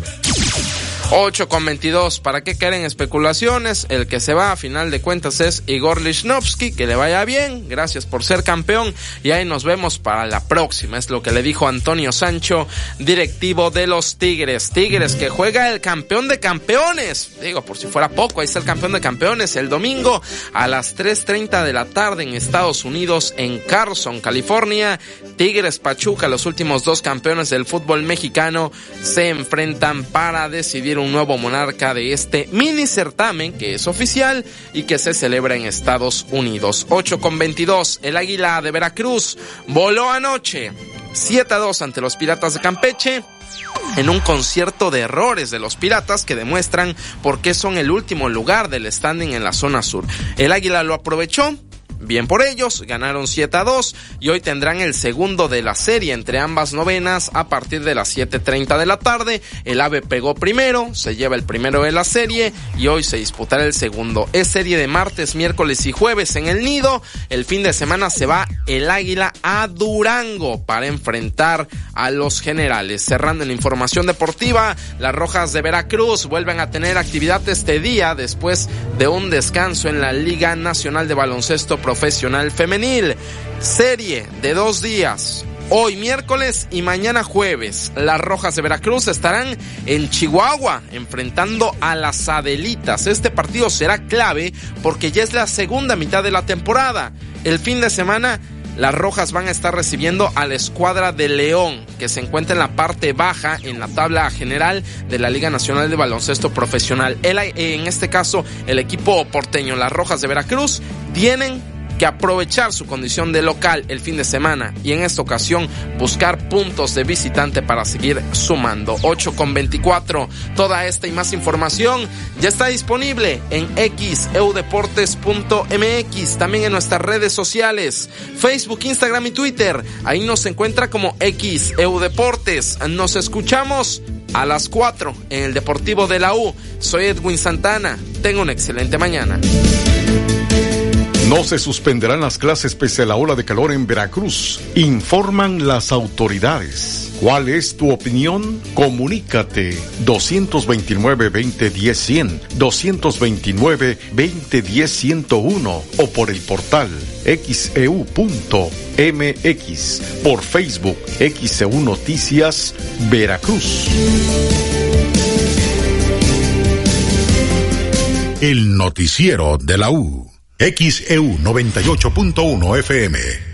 8 con 22. ¿Para qué caer en especulaciones? El que se va a final de cuentas es Igor Lichnowsky. Que le vaya bien. Gracias por ser campeón. Y ahí nos vemos para la próxima. Es lo que le dijo Antonio Sancho, directivo de los Tigres. Tigres que juega el campeón de campeones. Digo, por si fuera poco, ahí está el campeón de campeones el domingo a las 3.30 de la tarde en Estados Unidos, en Carson, California. Tigres Pachuca, los últimos dos campeones del fútbol mexicano, se enfrentan para decidir un nuevo monarca de este mini certamen que es oficial y que se celebra en Estados Unidos. 8 con 22, el Águila de Veracruz voló anoche 7 a 2 ante los Piratas de Campeche en un concierto de errores de los piratas que demuestran por qué son el último lugar del standing en la zona sur. El Águila lo aprovechó, Bien por ellos, ganaron 7 a 2 y hoy tendrán el segundo de la serie entre ambas novenas a partir de las 7.30 de la tarde. El AVE pegó primero, se lleva el primero de la serie y hoy se disputará el segundo. Es serie de martes, miércoles y jueves en el nido. El fin de semana se va el Águila a Durango para enfrentar a los generales. Cerrando en información deportiva, las Rojas de Veracruz vuelven a tener actividad este día después de un descanso en la Liga Nacional de Baloncesto profesional femenil. Serie de dos días. Hoy miércoles y mañana jueves, las Rojas de Veracruz estarán en Chihuahua enfrentando a las Adelitas. Este partido será clave porque ya es la segunda mitad de la temporada. El fin de semana las Rojas van a estar recibiendo a la escuadra de León, que se encuentra en la parte baja en la tabla general de la Liga Nacional de Baloncesto Profesional. en este caso, el equipo porteño, las Rojas de Veracruz, tienen que aprovechar su condición de local el fin de semana y en esta ocasión buscar puntos de visitante para seguir sumando. 8 con 24. Toda esta y más información ya está disponible en xeudeportes.mx, también en nuestras redes sociales, Facebook, Instagram y Twitter. Ahí nos encuentra como xeudeportes. Nos escuchamos a las 4 en el Deportivo de la U. Soy Edwin Santana. Tengo una excelente mañana. No se suspenderán las clases pese a la ola de calor en Veracruz, informan las autoridades. ¿Cuál es tu opinión? Comunícate 229-2010-100, 229-2010-101 o por el portal xeu.mx, por Facebook XEU Noticias Veracruz. El noticiero de la U. XEU 98.1 FM.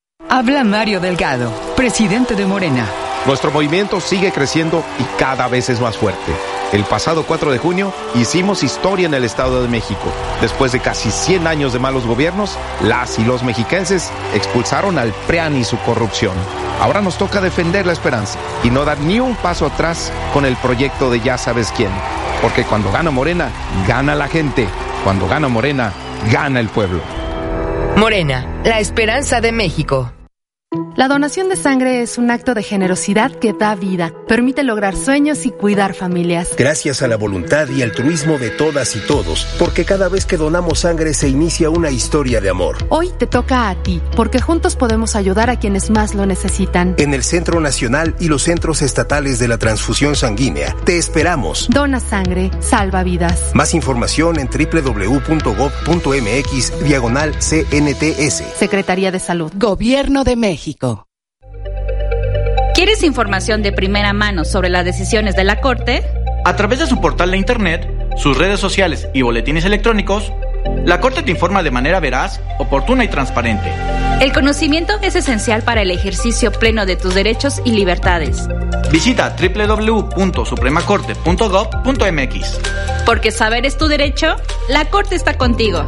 Habla Mario Delgado, presidente de Morena. Nuestro movimiento sigue creciendo y cada vez es más fuerte. El pasado 4 de junio hicimos historia en el Estado de México. Después de casi 100 años de malos gobiernos, las y los mexiquenses expulsaron al PREAN y su corrupción. Ahora nos toca defender la esperanza y no dar ni un paso atrás con el proyecto de ya sabes quién. Porque cuando gana Morena, gana la gente. Cuando gana Morena, gana el pueblo. Morena, la esperanza de México. La donación de sangre es un acto de generosidad que da vida, permite lograr sueños y cuidar familias. Gracias a la voluntad y altruismo de todas y todos, porque cada vez que donamos sangre se inicia una historia de amor. Hoy te toca a ti, porque juntos podemos ayudar a quienes más lo necesitan. En el Centro Nacional y los centros estatales de la transfusión sanguínea, te esperamos. Dona sangre, salva vidas. Más información en www.gov.mx diagonal CNTS. Secretaría de Salud. Gobierno de México. ¿Quieres información de primera mano sobre las decisiones de la Corte? A través de su portal de Internet, sus redes sociales y boletines electrónicos, la Corte te informa de manera veraz, oportuna y transparente. El conocimiento es esencial para el ejercicio pleno de tus derechos y libertades. Visita www.supremacorte.gov.mx. Porque saber es tu derecho, la Corte está contigo.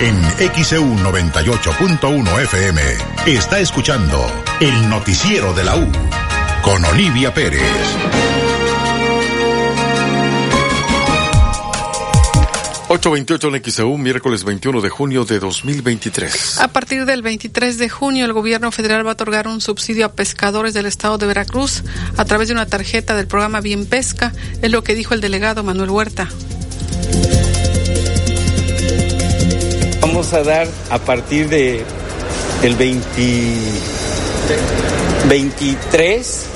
En XEU 98.1 FM está escuchando el noticiero de la U con Olivia Pérez. 828 en XEU, miércoles 21 de junio de 2023. A partir del 23 de junio, el gobierno federal va a otorgar un subsidio a pescadores del estado de Veracruz a través de una tarjeta del programa Bien Pesca, es lo que dijo el delegado Manuel Huerta. Vamos a dar a partir de el 20, 23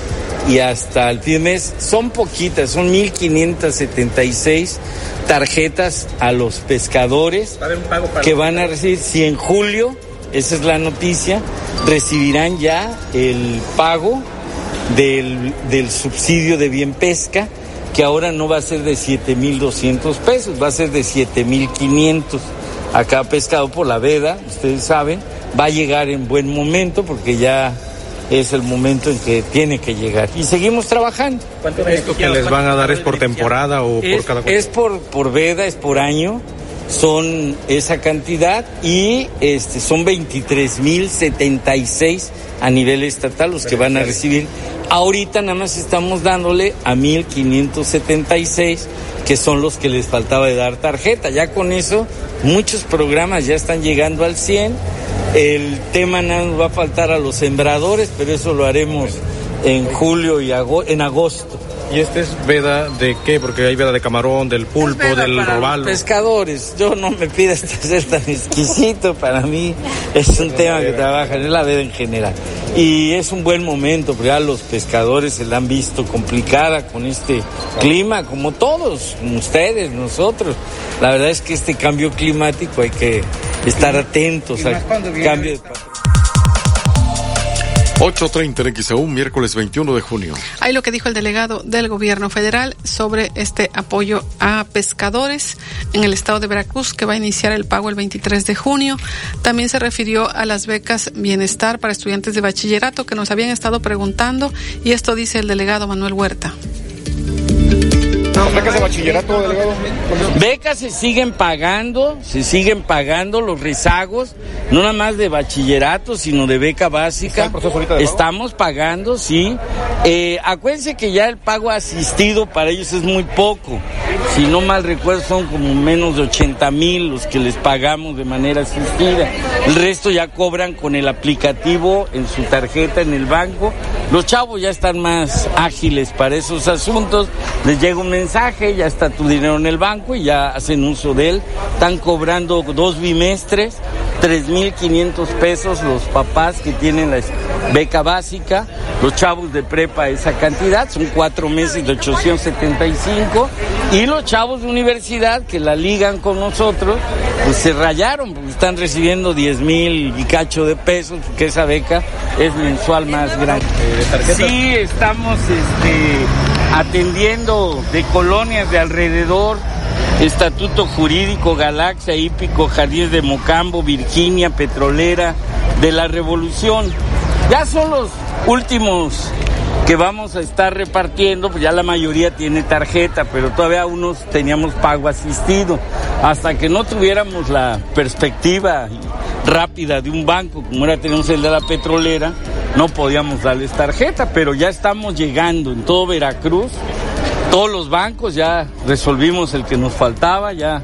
y hasta el fin de mes, son poquitas, son 1576 tarjetas a los pescadores que van a recibir, si en julio, esa es la noticia, recibirán ya el pago del, del subsidio de bien pesca, que ahora no va a ser de 7.200 pesos, va a ser de 7.500 a cada pescado por la veda, ustedes saben, va a llegar en buen momento porque ya es el momento en que tiene que llegar. Y seguimos trabajando. ¿Cuánto ¿Esto que les van a dar es por temporada o es, por cada Es por, por veda, es por año, son esa cantidad y este son 23.076 a nivel estatal los que van a recibir. Ahorita nada más estamos dándole a 1.576 que son los que les faltaba de dar tarjeta. Ya con eso muchos programas ya están llegando al 100 el tema nos va a faltar a los sembradores, pero eso lo haremos en julio y en agosto. ¿Y este es veda de qué? Porque hay veda de camarón, del pulpo, del para robalo. pescadores, yo no me pidas ser tan exquisito, para mí es un tema que trabajan, es la veda en general. Y es un buen momento, porque ya los pescadores se la han visto complicada con este clima, como todos, como ustedes, nosotros. La verdad es que este cambio climático hay que estar atentos al cambio de 8.30 en XAU, miércoles 21 de junio. Ahí lo que dijo el delegado del gobierno federal sobre este apoyo a pescadores en el estado de Veracruz, que va a iniciar el pago el 23 de junio. También se refirió a las becas bienestar para estudiantes de bachillerato que nos habían estado preguntando, y esto dice el delegado Manuel Huerta. ¿Becas de bachillerato, delegado? Becas se siguen pagando, se siguen pagando los rezagos, no nada más de bachillerato, sino de beca básica. Estamos pagando, sí. Eh, acuérdense que ya el pago asistido para ellos es muy poco. Si no mal recuerdo, son como menos de 80 mil los que les pagamos de manera asistida. El resto ya cobran con el aplicativo en su tarjeta en el banco. Los chavos ya están más ágiles para esos asuntos. Les llega un mensaje, ya está tu dinero en el banco y ya hacen uso de él. Están cobrando dos bimestres, 3.500 pesos los papás que tienen la beca básica, los chavos de prepa esa cantidad, son cuatro meses de 875 y los chavos de universidad que la ligan con nosotros, pues se rayaron, porque están recibiendo 10 mil y cacho de pesos, porque esa beca es mensual más grande. Sí, estamos este, atendiendo de colonias de alrededor Estatuto Jurídico, Galaxia, Hípico, Jardines de Mocambo, Virginia, Petrolera, de la Revolución. Ya son los últimos que vamos a estar repartiendo, pues ya la mayoría tiene tarjeta, pero todavía unos teníamos pago asistido. Hasta que no tuviéramos la perspectiva rápida de un banco, como era tenemos el de la petrolera, no podíamos darles tarjeta, pero ya estamos llegando en todo Veracruz. Todos los bancos ya resolvimos el que nos faltaba, ya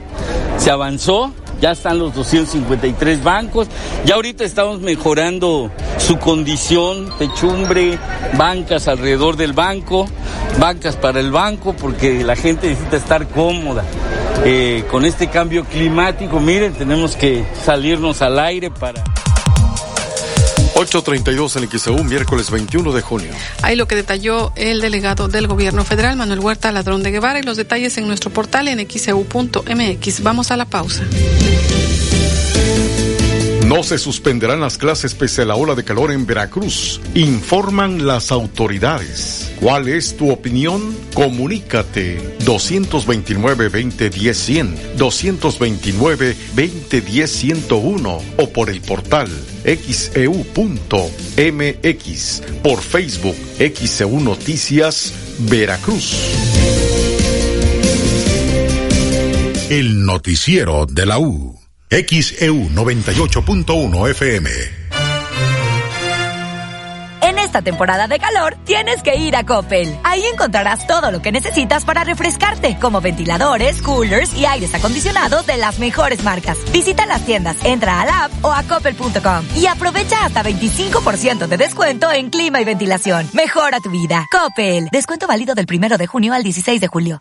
se avanzó ya están los 253 bancos, ya ahorita estamos mejorando su condición, techumbre, bancas alrededor del banco, bancas para el banco, porque la gente necesita estar cómoda. Eh, con este cambio climático, miren, tenemos que salirnos al aire para... 8.32 en XEU, miércoles 21 de junio. Ahí lo que detalló el delegado del gobierno federal, Manuel Huerta Ladrón de Guevara, y los detalles en nuestro portal en xeu.mx. Vamos a la pausa. No se suspenderán las clases pese a la ola de calor en Veracruz, informan las autoridades. ¿Cuál es tu opinión? Comunícate 229-2010-100, 229-2010-101 o por el portal xeu.mx, por Facebook XEU Noticias Veracruz. El noticiero de la U. XEU 98.1 FM. En esta temporada de calor tienes que ir a Coppel. Ahí encontrarás todo lo que necesitas para refrescarte, como ventiladores, coolers y aires acondicionados de las mejores marcas. Visita las tiendas, entra a app o a coppel.com y aprovecha hasta 25% de descuento en clima y ventilación. Mejora tu vida. Coppel. Descuento válido del primero de junio al 16 de julio.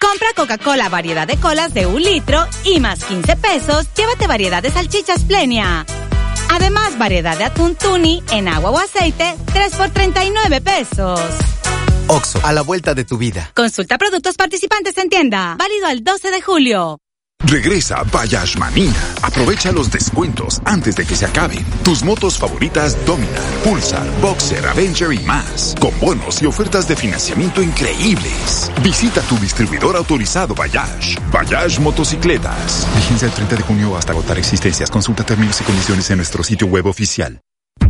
Compra Coca-Cola variedad de colas de un litro y más 15 pesos, llévate variedad de salchichas plenia. Además, variedad de atún tuni en agua o aceite, 3 por 39 pesos. Oxo, a la vuelta de tu vida. Consulta productos participantes en tienda. Válido al 12 de julio. Regresa Bayash Manía. Aprovecha los descuentos antes de que se acaben. Tus motos favoritas Dominar, Pulsar, Boxer, Avenger y más. Con bonos y ofertas de financiamiento increíbles. Visita tu distribuidor autorizado Bayash. Bayash Motocicletas. Vigencia el 30 de junio hasta agotar existencias. Consulta términos y condiciones en nuestro sitio web oficial.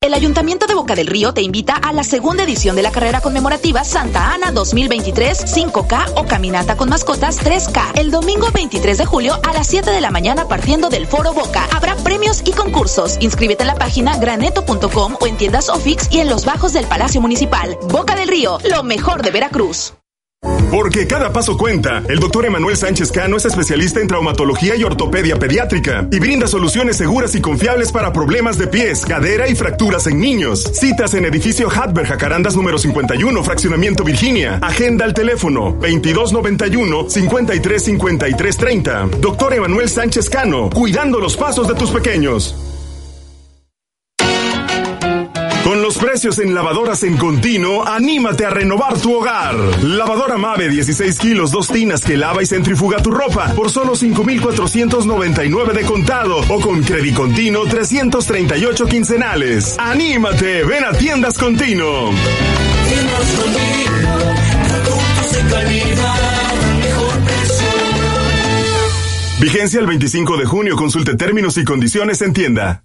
El Ayuntamiento de Boca del Río te invita a la segunda edición de la carrera conmemorativa Santa Ana 2023 5K o Caminata con Mascotas 3K. El domingo 23 de julio a las 7 de la mañana partiendo del Foro Boca. Habrá premios y concursos. Inscríbete en la página graneto.com o en tiendas Ofix y en los bajos del Palacio Municipal. Boca del Río, lo mejor de Veracruz. Porque cada paso cuenta. El doctor Emanuel Sánchez Cano es especialista en traumatología y ortopedia pediátrica y brinda soluciones seguras y confiables para problemas de pies, cadera y fracturas en niños. Citas en edificio Hatberg Jacarandas número 51, fraccionamiento Virginia. Agenda al teléfono 2291 535330. Doctor Emanuel Sánchez Cano, cuidando los pasos de tus pequeños. Con los precios en lavadoras en continuo, anímate a renovar tu hogar. Lavadora Mave 16 kilos, dos tinas que lava y centrifuga tu ropa por solo 5,499 de contado o con Credit Continuo 338 quincenales. Anímate, ven a Tiendas Continuo. Vigencia el 25 de junio. Consulte términos y condiciones en tienda.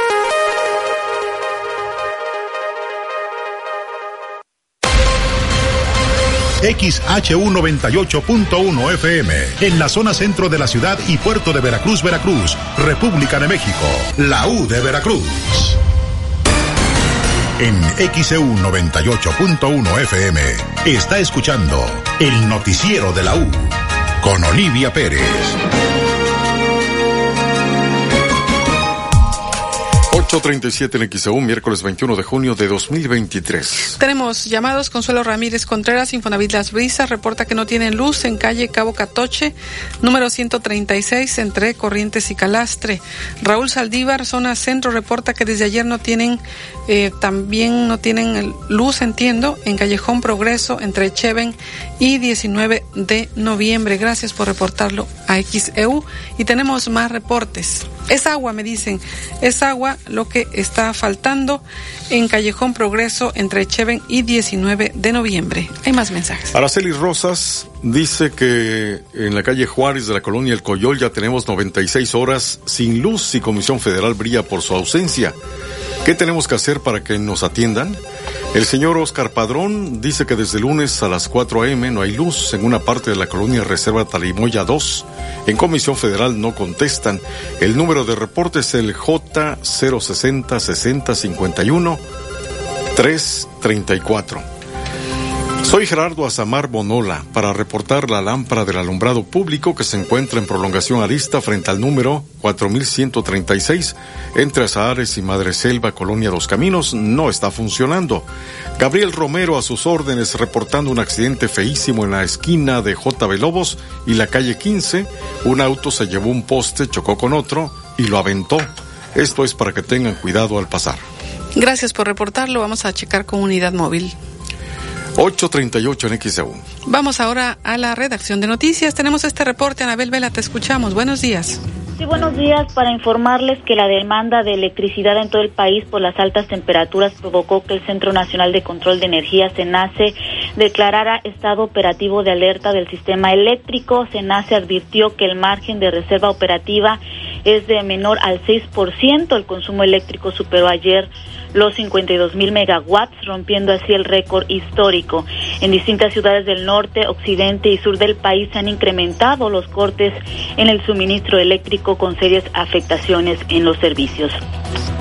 XHU98.1 FM, en la zona centro de la ciudad y puerto de Veracruz, Veracruz, República de México, la U de Veracruz. En XEU 98.1 FM está escuchando el noticiero de la U con Olivia Pérez. 8.37 en XEU, miércoles 21 de junio de 2023. Tenemos llamados. Consuelo Ramírez Contreras, Infonavit Las Brisas, reporta que no tienen luz en calle Cabo Catoche, número 136, entre Corrientes y Calastre. Raúl Saldívar, zona centro, reporta que desde ayer no tienen, eh, también no tienen luz, entiendo, en Callejón Progreso, entre Cheven y 19 de noviembre. Gracias por reportarlo a XEU. Y tenemos más reportes. Es agua, me dicen. Es agua lo que está faltando en Callejón Progreso entre Cheven y 19 de noviembre. Hay más mensajes. Araceli Rosas dice que en la calle Juárez de la colonia El Coyol ya tenemos 96 horas sin luz y Comisión Federal brilla por su ausencia. ¿Qué tenemos que hacer para que nos atiendan? El señor Oscar Padrón dice que desde lunes a las 4 a.m. no hay luz en una parte de la colonia Reserva Talimoya 2. En Comisión Federal no contestan. El número de reporte es el J060 60 51 334. Soy Gerardo Azamar Bonola para reportar la lámpara del alumbrado público que se encuentra en prolongación arista frente al número 4136 entre Azahares y Madre Selva, Colonia Dos Caminos, no está funcionando. Gabriel Romero a sus órdenes reportando un accidente feísimo en la esquina de JB Lobos y la calle 15. Un auto se llevó un poste, chocó con otro y lo aventó. Esto es para que tengan cuidado al pasar. Gracias por reportarlo. Vamos a checar con unidad móvil. 838 en XEU. Vamos ahora a la redacción de noticias. Tenemos este reporte. Anabel Vela, te escuchamos. Buenos días. Sí, buenos días. Para informarles que la demanda de electricidad en todo el país por las altas temperaturas provocó que el Centro Nacional de Control de Energía, CENACE, declarara estado operativo de alerta del sistema eléctrico. CENACE advirtió que el margen de reserva operativa es de menor al 6%. El consumo eléctrico superó ayer los 52 mil megawatts, rompiendo así el récord histórico. En distintas ciudades del norte, occidente y sur del país se han incrementado los cortes en el suministro eléctrico con serias afectaciones en los servicios.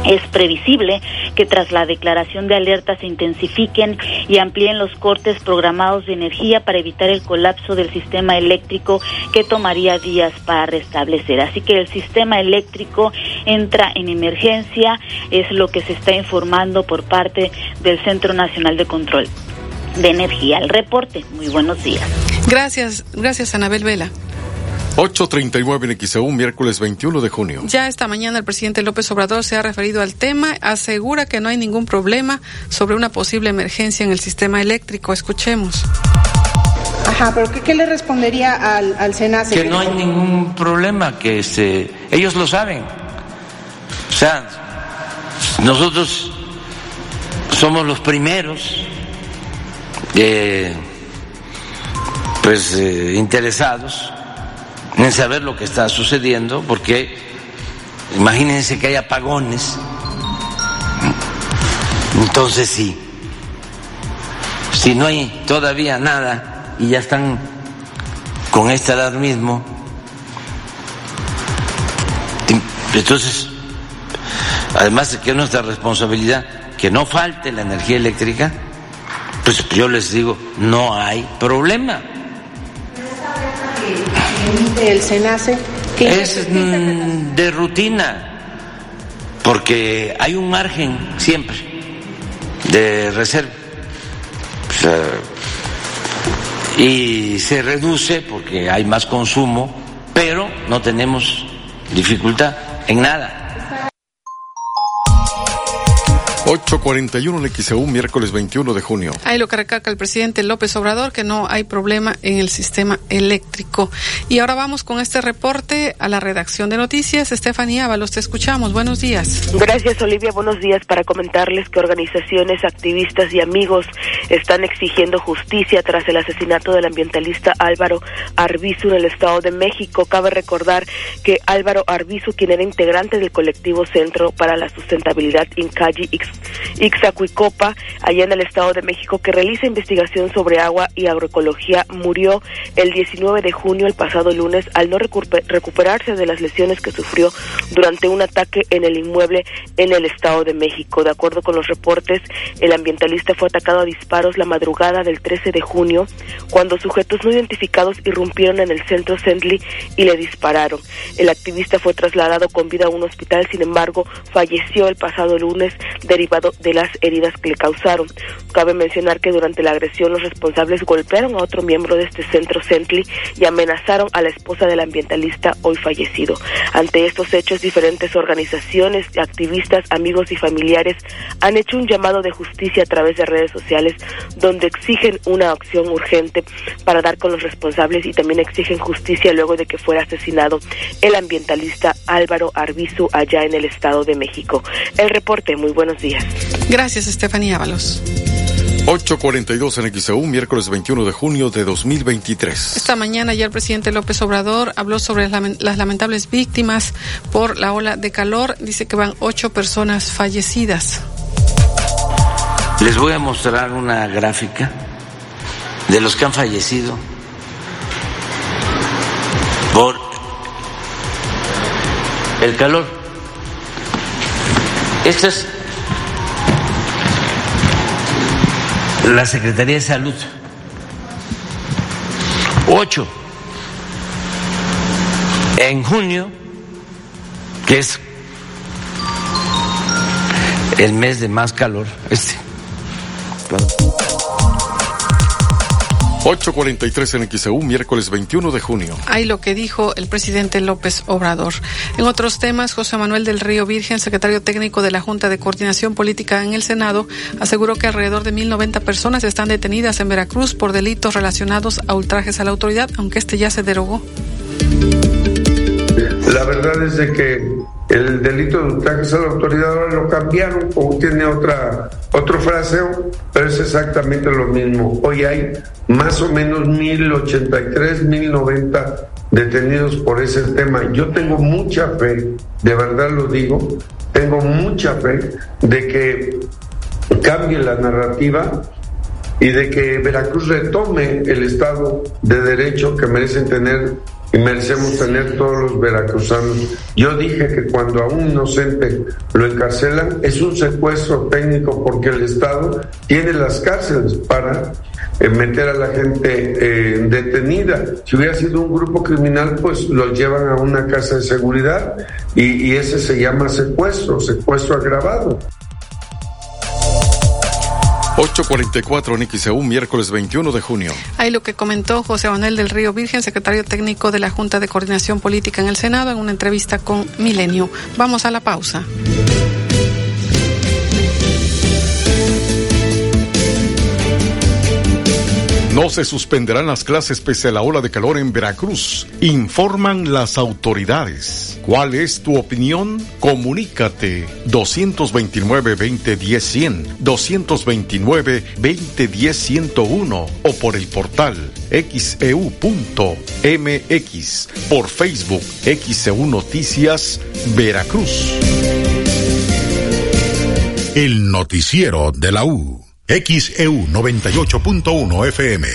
Es previsible que tras la declaración de alerta se intensifiquen y amplíen los cortes programados de energía para evitar el colapso del sistema eléctrico que tomaría días para restablecer. Así que el sistema eléctrico entra en emergencia, es lo que se está informando por parte del Centro Nacional de Control de Energía. El reporte, muy buenos días. Gracias, gracias Anabel Vela. 8.39 en XEU, miércoles 21 de junio. Ya esta mañana el presidente López Obrador se ha referido al tema, asegura que no hay ningún problema sobre una posible emergencia en el sistema eléctrico. Escuchemos. Ajá, pero ¿qué, qué le respondería al, al SENACE? Que no hay ningún problema, que este, ellos lo saben. O sea, nosotros somos los primeros eh, pues eh, interesados en saber lo que está sucediendo, porque imagínense que hay apagones. Entonces sí, si no hay todavía nada y ya están con este alarmismo, entonces, además de que es nuestra responsabilidad que no falte la energía eléctrica, pues yo les digo, no hay problema el SENACE? Es mm, de rutina, porque hay un margen siempre de reserva. y se reduce porque hay más consumo, pero no tenemos dificultad en nada. 841 en XEU, miércoles 21 de junio. Ahí lo que recalca el presidente López Obrador, que no hay problema en el sistema eléctrico. Y ahora vamos con este reporte a la redacción de noticias. Estefanía Ábalos, te escuchamos. Buenos días. Gracias, Olivia. Buenos días para comentarles que organizaciones, activistas y amigos están exigiendo justicia tras el asesinato del ambientalista Álvaro Arbizu en el Estado de México. Cabe recordar que Álvaro Arbizu, quien era integrante del colectivo Centro para la Sustentabilidad Incayi Ixacuicopa, allá en el Estado de México, que realiza investigación sobre agua y agroecología, murió el 19 de junio, el pasado lunes, al no recuperarse de las lesiones que sufrió durante un ataque en el inmueble en el Estado de México. De acuerdo con los reportes, el ambientalista fue atacado a disparos la madrugada del 13 de junio, cuando sujetos no identificados irrumpieron en el centro Sendley y le dispararon. El activista fue trasladado con vida a un hospital, sin embargo, falleció el pasado lunes derivado de las heridas que le causaron. Cabe mencionar que durante la agresión los responsables golpearon a otro miembro de este centro Sendley y amenazaron a la esposa del ambientalista hoy fallecido. Ante estos hechos, diferentes organizaciones, activistas, amigos y familiares han hecho un llamado de justicia a través de redes sociales donde exigen una acción urgente para dar con los responsables y también exigen justicia luego de que fuera asesinado el ambientalista Álvaro Arbizu allá en el Estado de México. El reporte, muy buenos días. Gracias, Estefanía Ábalos. 842 en XEU, miércoles 21 de junio de 2023. Esta mañana ya el presidente López Obrador habló sobre las lamentables víctimas por la ola de calor. Dice que van ocho personas fallecidas. Les voy a mostrar una gráfica de los que han fallecido por el calor. Esta la Secretaría de Salud. Ocho. En junio, que es el mes de más calor, este. 8.43 en XEU, miércoles 21 de junio. Ahí lo que dijo el presidente López Obrador. En otros temas, José Manuel del Río Virgen, secretario técnico de la Junta de Coordinación Política en el Senado, aseguró que alrededor de 1.090 personas están detenidas en Veracruz por delitos relacionados a ultrajes a la autoridad, aunque este ya se derogó. La verdad es de que el delito de ultrajes a la autoridad ahora lo cambiaron o tiene otra otro fraseo, pero es exactamente lo mismo. Hoy hay más o menos 1083, 1090 detenidos por ese tema. Yo tengo mucha fe, de verdad lo digo, tengo mucha fe de que cambie la narrativa y de que Veracruz retome el Estado de Derecho que merecen tener y merecemos tener todos los veracruzanos. Yo dije que cuando a un inocente lo encarcelan es un secuestro técnico porque el Estado tiene las cárceles para eh, meter a la gente eh, detenida. Si hubiera sido un grupo criminal, pues los llevan a una casa de seguridad y ese se llama secuestro, secuestro agravado. 844 en miércoles 21 de junio. Ahí lo que comentó José Manuel del Río Virgen, secretario técnico de la Junta de Coordinación Política en el Senado, en una entrevista con Milenio. Vamos a la pausa. No se suspenderán las clases pese a la ola de calor en Veracruz, informan las autoridades. ¿Cuál es tu opinión? Comunícate 229-2010-100, 229-2010-101 o por el portal xeu.mx, por Facebook XEU Noticias Veracruz. El noticiero de la U. XEU 98.1 FM.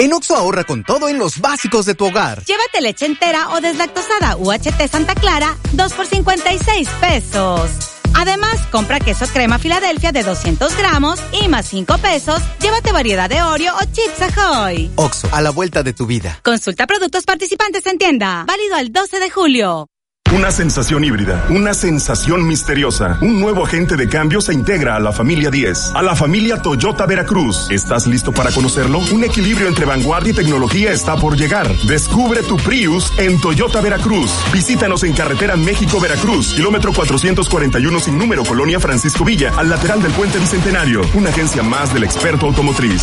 En Oxo ahorra con todo en los básicos de tu hogar. Llévate leche entera o deslactosada UHT Santa Clara, 2 por 56 pesos. Además, compra queso crema Filadelfia de 200 gramos y más 5 pesos, llévate variedad de Oreo o Chips Ahoy. Oxo, a la vuelta de tu vida. Consulta productos participantes en tienda. Válido al 12 de julio. Una sensación híbrida, una sensación misteriosa. Un nuevo agente de cambio se integra a la familia 10, a la familia Toyota Veracruz. ¿Estás listo para conocerlo? Un equilibrio entre vanguardia y tecnología está por llegar. Descubre tu Prius en Toyota Veracruz. Visítanos en carretera México-Veracruz, kilómetro 441 sin número, Colonia Francisco Villa, al lateral del puente Bicentenario. Una agencia más del experto automotriz.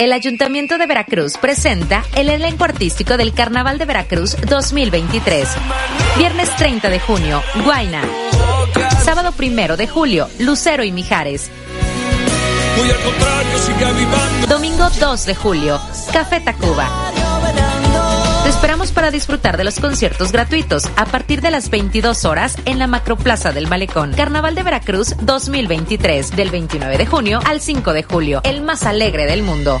El Ayuntamiento de Veracruz presenta el elenco artístico del Carnaval de Veracruz 2023. Viernes 30 de junio, Guaina. Sábado 1 de julio, Lucero y Mijares. Domingo 2 de julio, Café Tacuba. Esperamos para disfrutar de los conciertos gratuitos a partir de las 22 horas en la Macroplaza del Malecón. Carnaval de Veracruz 2023, del 29 de junio al 5 de julio, el más alegre del mundo.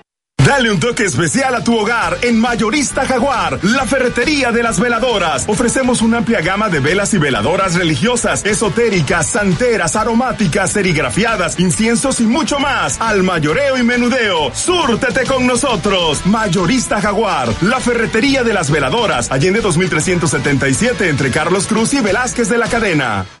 Dale un toque especial a tu hogar en Mayorista Jaguar, la ferretería de las veladoras. Ofrecemos una amplia gama de velas y veladoras religiosas, esotéricas, santeras, aromáticas, serigrafiadas, inciensos y mucho más. Al mayoreo y menudeo, súrtete con nosotros. Mayorista Jaguar, la ferretería de las veladoras, Allende 2377 entre Carlos Cruz y Velázquez de la Cadena.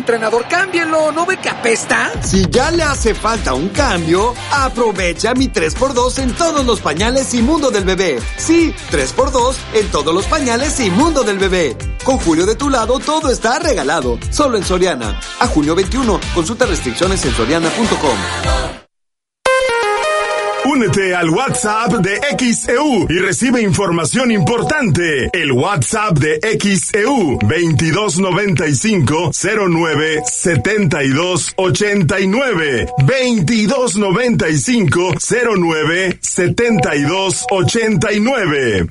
Entrenador, cámbienlo. ¿No ve que apesta? Si ya le hace falta un cambio, aprovecha mi 3x2 en todos los pañales y mundo del bebé. Sí, 3x2 en todos los pañales y mundo del bebé. Con Julio de tu lado, todo está regalado. Solo en Soriana. A junio 21. Consulta restricciones en soriana.com. Únete al WhatsApp de XEU y recibe información importante. El WhatsApp de XEU 2295 09 72 89 2295 09 72 89.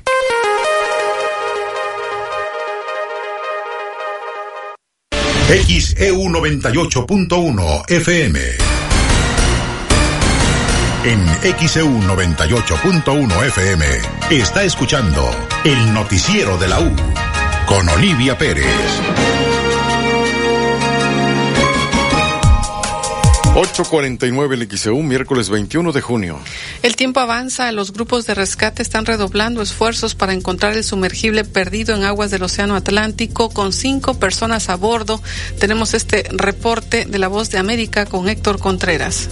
XEU 98.1 FM. En XEU 98.1 FM está escuchando el noticiero de la U con Olivia Pérez. 849 el XEU, miércoles 21 de junio. El tiempo avanza, los grupos de rescate están redoblando esfuerzos para encontrar el sumergible perdido en aguas del Océano Atlántico con cinco personas a bordo. Tenemos este reporte de la Voz de América con Héctor Contreras.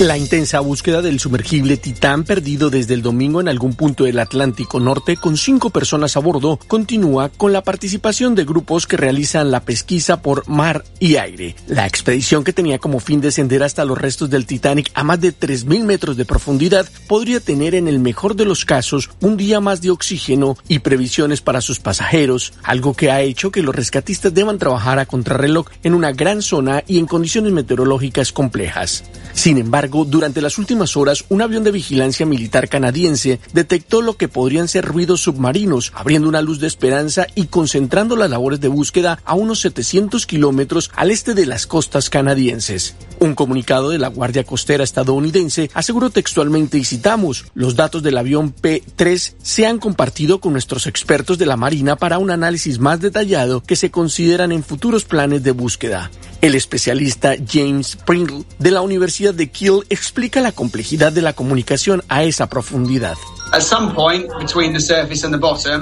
La intensa búsqueda del sumergible Titán perdido desde el domingo en algún punto del Atlántico Norte con cinco personas a bordo continúa con la participación de grupos que realizan la pesquisa por mar y aire. La expedición que tenía como fin descender hasta los restos del Titanic a más de 3.000 metros de profundidad podría tener en el mejor de los casos un día más de oxígeno y previsiones para sus pasajeros, algo que ha hecho que los rescatistas deban trabajar a contrarreloj en una gran zona y en condiciones meteorológicas complejas. Sin embargo, durante las últimas horas, un avión de vigilancia militar canadiense detectó lo que podrían ser ruidos submarinos, abriendo una luz de esperanza y concentrando las labores de búsqueda a unos 700 kilómetros al este de las costas canadienses. Un comunicado de la Guardia Costera estadounidense aseguró textualmente y los datos del avión P-3 se han compartido con nuestros expertos de la Marina para un análisis más detallado que se consideran en futuros planes de búsqueda. El especialista James Pringle de la Universidad de Kiel explica la complejidad de la comunicación a esa profundidad.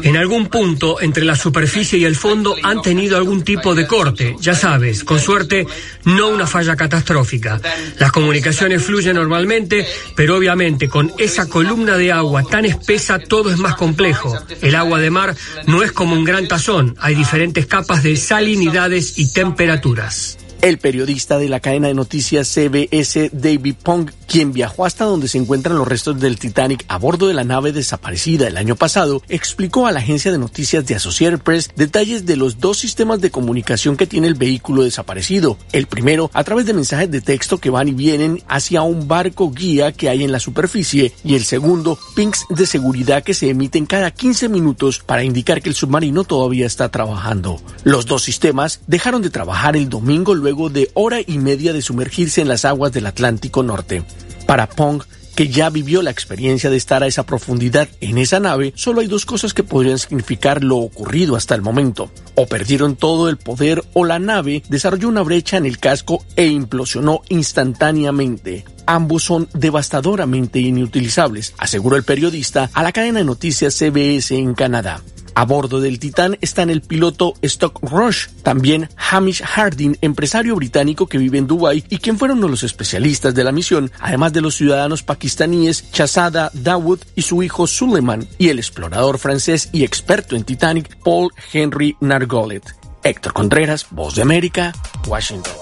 En algún punto entre la superficie y el fondo han tenido algún tipo de corte, ya sabes, con suerte no una falla catastrófica. Las comunicaciones fluyen normalmente, pero obviamente con esa columna de agua tan espesa todo es más complejo. El agua de mar no es como un gran tazón, hay diferentes capas de salinidades y temperaturas. El periodista de la cadena de noticias CBS, David Pong, quien viajó hasta donde se encuentran los restos del Titanic a bordo de la nave desaparecida el año pasado, explicó a la agencia de noticias de Associated Press detalles de los dos sistemas de comunicación que tiene el vehículo desaparecido. El primero, a través de mensajes de texto que van y vienen hacia un barco guía que hay en la superficie, y el segundo, pings de seguridad que se emiten cada 15 minutos para indicar que el submarino todavía está trabajando. Los dos sistemas dejaron de trabajar el domingo luego de hora y media de sumergirse en las aguas del Atlántico Norte. Para Pong, que ya vivió la experiencia de estar a esa profundidad en esa nave, solo hay dos cosas que podrían significar lo ocurrido hasta el momento. O perdieron todo el poder o la nave desarrolló una brecha en el casco e implosionó instantáneamente. Ambos son devastadoramente inutilizables, aseguró el periodista a la cadena de noticias CBS en Canadá. A bordo del Titán están el piloto Stock Rush, también Hamish Harding, empresario británico que vive en Dubái y quien fueron los especialistas de la misión, además de los ciudadanos pakistaníes Chazada Dawood y su hijo Suleiman, y el explorador francés y experto en Titanic Paul Henry Nargolet. Héctor Contreras, Voz de América, Washington.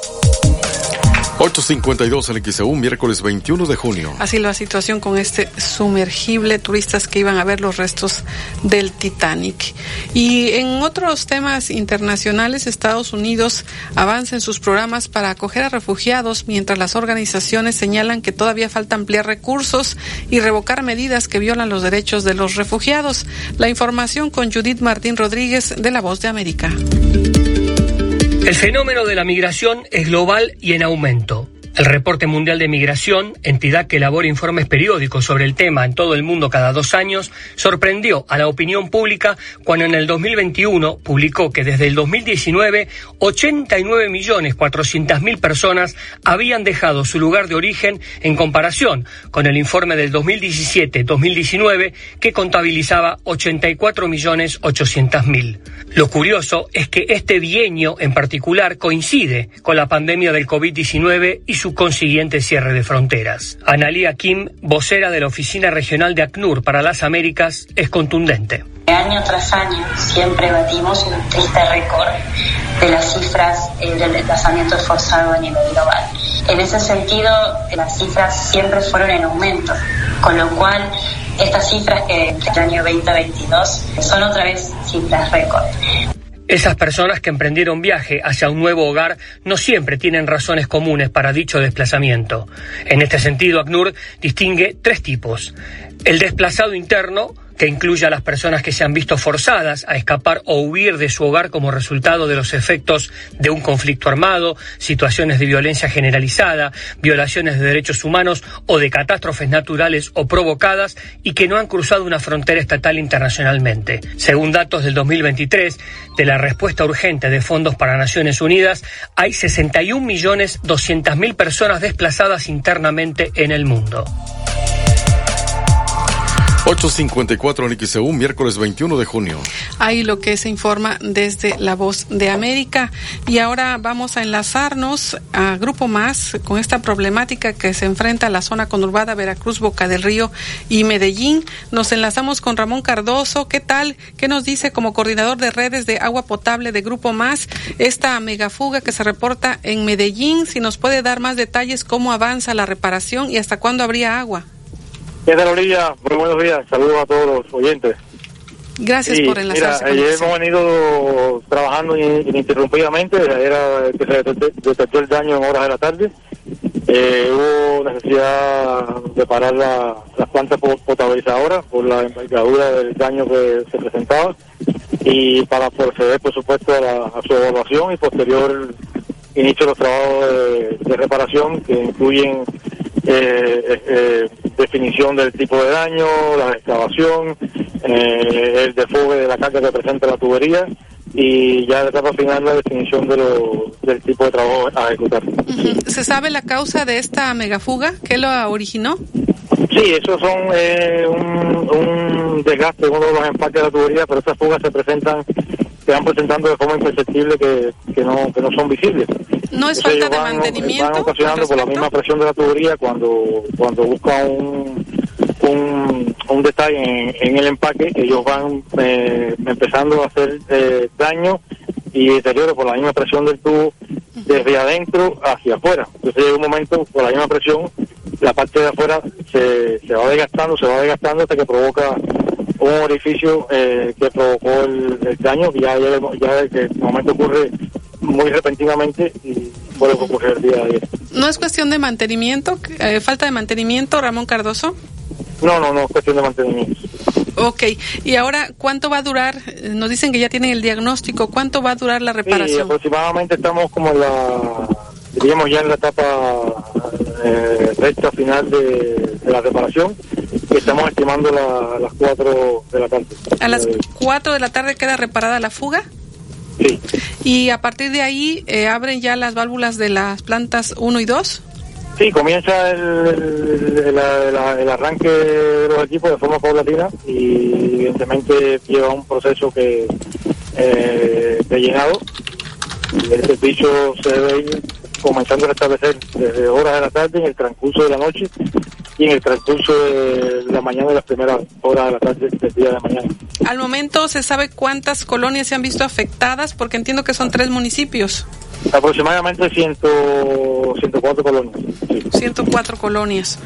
852 en XEU, miércoles 21 de junio. Así la situación con este sumergible, turistas que iban a ver los restos del Titanic. Y en otros temas internacionales, Estados Unidos avanza en sus programas para acoger a refugiados, mientras las organizaciones señalan que todavía falta ampliar recursos y revocar medidas que violan los derechos de los refugiados. La información con Judith Martín Rodríguez de La Voz de América. El fenómeno de la migración es global y en aumento. El Reporte Mundial de Migración, entidad que elabora informes periódicos sobre el tema en todo el mundo cada dos años, sorprendió a la opinión pública cuando en el 2021 publicó que desde el 2019 89.400.000 personas habían dejado su lugar de origen en comparación con el informe del 2017-2019 que contabilizaba 84.800.000. Lo curioso es que este bienio en particular coincide con la pandemia del COVID-19 y su consiguiente cierre de fronteras. Analia Kim, vocera de la Oficina Regional de ACNUR para las Américas, es contundente. Año tras año siempre batimos un triste récord de las cifras eh, del desplazamiento forzado a nivel global. En ese sentido, las cifras siempre fueron en aumento, con lo cual estas cifras que entre el año 2022 son otra vez cifras récord. Esas personas que emprendieron viaje hacia un nuevo hogar no siempre tienen razones comunes para dicho desplazamiento. En este sentido, ACNUR distingue tres tipos. El desplazado interno, que incluye a las personas que se han visto forzadas a escapar o huir de su hogar como resultado de los efectos de un conflicto armado, situaciones de violencia generalizada, violaciones de derechos humanos o de catástrofes naturales o provocadas y que no han cruzado una frontera estatal internacionalmente. Según datos del 2023 de la respuesta urgente de fondos para Naciones Unidas, hay 61.200.000 personas desplazadas internamente en el mundo. 854 en XEU, miércoles 21 de junio. Ahí lo que se informa desde La Voz de América. Y ahora vamos a enlazarnos a Grupo Más con esta problemática que se enfrenta a la zona conurbada Veracruz, Boca del Río y Medellín. Nos enlazamos con Ramón Cardoso. ¿Qué tal? ¿Qué nos dice como coordinador de redes de agua potable de Grupo Más esta megafuga que se reporta en Medellín? Si nos puede dar más detalles, cómo avanza la reparación y hasta cuándo habría agua. ¿Qué tal, Olivia? Muy buenos días. Saludos a todos los oyentes. Gracias por enlazarse mira, ayer hemos venido trabajando ininterrumpidamente. Era que se detectó el daño en horas de la tarde. Eh, hubo necesidad de parar la, las plantas potabilizadoras por la envergadura del daño que se presentaba y para proceder, por supuesto, a, su evaluación y posterior inicio de los trabajos de, de reparación que incluyen eh, eh, definición del tipo de daño, la excavación, eh, el desfogue de la carga que presenta la tubería y ya la etapa final la definición de lo, del tipo de trabajo a ejecutar. ¿Se sabe la causa de esta megafuga? ¿Qué lo originó? Sí, eso son eh, un, un desgaste de uno de los empaques de la tubería, pero estas fugas se presentan, se van presentando de forma imperceptible que, que, no, que no son visibles. ¿No es falta de mantenimiento? Van ocasionando por la misma presión de la tubería cuando, cuando buscan un, un, un detalle en, en, el empaque, ellos van eh, empezando a hacer eh, daño y deterioro por la misma presión del tubo desde adentro hacia afuera. Entonces llega un momento por la misma presión la parte de afuera se, se va desgastando, se va desgastando hasta que provoca un orificio eh, que provocó el, el daño, que ya, ya, ya que el momento ocurre muy repentinamente y puede ocurrir el día de ayer. ¿No es cuestión de mantenimiento, eh, falta de mantenimiento, Ramón Cardoso? No, no, no, es cuestión de mantenimiento. Ok, y ahora, ¿cuánto va a durar? Eh, Nos dicen que ya tienen el diagnóstico, ¿cuánto va a durar la Sí, reparación? aproximadamente estamos como en la, diríamos ya en la etapa eh, recta final de, de la reparación, estamos estimando la- a las 4 de la tarde. A las Eh, 4 de la tarde queda reparada la fuga. Sí. Y a partir de ahí eh, abren ya las válvulas de las plantas 1 y 2. Sí, comienza el, el- arranque de los equipos de forma paulatina y evidentemente lleva un proceso que eh, de llenado el servicio se debe ir comenzando a restablecer desde horas de la tarde en el transcurso de la noche y en el transcurso de la mañana de las primeras horas de la tarde del día de mañana. Al momento se sabe cuántas colonias se han visto afectadas, porque entiendo que son tres municipios, Aproximadamente 100, 104 colonias. 104 colonias.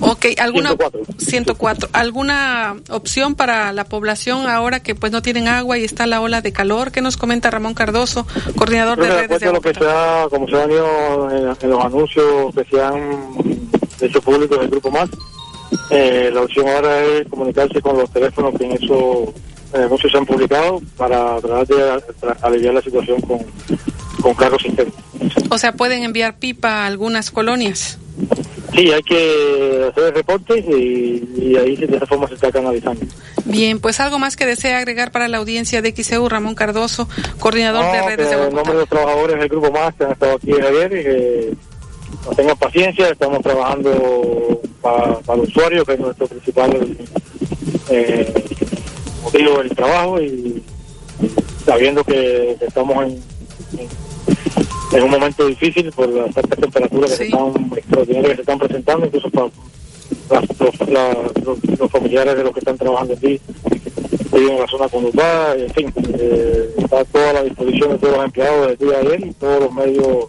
Ok, ¿alguna 104. 104. ¿Alguna opción para la población ahora que pues no tienen agua y está la ola de calor? ¿Qué nos comenta Ramón Cardoso, coordinador de Creo que de redes de lo que se ha, como se ha venido en, los anuncios que se han hecho públicos del Grupo Más, eh, la opción ahora es comunicarse con los teléfonos que en esos eh, anuncios se han publicado para tratar de aliviar la situación con, con cargos internos. O sea, pueden enviar pipa a algunas colonias. Sí, hay que hacer el reporte y, y ahí de esa forma se está canalizando. Bien, pues algo más que desea agregar para la audiencia de XEU, Ramón Cardoso, coordinador de redes de en agua nombre de los trabajadores del Grupo Más que han estado aquí ayer y que no tengan paciencia, estamos trabajando para, para el usuario, que es nuestro principal eh, motivo del trabajo y sabiendo que, que estamos en, en- en un momento difícil por las altas temperaturas que se están, extraordinarias que se están presentando, incluso para las- los, la- los- los familiares de los que están trabajando aquí viven en la zona conurbada, en fin, eh, está toda la disposición de todos los empleados del día de ayer y todos los medios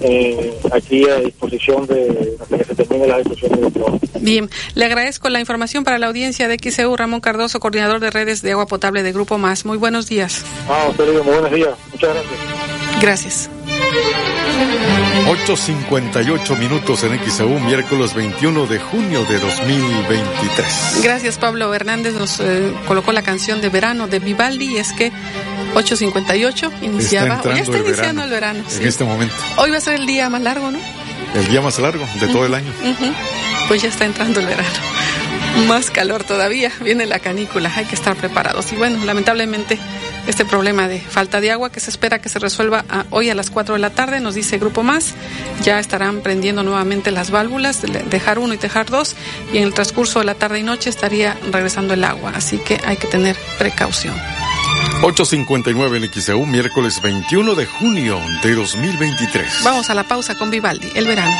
eh, aquí a disposición de hasta que se termine la ejecución del trabajo. Bien, le agradezco la información para la audiencia de XEU, Ramón Cardoso, coordinador de redes de agua potable de Grupo Más. Muy buenos días. Ah, usted muy buenos días, muchas gracias. Gracias. 8.58 minutos en XEU, miércoles 21 de junio de 2023. Gracias, Pablo Hernández. Nos eh, colocó la canción de verano de Vivaldi y es que 8.58 iniciaba. Está ya está el iniciando verano, el verano. En sí. este momento. Hoy va a ser el día más largo, ¿no? El día más largo de todo el año. Pues ya está entrando el verano. Más calor todavía, viene la canícula, hay que estar preparados. Y bueno, lamentablemente este problema de falta de agua que se espera que se resuelva a- hoy a las 4 de la tarde, nos dice Grupo Más, ya estarán prendiendo nuevamente las válvulas, de- dejar uno y dejar dos, y en el transcurso de la tarde y noche estaría regresando el agua, así que hay que tener precaución. 8.59 en XEU, miércoles 21 de junio de 2023. Vamos a la pausa con Vivaldi, el verano.